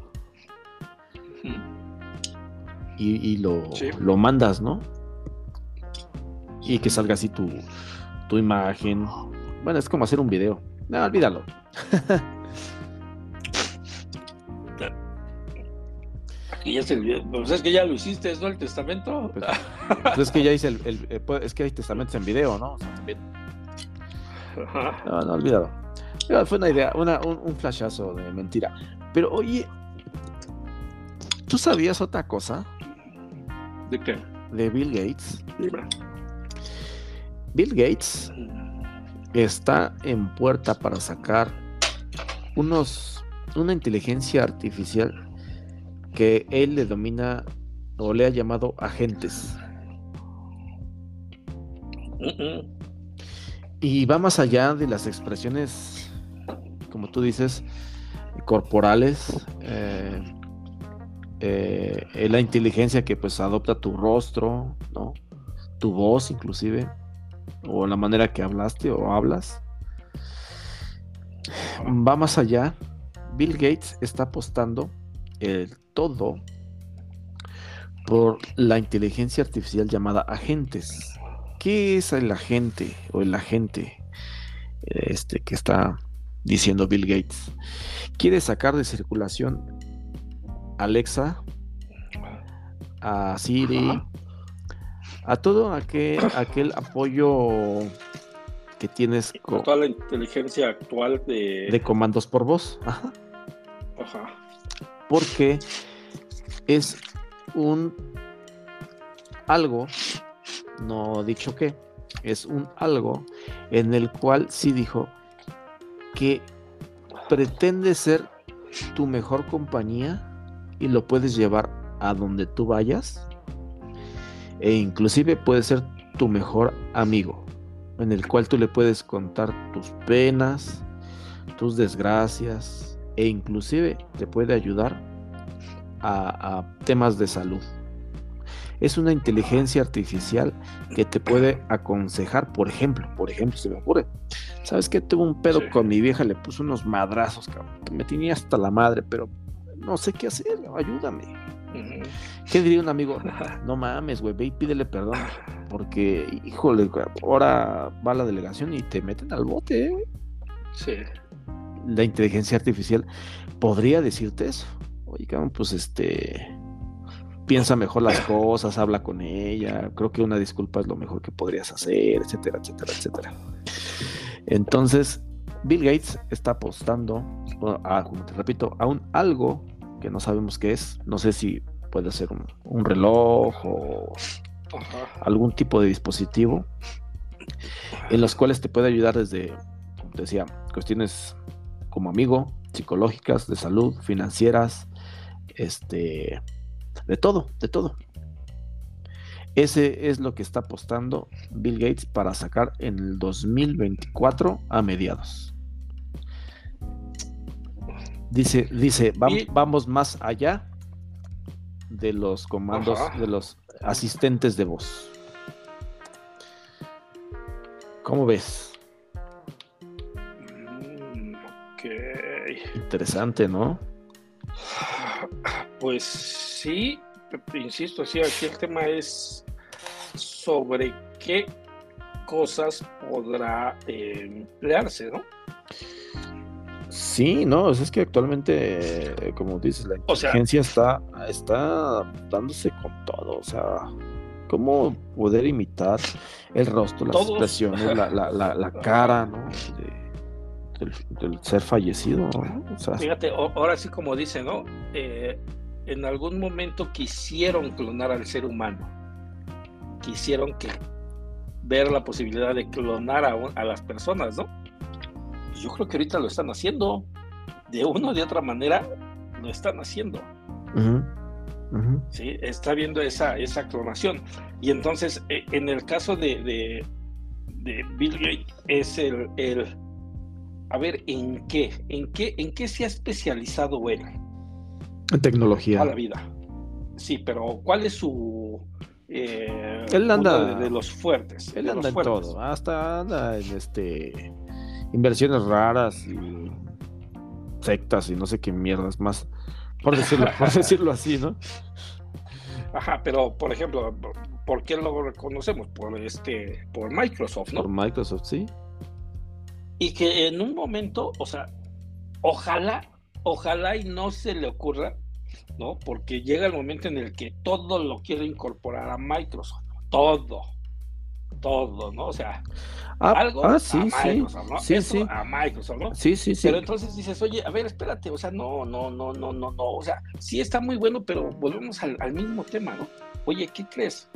y, lo, lo, mandas, ¿no? Y que salga así tu, tu imagen. Bueno, es como hacer un video. No, olvídalo. Ya se pues es que ya lo hiciste, ¿no? El testamento. Pues, pues es que ya hice el, el, eh, es que hay testamentos en video, ¿no? No, no, olvídalo. Fue una idea, un, flashazo de mentira. Pero oye, ¿tú sabías otra cosa? ¿De qué? De Bill Gates. Bill Gates está en puerta para sacar unos una inteligencia artificial que él le domina o le ha llamado agentes. Y va más allá de las expresiones como tú dices, corporales, eh, eh, la inteligencia que pues adopta tu rostro, ¿no? Tu voz inclusive, o la manera que hablaste o hablas. Va más allá. Bill Gates está apostando el todo por la inteligencia artificial llamada agentes. ¿Qué es el agente o el agente este, que está diciendo Bill Gates? Quiere sacar de circulación Alexa, a Siri, a todo aquel, aquel apoyo que tienes con toda la inteligencia actual de, de comandos por voz. Ajá. Ajá. Porque es un algo, no dicho que, es un algo en el cual sí dijo que pretende ser tu mejor compañía y lo puedes llevar a donde tú vayas e inclusive puede ser tu mejor amigo en el cual tú le puedes contar tus penas, tus desgracias e inclusive te puede ayudar a, temas de salud. Es una inteligencia artificial que te puede aconsejar, por ejemplo, por ejemplo, se me ocurre. ¿Sabes que Tuve un pedo con mi vieja, le puse unos madrazos, cabrón, me tenía hasta la madre, pero no sé qué hacer, ayúdame. ¿Qué diría un amigo? No mames, güey, ve y pídele perdón. Porque, híjole, ahora va la delegación y te meten al bote, ¿eh? Sí. La inteligencia artificial podría decirte eso. Oye, pues este. Piensa mejor las cosas, habla con ella. Creo que una disculpa es lo mejor que podrías hacer, etcétera, etcétera, etcétera. Entonces, Bill Gates está apostando, a, como te repito, a un algo que no sabemos qué es. No sé si puede ser un, reloj o algún tipo de dispositivo en los cuales te puede ayudar desde, como te decía, cuestiones como amigo, psicológicas, de salud, financieras, este, de todo, de todo. Ese es lo que está apostando Bill Gates para sacar en el 2024 a mediados. Dice, dice, vamos, más allá de los comandos, de los asistentes de voz. ¿Cómo ves? Mm, Interesante, ¿no? Pues sí, insisto, sí, aquí el tema es sobre qué cosas podrá eh, emplearse, ¿no? Sí, no, es que actualmente, eh, como dices, la inteligencia está, está dándose con todo, o sea, cómo poder imitar el rostro, las expresiones, la, la, la, cara, ¿no? del, ser fallecido, O sea, Fíjate, ahora sí como dice, ¿no? Eh, en algún momento quisieron clonar al ser humano, quisieron que ver la posibilidad de clonar a, a las personas, ¿no? yo creo que ahorita lo están haciendo. De una o de otra manera, lo están haciendo. ¿Sí? Está viendo esa, esa clonación. Y entonces, e, en el caso de, de, Bill Gates, es el, el, a ver, ¿en qué? ¿En qué, en qué se ha especializado él? En tecnología. A la vida. Sí, pero ¿cuál es su... Eh, él anda de, los fuertes. Él anda en todo, hasta anda en este inversiones raras y sectas y no sé qué mierdas más, por decirlo, por decirlo así, ¿no? Ajá, pero por ejemplo, ¿por qué lo reconocemos? Por este, por Microsoft, ¿no? Por Microsoft, sí. Y que en un momento, o sea, ojalá, ojalá y no se le ocurra, ¿no? Porque llega el momento en el que todo lo quiere incorporar a Microsoft, todo todo, ¿no? O sea, ah, algo ah, sí, a Microsoft, ¿no? Sí, sí. A Microsoft, ¿no? Sí, sí, sí. Pero entonces dices, oye, a ver, espérate, o sea, no, no, no, no, no, no, o sea, sí está muy bueno, pero volvemos al, al mismo tema, ¿no? Oye, ¿qué crees?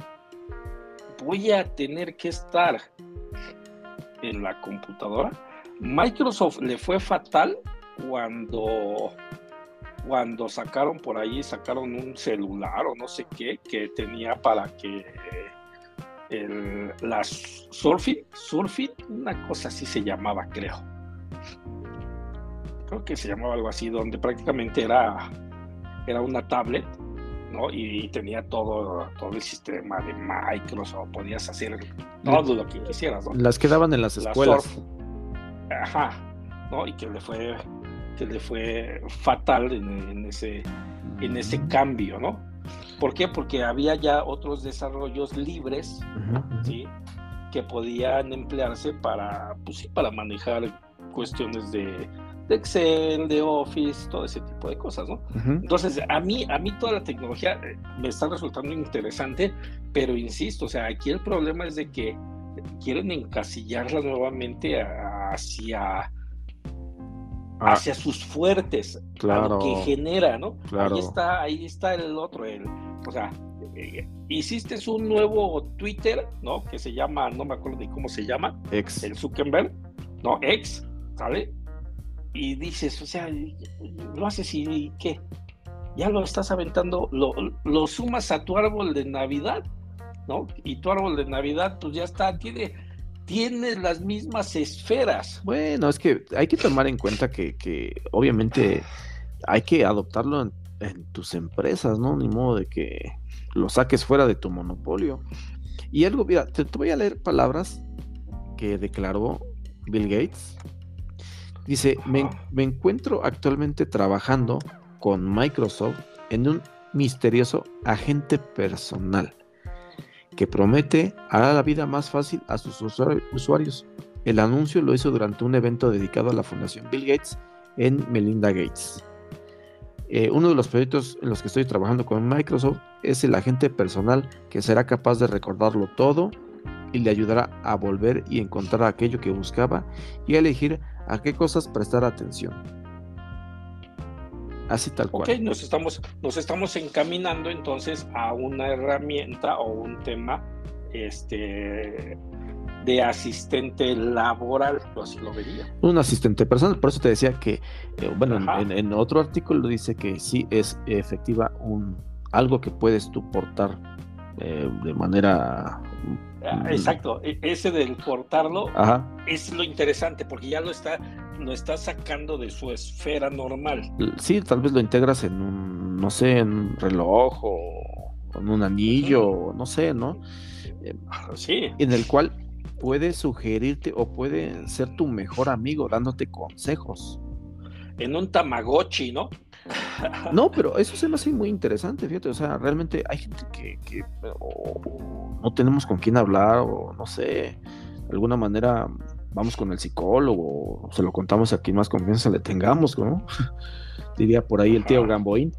Voy a tener que estar en la computadora. Microsoft le fue fatal cuando cuando sacaron por ahí, sacaron un celular o no sé qué, que tenía para que el, la Surfit, Surfit, una cosa así se llamaba, creo. Creo que se llamaba algo así, donde prácticamente era, era una tablet ¿no? Y, tenía todo, todo el sistema de Microsoft, podías hacer todo lo que quisieras, ¿no? Las que daban en las escuelas. Ajá, ¿no? Y que le fue, que le fue fatal en, ese, en ese cambio, ¿no? ¿Por qué? Porque había ya otros desarrollos libres, ¿sí? Que podían emplearse para, pues sí, para manejar cuestiones de, de Excel, de Office, todo ese tipo de cosas, ¿no? Entonces, a mí, a mí toda la tecnología eh, me está resultando interesante, pero insisto, o sea, aquí el problema es de que quieren encasillarla nuevamente hacia ah. hacia sus fuertes, claro, lo que genera, ¿no? Ahí está, ahí está el otro, el, o sea, eh, hiciste un nuevo Twitter, ¿no? Que se llama, no me acuerdo de cómo se llama, Ex. el Zuckerberg, ¿no? Ex, ¿sale? y dices, o sea, lo haces y ¿qué? Ya lo estás aventando, lo, lo sumas a tu árbol de Navidad, ¿no? Y tu árbol de Navidad, pues ya está, tiene, tiene las mismas esferas. Bueno, es que hay que tomar en cuenta que, que obviamente hay que adoptarlo en, tus empresas, ¿no? Ni modo de que lo saques fuera de tu monopolio. Y algo, mira, te voy a leer palabras que declaró Bill Gates Dice, me, encuentro actualmente trabajando con Microsoft en un misterioso agente personal que promete hará la vida más fácil a sus usuarios. El anuncio lo hizo durante un evento dedicado a la Fundación Bill Gates en Melinda Gates. Eh, uno de los proyectos en los que estoy trabajando con Microsoft es el agente personal que será capaz de recordarlo todo y le ayudará a volver y encontrar aquello que buscaba y a elegir a qué cosas prestar atención. Así tal cual. Ok, nos estamos, nos estamos encaminando entonces a una herramienta o un tema este, de asistente laboral, así lo vería. Un asistente personal, por eso te decía que, eh, bueno, en, otro artículo dice que sí es efectiva un algo que puedes tú portar eh, de manera exacto, e, ese del portarlo es lo interesante porque ya lo está, lo está sacando de su esfera normal. Sí, tal vez lo integras en un, no sé, en un reloj o en un anillo, no sé, ¿no? Em, sí. En el cual puede sugerirte o puede ser tu mejor amigo dándote consejos. En un Tamagotchi, ¿no? No, pero eso se me hace muy interesante, fíjate, o sea, realmente hay gente que, no tenemos con quién hablar o no sé, de alguna manera vamos con el psicólogo, se lo contamos a quien más confianza le tengamos, ¿no? Diría por ahí el tío Gamboín.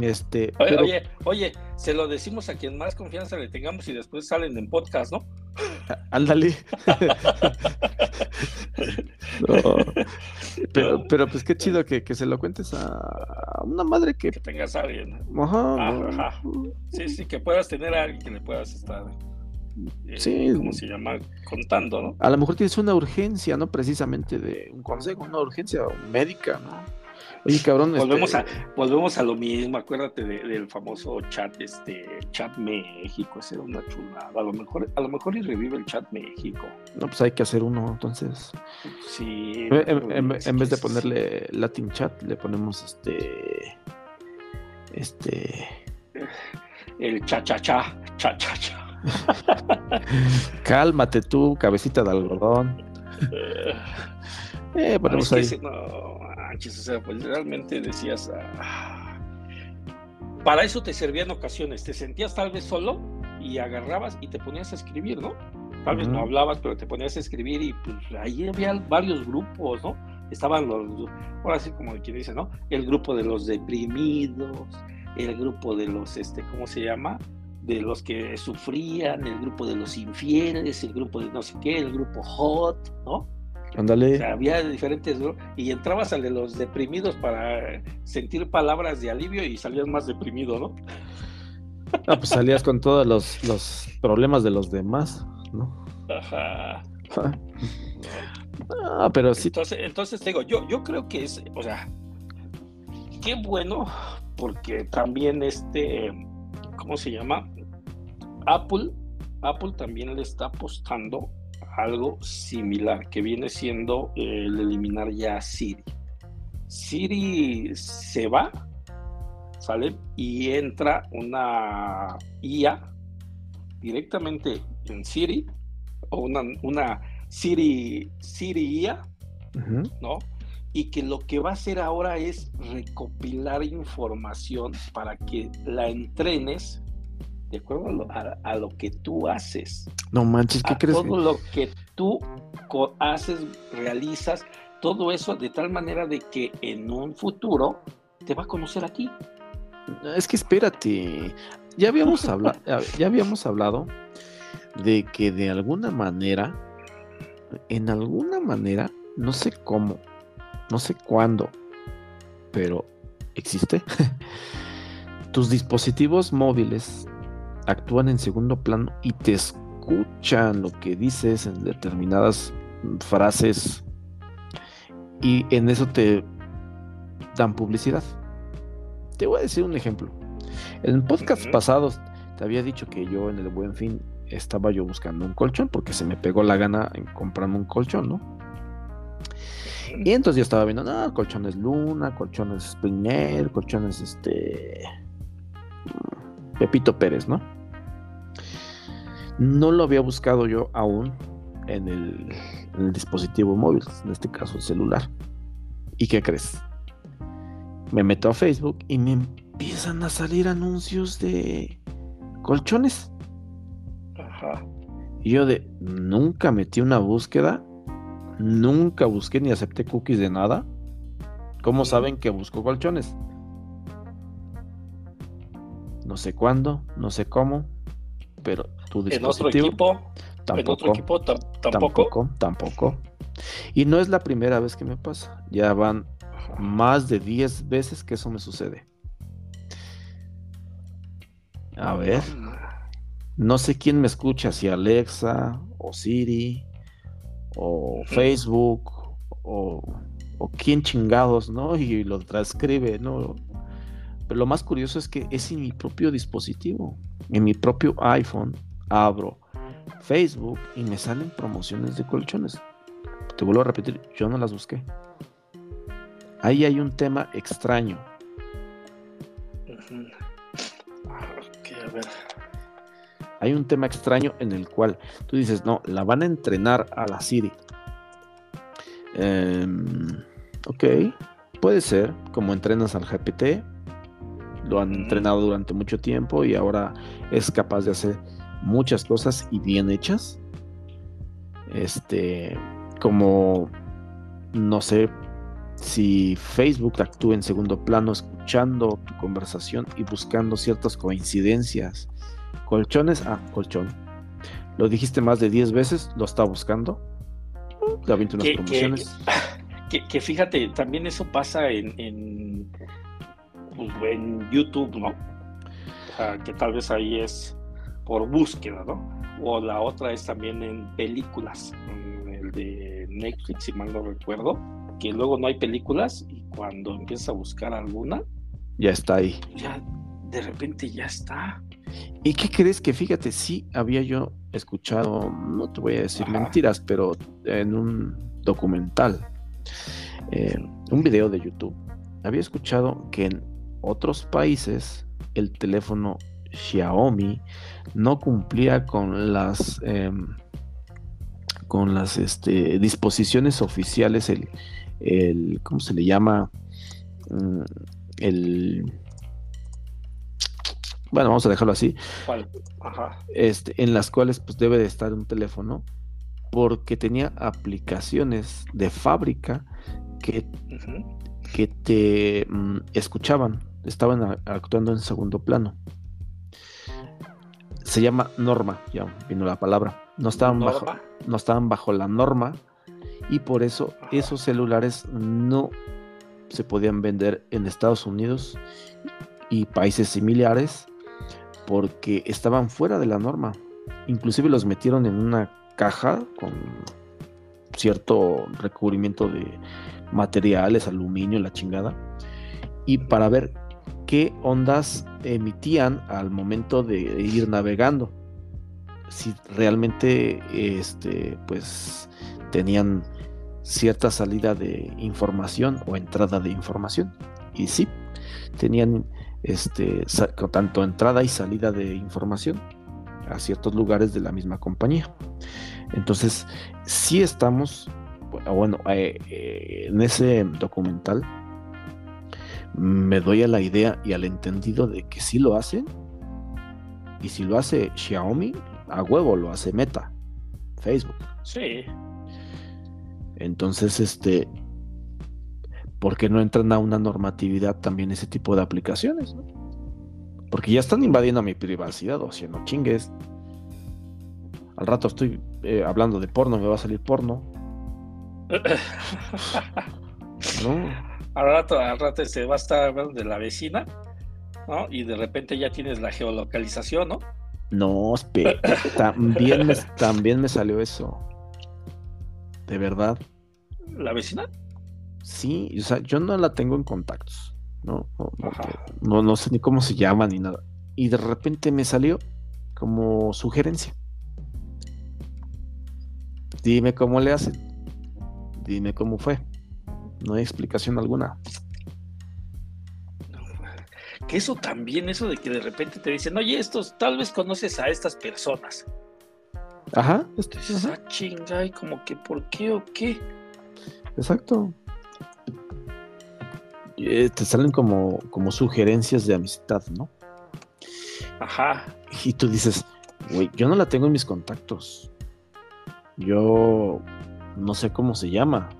Este, oye, oye, oye, se lo decimos a quien más confianza le tengamos y después salen en podcast, ¿no? Ándale. pero, pero pues qué chido que, se lo cuentes a una madre que... Que tengas a alguien. Ajá, Sí, sí, que puedas tener a alguien que le puedas estar... Eh, sí. ¿Cómo se llama? Contando, ¿no? A lo mejor tienes una urgencia, no precisamente de un consejo, una urgencia médica, ¿no? Oye, cabrón. Volvemos, este a, volvemos a lo mismo. Acuérdate del famoso chat, este, chat México. Ese era una chulada. A lo mejor, a lo mejor y revive el chat México. No, pues hay que hacer uno, entonces. Sí. En, vez de ponerle Latin chat, le ponemos este. Este. El cha cha cha, cha cha cha. Cálmate tú, cabecita de algodón. eh, ponemos ahí. no o sea, pues realmente decías, ah, para eso te servía en ocasiones, te sentías tal vez solo y agarrabas y te ponías a escribir, ¿no? Tal vez no hablabas, pero te ponías a escribir y pues ahí había varios grupos, ¿no? Estaban los, ahora sí como quien dice, ¿no? El grupo de los deprimidos, el grupo de los, este, ¿cómo se llama? de los que sufrían, el grupo de los infieles, el grupo de no sé qué, el grupo hot, ¿no? Ándale. había diferentes, Y entrabas al de los deprimidos para sentir palabras de alivio y salías más deprimido, ¿no? Ah, pues salías con todos los, los problemas de los demás, ¿no? Ajá. Ah, pero sí. Entonces, entonces digo, yo, yo creo que es, o sea, qué bueno, porque también este, ¿cómo se llama? Apple, Apple también le está apostando algo similar, que viene siendo el eliminar ya Siri. Siri se va, ¿sale? Y entra una IA directamente en Siri, o una, una Siri, Siri IA, ¿no? Y que lo que va a hacer ahora es recopilar información para que la entrenes de acuerdo a lo, que tú haces. No manches, ¿qué crees? Todo lo que tú haces, realizas, todo eso de tal manera de que en un futuro te va a conocer a ti. Es que espérate, ya habíamos hablado, ya habíamos hablado de que de alguna manera, en alguna manera, no sé cómo, no sé cuándo, pero existe. Tus dispositivos móviles actúan en segundo plano y te escuchan lo que dices en determinadas frases y en eso te dan publicidad. Te voy a decir un ejemplo. En podcast pasados te había dicho que yo en el buen fin estaba yo buscando un colchón porque se me pegó la gana en comprarme un colchón, ¿no? Y entonces yo estaba viendo, no, colchones Luna, colchones Springer, colchones este Pepito Pérez, ¿no? No lo había buscado yo aún en el, dispositivo móvil, en este caso el celular. ¿Y qué crees? Me meto a Facebook y me empiezan a salir anuncios de colchones. Ajá. Y yo de nunca metí una búsqueda, nunca busqué ni acepté cookies de nada. ¿Cómo saben que busco colchones? No sé cuándo, no sé cómo, pero tu dispositivo. ¿En otro equipo? Tampoco, ¿En otro equipo tampoco? Tampoco, Y no es la primera vez que me pasa. Ya van más de 10 veces que eso me sucede. A ver. No sé quién me escucha, si Alexa o Siri o Facebook o, o quién chingados, ¿no? Y lo transcribe, ¿no? Pero lo más curioso es que es en mi propio dispositivo, en mi propio iPhone, abro Facebook y me salen promociones de colchones. Te vuelvo a repetir, yo no las busqué. Ahí hay un tema extraño. Hay un tema extraño en el cual tú dices, no, la van a entrenar a la Siri. Em, ok, puede ser, como entrenas al GPT, lo han entrenado durante mucho tiempo y ahora es capaz de hacer muchas cosas y bien hechas. Este, como no sé si Facebook actúa en segundo plano escuchando tu conversación y buscando ciertas coincidencias. Colchones, ah, colchón. Lo dijiste más de 10 veces, lo está buscando. Ya unas promociones. Que, fíjate, también eso pasa en pues, en YouTube, ¿no? que tal vez ahí es por búsqueda, ¿no? O la otra es también en películas, el de Netflix, si mal no recuerdo, que luego no hay películas y cuando empiezas a buscar alguna, ya está ahí. Ya, de repente ya está. ¿Y qué crees que fíjate? Sí, había yo escuchado, no te voy a decir mentiras, pero en un documental, eh, un video de YouTube, había escuchado que en otros países el teléfono Xiaomi no cumplía con las em, con las este, disposiciones oficiales el, el cómo se le llama mm, el bueno vamos a dejarlo así. Este, en las cuales pues debe de estar un teléfono porque tenía aplicaciones de fábrica que, que te mm, escuchaban estaban actuando en segundo plano. Se llama norma, ya vino la palabra. No estaban, bajo, no estaban bajo la norma y por eso esos celulares no se podían vender en Estados Unidos y países similares porque estaban fuera de la norma. Inclusive los metieron en una caja con cierto recubrimiento de materiales, aluminio, la chingada, y para ver qué ondas emitían al momento de ir navegando. Si realmente este, pues, tenían cierta salida de información o entrada de información. Y sí, tenían este, tanto entrada y salida de información a ciertos lugares de la misma compañía. Entonces, si estamos, bueno, eh, eh, en ese documental me doy a la idea y al entendido de que si lo hacen, y si lo hace Xiaomi, a huevo lo hace Meta, Facebook. Sí. Entonces, este, ¿por qué no entran a una normatividad también ese tipo de aplicaciones? Porque ya están invadiendo mi privacidad, o sea, no chingues. Al rato estoy eh, hablando de porno, me va a salir porno. no. Al rato, al rato se va a estar hablando de la vecina, ¿no? Y de repente ya tienes la geolocalización, ¿no? No, también, me, también me salió eso. De verdad. ¿La vecina? Sí, o sea, yo no la tengo en contactos. No, no, no, sé ni cómo se llama ni nada. Y de repente me salió como sugerencia. Dime cómo le hacen. Dime cómo fue. No hay explicación alguna. Que eso también, eso de que de repente te dicen, oye, estos, tal vez conoces a estas personas. Ajá. Esto dices, ah, chinga, y como que, ¿por qué o qué? Exacto. Eh, te salen como, como sugerencias de amistad, ¿no? Ajá. Y tú dices, güey, yo no la tengo en mis contactos. Yo no sé cómo se llama.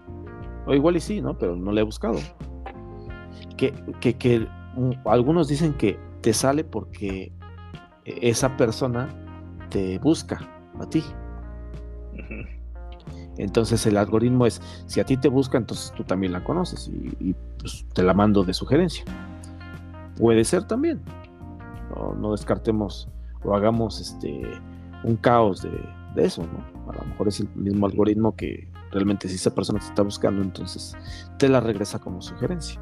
O igual y sí, ¿no? Pero no la he buscado. Que, que, que algunos dicen que te sale porque esa persona te busca a ti. Entonces el algoritmo es, si a ti te busca, entonces tú también la conoces y, pues, te la mando de sugerencia. Puede ser también. No, descartemos o hagamos este un caos de, eso, ¿no? A lo mejor es el mismo algoritmo que realmente si esa persona te está buscando, entonces te la regresa como sugerencia.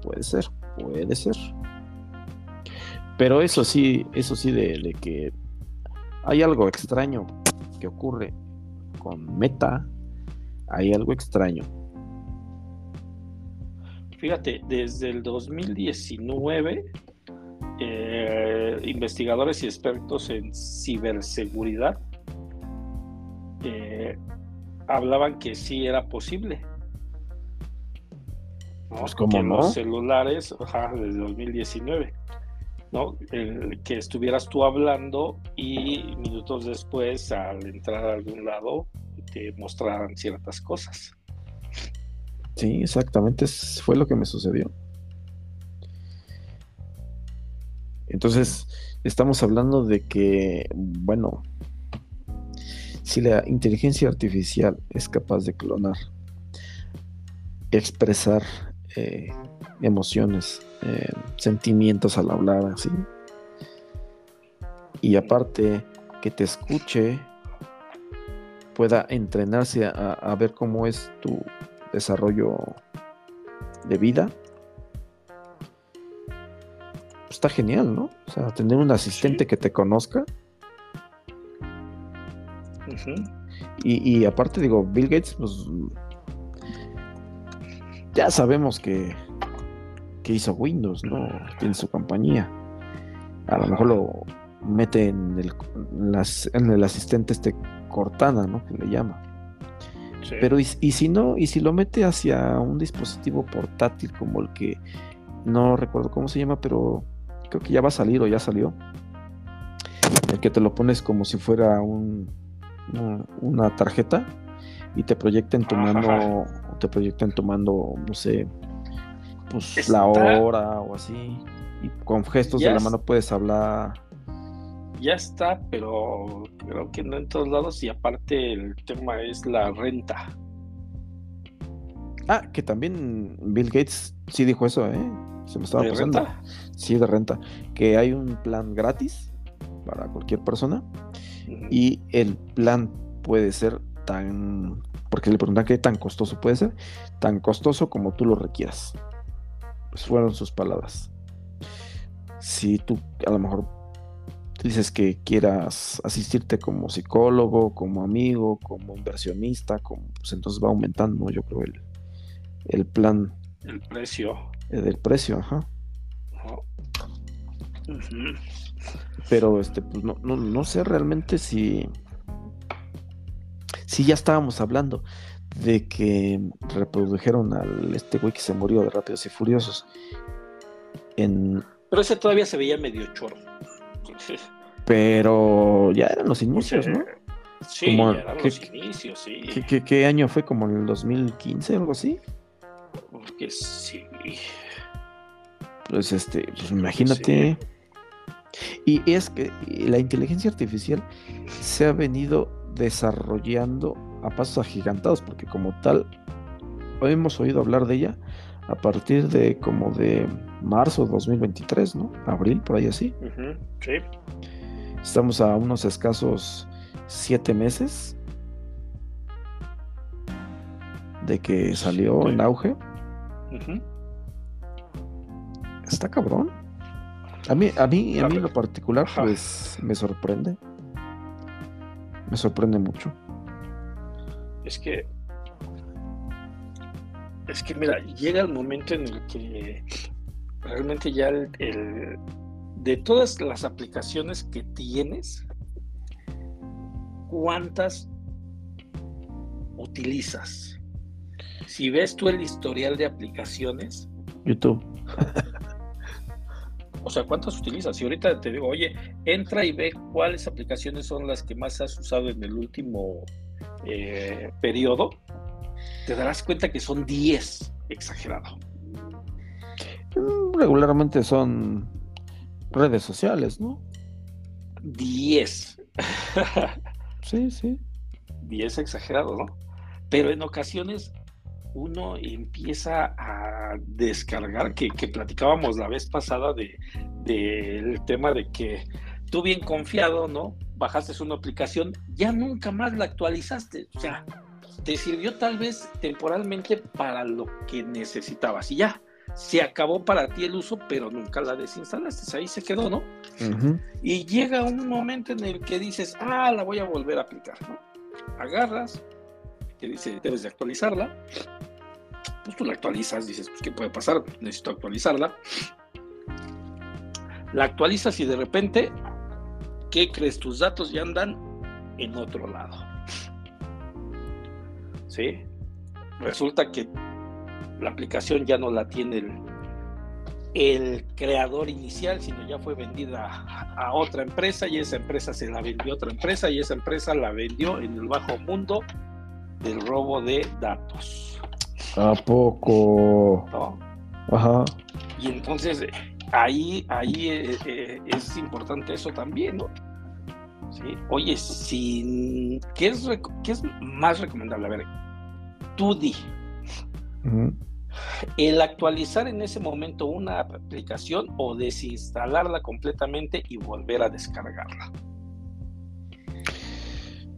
Puede ser, puede ser. Pero eso sí, eso sí de que hay algo extraño que ocurre con Meta, hay algo extraño. Fíjate, desde el 2019, eh, investigadores y expertos en ciberseguridad eh, hablaban que sí era posible. Pues como no? los celulares, desde 2019. ¿no? que estuvieras tú hablando y minutos después, al entrar a algún lado, te mostraran ciertas cosas. Sí, exactamente, fue lo que me sucedió. Entonces, estamos hablando de que, bueno, si la inteligencia artificial es capaz de clonar, expresar eh, emociones, eh, sentimientos al hablar así. Y aparte que te escuche, pueda entrenarse a, ver cómo es tu desarrollo de vida. Está genial, ¿no? O sea, tener un asistente que te conozca. Y, y, aparte digo, Bill Gates, pues ya sabemos que que hizo Windows, ¿no? Tiene su compañía. A lo mejor lo mete en el, en el asistente este Cortana, ¿no? Que le llama. Pero y, si no, y si lo mete hacia un dispositivo portátil como el que no recuerdo cómo se llama, pero creo que ya va a salir o ya salió. El que te lo pones como si fuera un, una tarjeta y te proyecta en tu mano, te proyecta en tu mano, no sé, pues la hora o así. Y con gestos de la mano puedes hablar. Ya está, pero creo que no en todos lados. Y aparte el tema es la renta. Ah, que también Bill Gates sí dijo eso, ¿eh? Se me estaba ¿De Renta? Sí, de renta. Que hay un plan gratis para cualquier persona. Y el plan puede ser tan. Porque le preguntan qué tan costoso puede ser. Tan costoso como tú lo requieras. Pues fueron sus palabras. Si tú a lo mejor dices que quieras asistirte como psicólogo, como amigo, como inversionista, como, pues entonces va aumentando, yo creo, el, el plan. El precio. El del precio, ajá. Pero este, pues no, no, no sé realmente si. Si ya estábamos hablando de que reprodujeron al este güey que se murió de Rápidos y Furiosos. En... Pero ese todavía se veía medio chorro. Pero ya eran los inicios, ¿no? Sí, ya eran los inicios, sí. ¿qué, año fue? ¿Como en el 2015 algo así? Porque sí. Pues este, pues imagínate. Y es que la inteligencia artificial se ha venido desarrollando a pasos agigantados, porque como tal, hoy hemos oído hablar de ella a partir de como de marzo de 2023, ¿no? Abril, por ahí así. Sí. Estamos a unos escasos siete meses de que salió en auge. Está cabrón. A mí, a mí, a mí en lo particular, pues me sorprende. Me sorprende mucho. Es que. Es que, mira, llega el momento en el que realmente ya el, de todas las aplicaciones que tienes, ¿cuántas utilizas? Si ves tú el historial de aplicaciones. YouTube. O sea, ¿cuántas utilizas? Y ahorita te digo, oye, entra y ve cuáles aplicaciones son las que más has usado en el último eh, periodo, te darás cuenta que son 10, exagerado. Regularmente son redes sociales, ¿no? 10. sí, sí. 10 exagerado, ¿no? Pero en ocasiones uno empieza a descargar, que, platicábamos la vez pasada del de, tema de que tú bien confiado, ¿no? Bajaste una aplicación, ya nunca más la actualizaste. O sea, te sirvió tal vez temporalmente para lo que necesitabas y ya. Se acabó para ti el uso, pero nunca la desinstalaste. Ahí se quedó, ¿no? Y llega un momento en el que dices, ah, la voy a volver a aplicar, ¿no? Agarras, que dice, debes de actualizarla. Pues tú la actualizas, dices, pues, ¿qué puede pasar? Necesito actualizarla. La actualizas y de repente ¿qué crees? Tus datos ya andan en otro lado. ¿Sí? Resulta que la aplicación ya no la tiene el, el creador inicial, sino ya fue vendida a, otra empresa y esa empresa se la vendió a otra empresa y esa empresa la vendió en el bajo mundo del robo de datos. ¿A poco? Ajá. Y entonces ahí, ahí eh, eh, es importante eso también, ¿no? ¿Sí? Oye, ¿qué, es, ¿qué es más recomendable? A ver, tú di. El actualizar en ese momento una aplicación o desinstalarla completamente y volver a descargarla.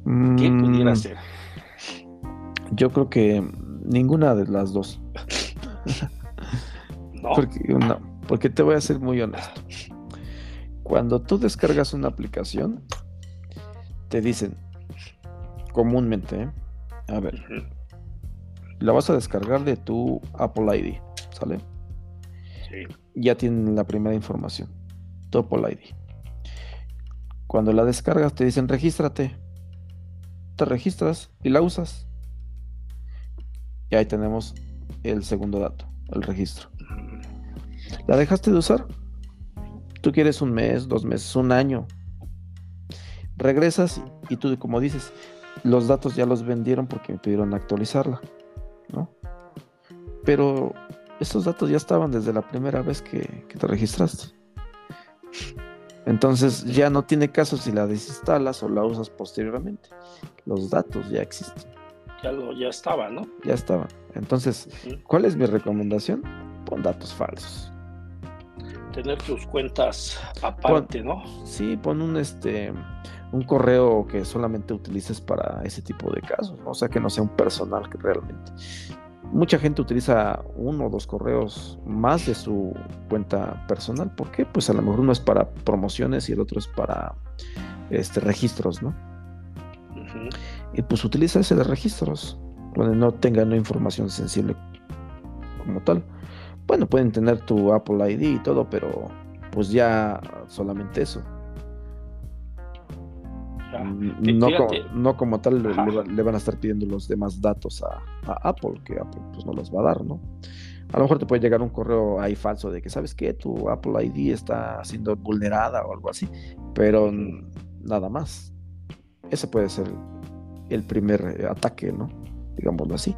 ¿Qué mm. pudiera ser? Yo creo que ninguna de las dos. no. Porque, no porque te voy a ser muy honesto. Cuando tú descargas una aplicación, te dicen comúnmente, ¿eh? a ver, la vas a descargar de tu Apple ID, ¿sale? Sí. Ya tienen la primera información, tu Apple ID. Cuando la descargas te dicen regístrate, te registras y la usas. Y ahí tenemos el segundo dato, el registro. ¿La dejaste de usar? Tú quieres un mes, dos meses, un año. Regresas y tú, como dices, los datos ya los vendieron porque me pidieron actualizarla, ¿no? Pero esos datos ya estaban desde la primera vez que, te registraste. Entonces ya no tiene caso si la desinstalas o la usas posteriormente. Los datos ya existen. Ya, lo, ya estaba, ¿no? Ya estaban. Entonces, ¿cuál es mi recomendación? Pon datos falsos tener tus cuentas aparte, ¿no? Sí, pon un este un correo que solamente utilices para ese tipo de casos, o sea que no sea un personal que realmente. Mucha gente utiliza uno o dos correos más de su cuenta personal. ¿Por qué? Pues a lo mejor uno es para promociones y el otro es para este registros, ¿no? Y pues utiliza ese de registros, donde no tenga una información sensible como tal. Bueno, pueden tener tu Apple ID y todo, pero pues ya solamente eso. Mm, no, como, tal le, van a estar pidiendo los demás datos a, Apple, que Apple pues no los va a dar, ¿no? A lo mejor te puede llegar un correo ahí falso de que, ¿sabes qué? Tu Apple ID está siendo vulnerada o algo así, pero nada más. Ese puede ser el primer eh, ataque, ¿no? Digámoslo así,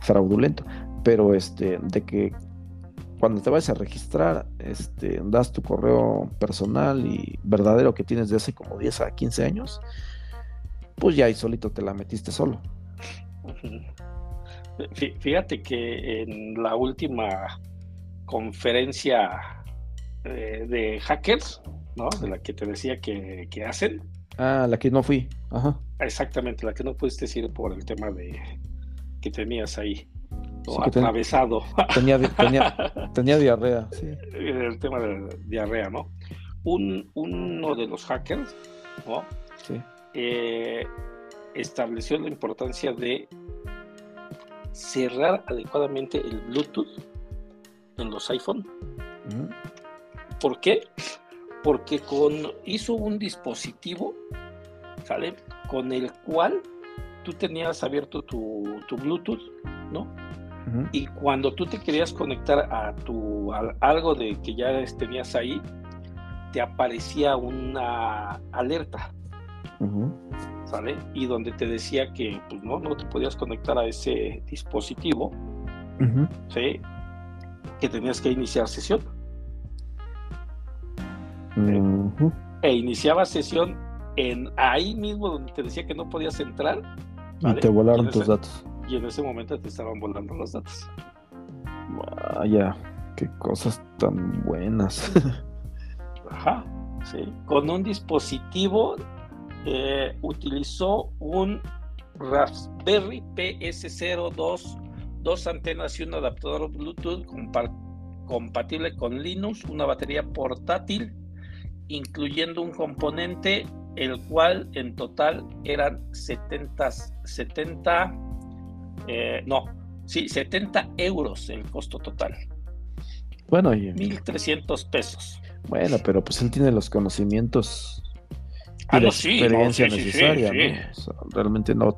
fraudulento. Pero este, de que cuando te vayas a registrar, este, das tu correo personal y verdadero que tienes de hace como 10 a 15 años, pues ya ahí solito te la metiste solo. Fíjate que en la última conferencia eh, de hackers, ¿no? De la que te decía que, hacen. Ah, la que no fui. Ajá. Exactamente, la que no pudiste decir por el tema de que tenías ahí atravesado. Tenía, tenía, diarrea, sí. El tema de diarrea, ¿no? Un, uno de los hackers, ¿no? Sí. Eh, estableció la importancia de cerrar adecuadamente el Bluetooth en los iPhone. ¿Por qué? Porque con, hizo un dispositivo, ¿sale? Con el cual tú tenías abierto tu, tu Bluetooth, ¿no? Y cuando tú te querías conectar a tu algo de que ya tenías ahí, te aparecía una alerta. ¿Sale? Y donde te decía que pues, no, no te podías conectar a ese dispositivo, ¿sí? Que tenías que iniciar sesión. E iniciaba sesión en ahí mismo donde te decía que no podías entrar. Y te volaron tus datos y en ese momento te estaban volando los datos. Vaya, qué cosas tan buenas. Ajá, sí. Con un dispositivo eh, utilizó un Raspberry PS02, dos antenas y un adaptador Bluetooth compatible con Linux, una batería portátil, incluyendo un componente el cual en total eran 70, 70 eh, no, sí, 70 euros el costo total. Bueno, y... 1.300 pesos. Bueno, pero pues él tiene los conocimientos y ah, la experiencia necesaria, ¿no? realmente no,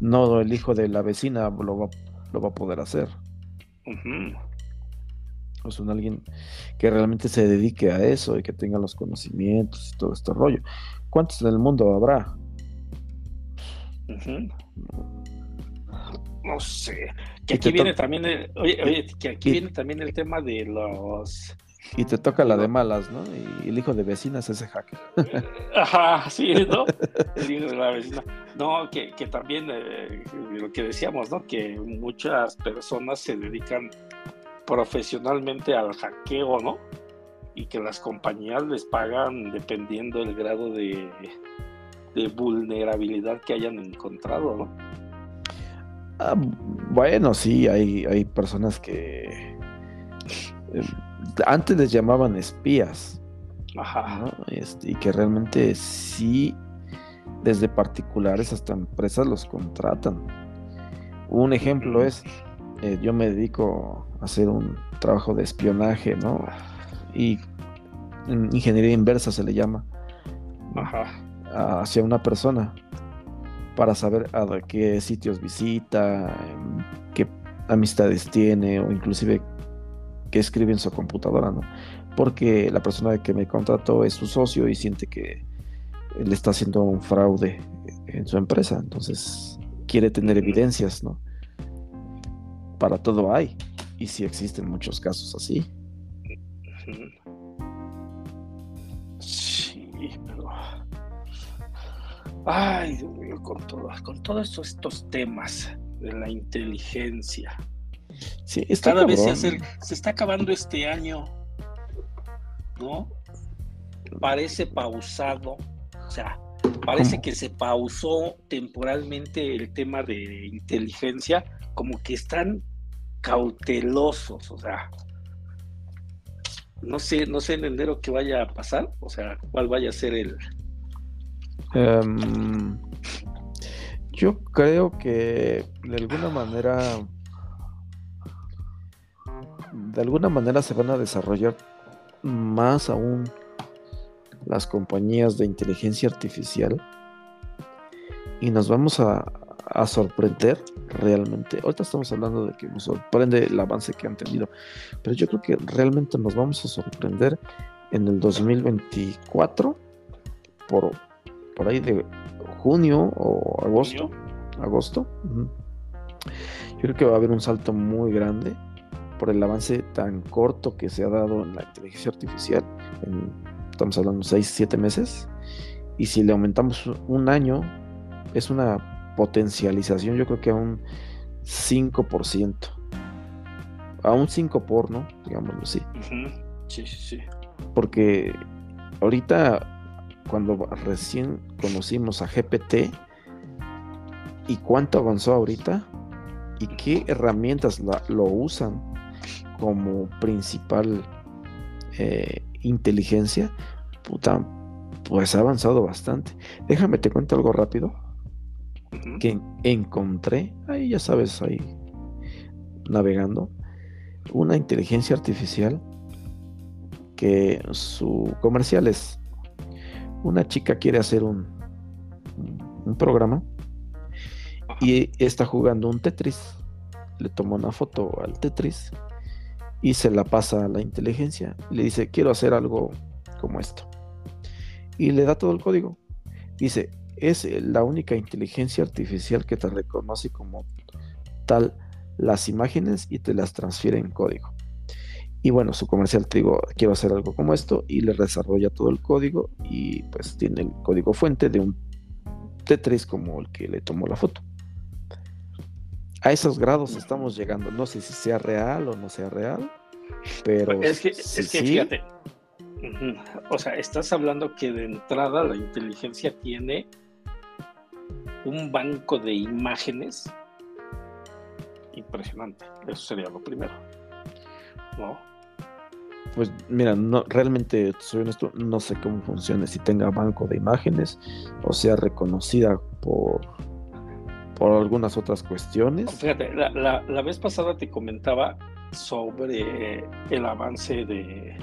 no el hijo de la vecina lo va, lo va a poder hacer. O sea, alguien que realmente se dedique a eso y que tenga los conocimientos y todo este rollo. ¿Cuántos en el mundo habrá? no sé. Que aquí viene también el, oye, oye, que aquí viene también el tema de los y te toca la de malas, ¿no? Y el hijo de vecinas es ese hacker. Ajá, sí, ¿no? El hijo de la vecina. No, que, que también eh, lo que decíamos, ¿no? Que muchas personas se dedican profesionalmente al hackeo, ¿no? Y que las compañías les pagan dependiendo del grado de, de vulnerabilidad que hayan encontrado, ¿no? Ah, bueno, sí, hay, hay personas que eh, antes les llamaban espías. Ajá. Este, y que realmente sí, desde particulares hasta empresas los contratan. Un ejemplo es, eh, yo me dedico hacer un trabajo de espionaje, ¿no? Y ingeniería inversa se le llama. Ajá. Hacia una persona para saber a qué sitios visita, qué amistades tiene o inclusive qué escribe en su computadora, ¿no? Porque la persona que me contrató es su socio y siente que le está haciendo un fraude en su empresa, entonces quiere tener evidencias, ¿no? Para todo hay, y sí existen muchos casos así. Ay, Dios mío, con, con todos estos, temas de la inteligencia. Sí, está Cada vez se, se está acabando este año, ¿no? Parece pausado, o sea, parece que se pausó temporalmente el tema de inteligencia, como que están cautelosos, o sea, no sé, no sé en enero qué vaya a pasar, o sea, cuál vaya a ser el, Em, yo creo que de alguna manera, de alguna manera se van a desarrollar más aún las compañías de inteligencia artificial y nos vamos a, sorprender realmente. Ahorita estamos hablando de que nos sorprende el avance que han tenido, pero yo creo que realmente nos vamos a sorprender en el 2024 por, por ahí de junio o agosto. Agosto. Yo creo que va a haber un salto muy grande por el avance tan corto que se ha dado en la inteligencia artificial. estamos hablando 6, 7 meses. Y si le aumentamos un año, es una potencialización, yo creo que a un 5%. A un 5 por, ¿no? Digámoslo así. Sí, sí, sí. Porque ahorita, cuando recién conocimos a GPT, y cuánto avanzó ahorita, y qué herramientas lo usan como principal eh, inteligencia, puta, pues ha avanzado bastante. Déjame te cuento algo rápido que encontré, ahí ya sabes, ahí navegando, una inteligencia artificial que su comercial es una chica quiere hacer un, un programa y está jugando un Tetris. Le toma una foto al Tetris y se la pasa a la inteligencia. Le dice, quiero hacer algo como esto. Y le da todo el código. Dice, es la única inteligencia artificial que te reconoce como tal las imágenes y te las transfiere en código. Y bueno, su comercial te digo, quiero hacer algo como esto y le desarrolla todo el código y pues tiene el código fuente de un Tetris como el que le tomó la foto a esos grados estamos llegando. No sé si sea real o no sea real, pero es que, fíjate, o sea, estás hablando que de entrada la inteligencia tiene un banco de imágenes impresionante. Eso sería lo primero. ¿No? Pues mira, no, realmente soy honesto, no sé cómo funciona, si tenga banco de imágenes o sea reconocida por por algunas otras cuestiones. Fíjate, la, la, vez pasada te comentaba sobre el avance de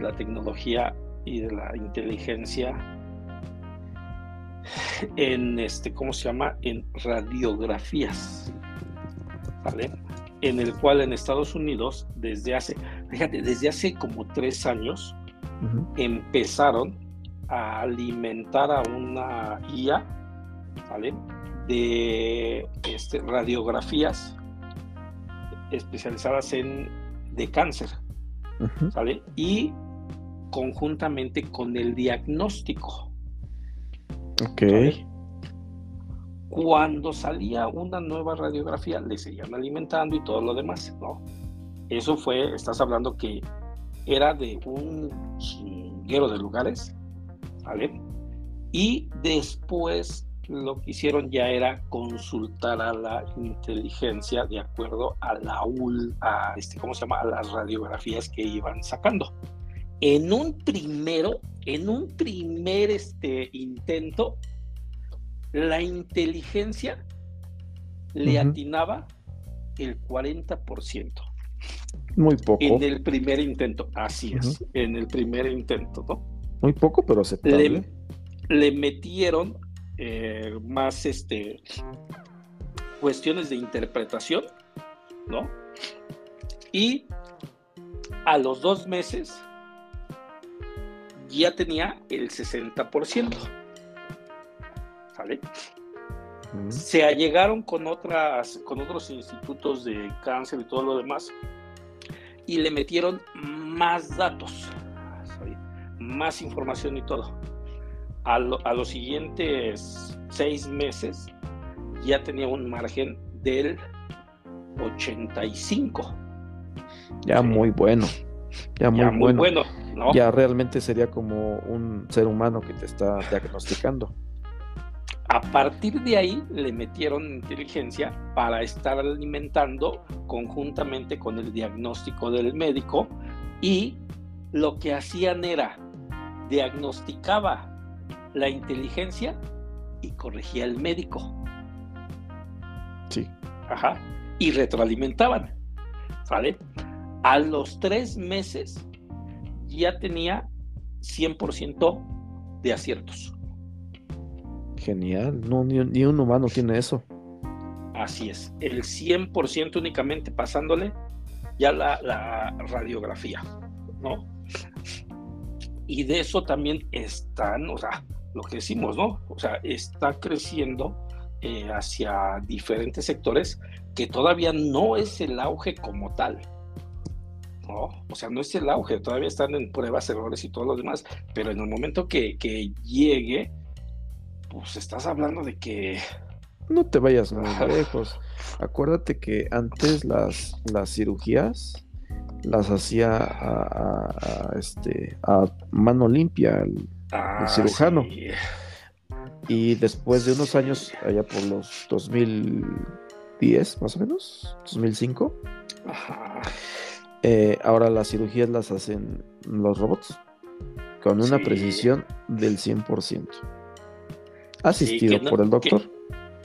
la tecnología y de la inteligencia en este, ¿cómo se llama? En radiografías, ¿vale? En el cual en Estados Unidos, desde hace, fíjate, desde hace como tres años, empezaron a alimentar a una IA, ¿vale? de este, radiografías especializadas en de cáncer, ¿sale? Y conjuntamente con el diagnóstico. Ok. Cuando salía una nueva radiografía, le seguían alimentando y todo lo demás, ¿no? Eso fue, estás hablando que era de un chinguero de lugares, ¿vale? Y después lo que hicieron ya era consultar a la inteligencia de acuerdo a la a este, ¿cómo se llama? A las radiografías que iban sacando. En un primero, en un primer este, intento, la inteligencia le atinaba el 40%. Muy poco. En el primer intento, así es, en el primer intento, ¿no? Muy poco, pero aceptable. Le, le metieron eh, más este, cuestiones de interpretación, ¿no? Y a los dos meses ya tenía el 60%. ¿Sale? Se allegaron con otras, con otros institutos de cáncer y todo lo demás, y le metieron más datos, más información y todo a, los siguientes seis meses ya tenía un margen del 85. Ya muy bueno. Ya muy, bueno. ¿No? Ya realmente sería como un ser humano que te está diagnosticando. A partir de ahí le metieron inteligencia para estar alimentando conjuntamente con el diagnóstico del médico y lo que hacían era diagnosticaba la inteligencia y corregía el médico. Sí. Ajá. Y retroalimentaban. ¿Vale? A los tres meses ya tenía 100% de aciertos. Genial, no, ni, ni, un humano tiene eso. Así es, el 100% únicamente pasándole ya la, la radiografía, ¿no? Y de eso también están, o sea, lo que decimos, ¿no? O sea, está creciendo eh, hacia diferentes sectores que todavía no es el auge como tal. ¿No? O sea, no es el auge, todavía están en pruebas, errores y todo lo demás, pero en el momento que, que llegue, pues estás hablando de que... No te vayas muy lejos. Acuérdate que antes las, las cirugías las hacía a, este, a mano limpia el, ah, cirujano. Y después de unos años, allá por los 2010 más o menos, 2005, eh, ahora las cirugías las hacen los robots con una precisión del 100%. Asistido por el doctor.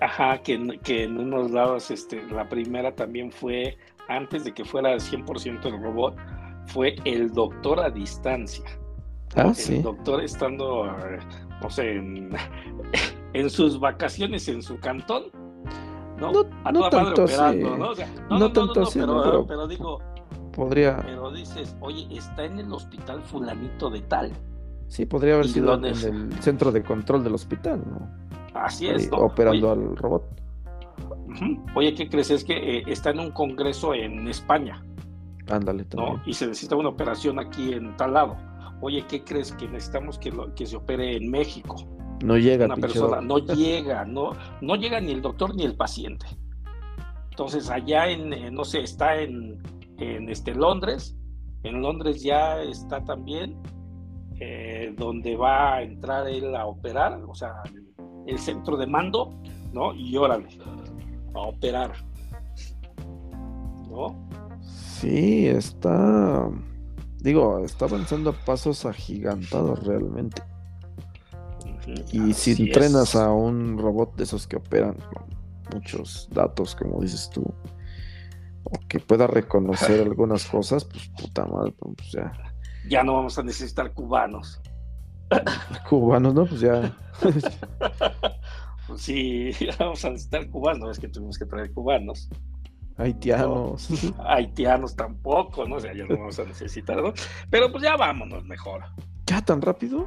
ajá, que, que, en unos lados, este, la primera también fue, antes de que fuera el 100% el robot, fue el doctor a distancia. Ah, el doctor estando, no sé, en, sus vacaciones en su cantón, ¿no? No, tanto así. ¿no? tanto así, pero, digo, podría. Pero dices, oye, está en el hospital fulanito de tal. Sí, podría haber sido en el centro de control del hospital, ¿no? Así es. Operando al robot. Oye, ¿qué crees? Es que eh, está en un congreso en España. Ándale, ¿no? Y se necesita una operación aquí en tal lado oye, ¿qué crees? Que necesitamos que, que se opere en México. No llega. Una persona, no llega, no, no llega ni el doctor ni el paciente. Entonces allá en, no sé, está en, en este Londres, en Londres ya está también eh, donde va a entrar él a operar, o sea, el centro de mando, ¿no? Y órale, a operar. ¿No? Sí, está Digo, está avanzando a pasos agigantados realmente. Y si entrenas a un robot de esos que operan con muchos datos, como dices tú, o que pueda reconocer algunas cosas, pues puta madre, pues ya. Ya no vamos a necesitar cubanos. Cubanos, ¿no? Pues ya. pues sí, vamos a necesitar cubanos, es que tuvimos que traer cubanos. Haitianos. haitianos tampoco, ¿no? O sea, ya no vamos a necesitar, ¿no? Pero pues ya vámonos mejor. ¿Ya tan rápido?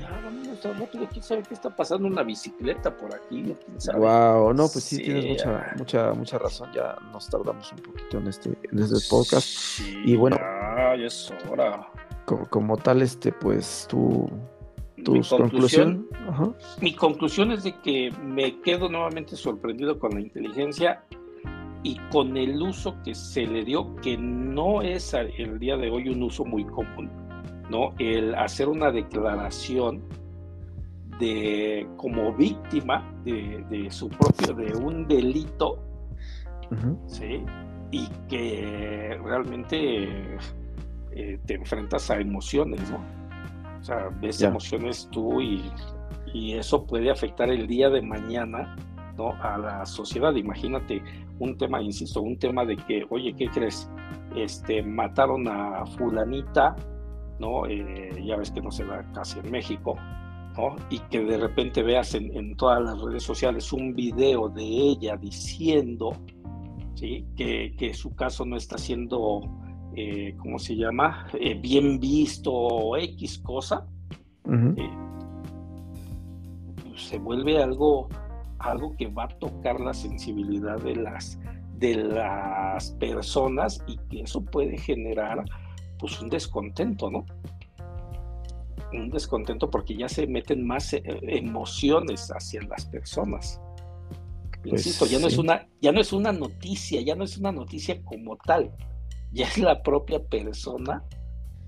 Ya vámonos tan rápido. ¿Quién sabe qué está pasando? Una bicicleta por aquí. Wow, no, pues sí, tienes mucha, mucha, mucha razón. Ya nos tardamos un poquito en este, en este podcast. y bueno. Ya, ya es hora. Como, tal, este, pues tú. Tu conclusión, mi conclusión es de que me quedo nuevamente sorprendido con la inteligencia y con el uso que se le dio, que no es el día de hoy un uso muy común, ¿no? El hacer una declaración de como víctima de, su propio, de un delito, ¿sí? Y que realmente eh, te enfrentas a emociones, ¿no? O sea, ves emociones tú y, y eso puede afectar el día de mañana ¿no? a la sociedad. Imagínate un tema, insisto, un tema de que, oye, ¿qué crees? Este, mataron a fulanita, ¿no? Eh, ya ves que no se da casi en México, ¿no? Y que de repente veas en, todas las redes sociales un video de ella diciendo, ¿sí? Que, que su caso no está siendo, eh, ¿cómo se llama? Eh, bien visto o X cosa. se vuelve algo algo que va a tocar la sensibilidad de las, de las personas y que eso puede generar pues un descontento, ¿no? Un descontento porque ya se meten más eh, emociones hacia las personas. Pues Insisto, ya no es una, ya no es una noticia, ya no es una noticia como tal, ya es la propia persona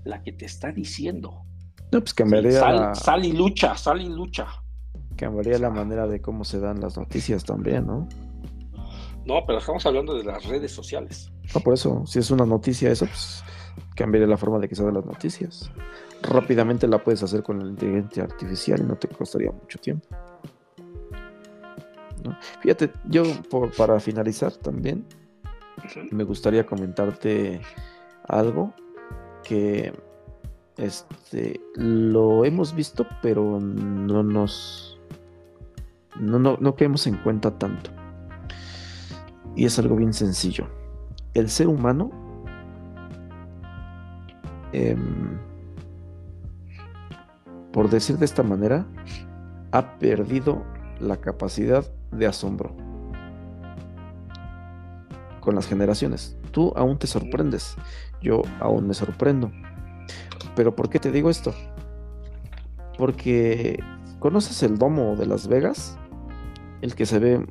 la que te está diciendo. No, pues cambiaría. sal, sal y lucha, sal y lucha. Cambiaría la manera de cómo se dan las noticias también, ¿no? No, pero estamos hablando de las redes sociales. No, por eso, si es una noticia eso, pues cambiaría la forma de que se dan las noticias. Rápidamente la puedes hacer con la inteligencia artificial y no te costaría mucho tiempo. Fíjate, yo por, para finalizar también, me gustaría comentarte algo que este, lo hemos visto, pero no nos, no, no, no quedamos en cuenta tanto. Y es algo bien sencillo. El ser humano em, por decir de esta manera, ha perdido la capacidad de asombro con las generaciones. Tú aún te sorprendes, yo aún me sorprendo. Pero ¿por qué te digo esto? Porque ¿conoces el domo de Las Vegas? El que se ve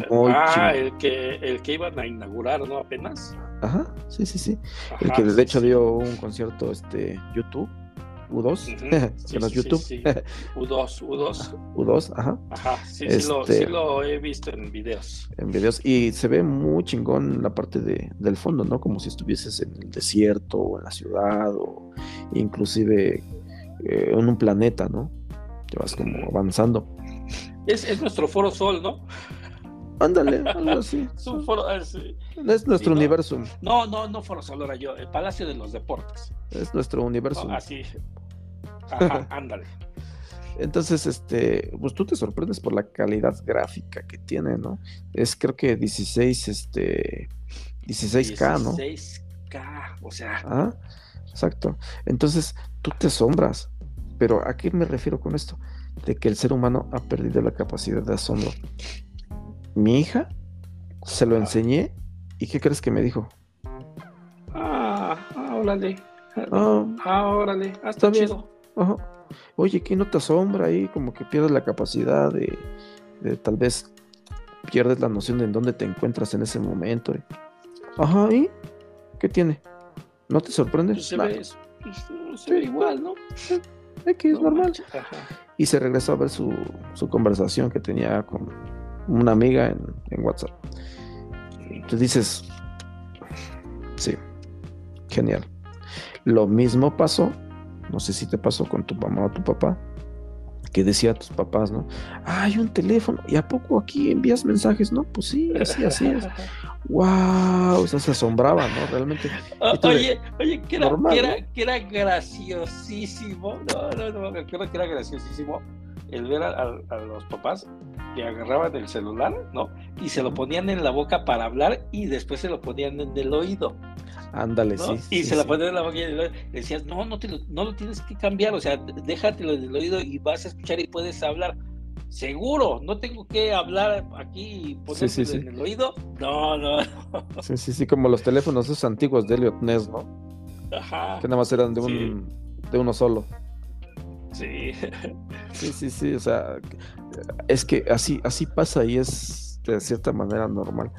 eh, ah, el que, el que iban a inaugurar, ¿no? Apenas. Ajá, sí, sí, sí. el que de hecho dio un concierto este YouTube U2, que no es YouTube. U2, U2. U2, ajá. Ajá, sí, sí, lo, este, sí, lo, he visto en videos. En videos, y se ve muy chingón la parte de, del fondo, ¿no? Como si estuvieses en el desierto o en la ciudad o inclusive eh, en un planeta, ¿no? Te vas como avanzando. Es, es nuestro foro sol, ¿no? Ándale, algo así. es, un foro, es, es nuestro universo. No, no, no Foro Sol, era yo, el Palacio de los Deportes. Es nuestro universo. así. Ajá, ándale. Entonces, este, pues tú te sorprendes por la calidad gráfica que tiene, ¿no? Es creo que 16, este, 16K, ¿no? 16K, o sea. Ah, exacto. Entonces, tú te asombras. Pero ¿a qué me refiero con esto? De que el ser humano ha perdido la capacidad de asombro mi hija, se lo enseñé y ¿qué crees que me dijo? Ah, ah órale. Ah, ah órale. Ah, está, bien. Oye, ¿qué no te asombra ahí? Como que pierdes la capacidad de, de tal vez pierdes la noción de en dónde te encuentras en ese momento. Ajá, ¿y qué tiene? ¿No te sorprende? Pues se, ve, pues, se ve igual, ¿no? que es normal. Y se regresó a ver su, su conversación que tenía con, una amiga en, WhatsApp. Tú dices, sí, genial. Lo mismo pasó, no sé si te pasó con tu mamá o tu papá, que decía a tus papás, ¿no? hay un teléfono, ¿y a poco aquí envías mensajes? No, pues sí, así, así es. ¡Wow! O sea, se asombraba, ¿no? Realmente. oye, oye, que era, que era, graciosísimo. No, no, no, me acuerdo que era graciosísimo el ver a, los papás que agarraban el celular, ¿no? Y se lo ponían en la boca para hablar y después se lo ponían en el oído. Ándale, sí. Y se lo ponían en la boca y en el oído. Decías, no, no, te lo, no lo tienes que cambiar, o sea, déjatelo en el oído y vas a escuchar y puedes hablar. Seguro, no tengo que hablar aquí y ponerlo en el oído. No, no, Sí, sí, sí, como los teléfonos esos antiguos de Elliot Ness, ¿no? Ajá. Que nada más eran de un de uno solo. Sí. Sí, sí, sí, o sea, es que así, así pasa y es de cierta manera normal,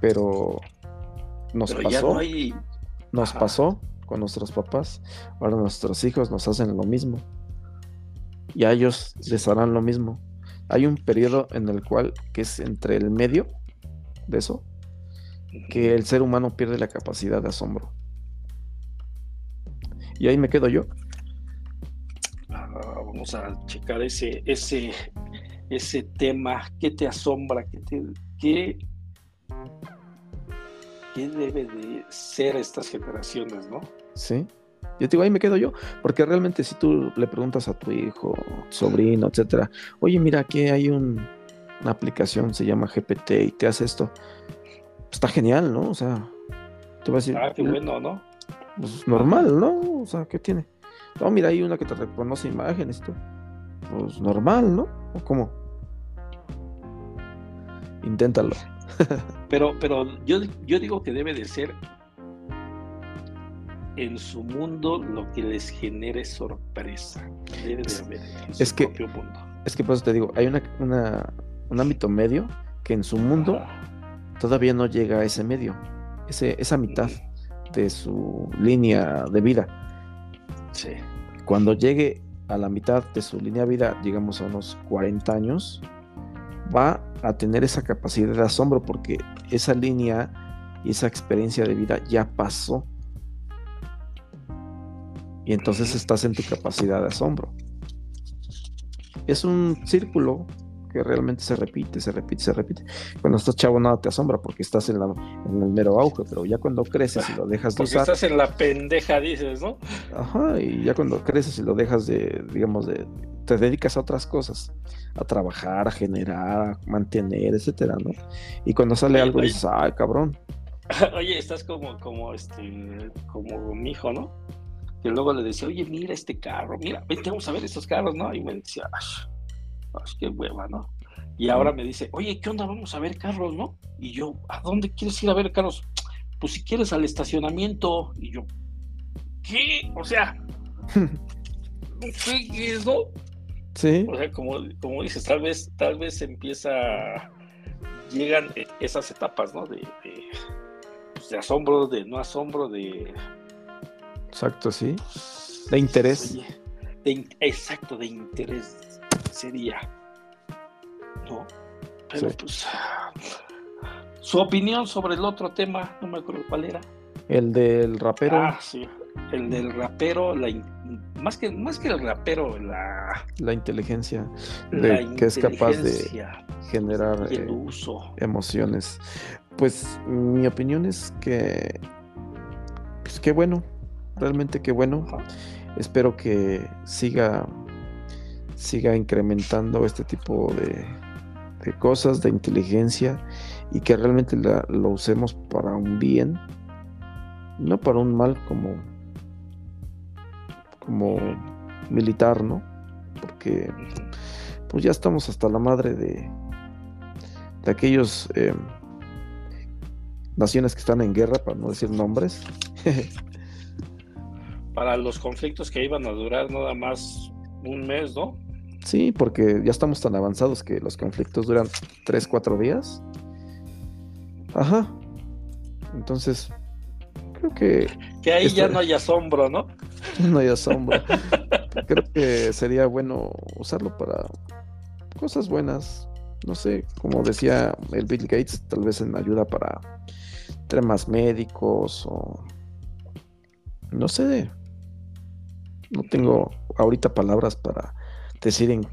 pero nos pasó, nos pasó con nuestros papás, ahora nuestros hijos nos hacen lo mismo y a ellos les harán lo mismo. Hay un periodo en el cual, que es entre el medio de eso, que el ser humano pierde la capacidad de asombro. Y ahí me quedo yo vamos a checar ese, ese, ese tema. ¿Qué te asombra? ¿Qué, te, qué, qué debe de ser estas generaciones, no? Sí. Yo te digo, ahí me quedo yo, porque realmente si tú le preguntas a tu hijo, sobrino, etcétera, oye, mira, aquí hay un, una aplicación, se llama GPT y te hace esto, está genial, ¿no? O sea, te va a decir. Ah, qué bueno, ¿no? Pues normal, ¿no? O sea, ¿qué tiene? No, mira, hay una que te reconoce imágenes, tú. Pues normal, ¿no? ¿O cómo? Inténtalo. pero, pero yo, yo digo que debe de ser en su mundo lo que les genere sorpresa. Debe de haber en su es que, propio mundo. Es que por eso te digo, hay una, un ámbito medio que en su mundo todavía no llega a ese medio, ese, esa mitad de su línea de vida cuando llegue a la mitad de su línea de vida, digamos a unos 40 años, va a tener esa capacidad de asombro porque esa línea y esa experiencia de vida ya pasó. Y entonces estás en tu capacidad de asombro. Es un círculo que realmente se repite, se repite, se repite. Cuando estás chavo nada te asombra porque estás en, la, en el mero auge, pero ya cuando creces y lo dejas de usar... estás en la pendeja, dices, ¿no? Ajá, y ya cuando creces y lo dejas de, digamos, de... Te dedicas a otras cosas, a trabajar, a generar, a mantener, etcétera, ¿no? Y cuando sale algo dices, ay, cabrón. Oye, estás como, como, este, como mi hijo, ¿no? Que luego le decía, oye, mira este carro, mira, vente, vamos a ver estos carros, ¿no? Y me decía, ay, qué hueva, ¿no? Y ahora me dice, oye, ¿qué onda? Vamos a ver carros, ¿no? Y yo, ¿a dónde quieres ir a ver carros? Pues si quieres al estacionamiento. Y yo, ¿qué? O sea, no sé qué es, ¿no? Sí. O sea, como, como dices, tal vez, tal vez empieza, llegan e, esas etapas, ¿no? De, pues, de asombro, de no asombro, de Exacto, sí. De interés. exacto, de interés sería. ¿No? Pero pues. Su opinión sobre el otro tema, no me acuerdo cuál era. El del rapero. Ah, sí. El del rapero, la más que más que el rapero, la la inteligencia de, que es capaz de generar eh, uso. emociones. Pues mi opinión es que pues qué bueno, realmente qué bueno. Espero que siga, siga incrementando este tipo de, cosas, de inteligencia, y que realmente lo usemos para un bien, no para un mal como, como militar, ¿no? Porque pues ya estamos hasta la madre de, de aquellos eh, naciones que están en guerra, para no decir nombres. para los conflictos que iban a durar nada más un mes, ¿no? Sí, porque ya estamos tan avanzados que los conflictos duran tres, cuatro días. Ajá. Entonces, creo que... Que ahí ya no hay asombro, ¿no? No hay asombro. creo que sería bueno usarlo para cosas buenas. No sé, como decía el Bill Gates, tal vez en ayuda para temas médicos o no sé, no tengo ahorita palabras para decir en,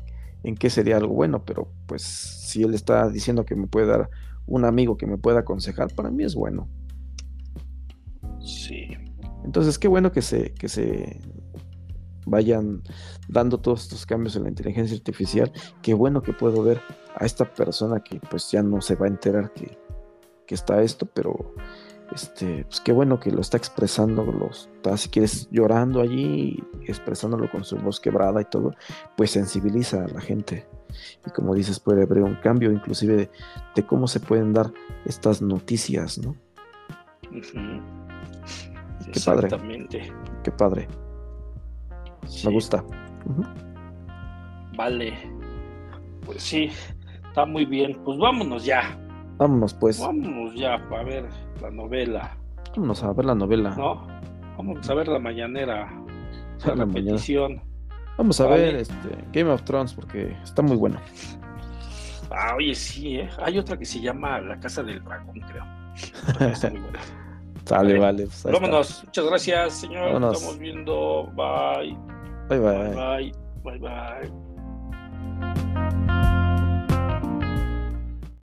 en qué sería algo bueno, pero pues si él está diciendo que me puede dar un amigo que me pueda aconsejar, para mí es bueno. Sí. Entonces, qué bueno que se, que se vayan dando todos estos cambios en la inteligencia artificial. Qué bueno que puedo ver a esta persona que pues ya no se va a enterar que, que está esto, pero este, pues qué bueno que lo está expresando, los, está, si quieres llorando allí, expresándolo con su voz quebrada y todo, pues sensibiliza a la gente. Y como dices, puede haber un cambio inclusive de, cómo se pueden dar estas noticias, ¿no? Qué padre. Qué padre. Me gusta. Vale. Pues sí, está muy bien. Pues vámonos ya. Vámonos pues. Vámonos ya para ver la novela. Vámonos a ver la novela. No, vamos a ver la mañanera. La, la repetición. Vamos a ver este, Game of Thrones porque está muy bueno. Ah, oye, sí, ¿eh? Hay otra que se llama La Casa del Dragón, creo. Está muy buena. vale, vale. Pues Vámonos. Muchas gracias, señor. Estamos viendo. Bye. Bye, bye. Bye, bye. bye, bye.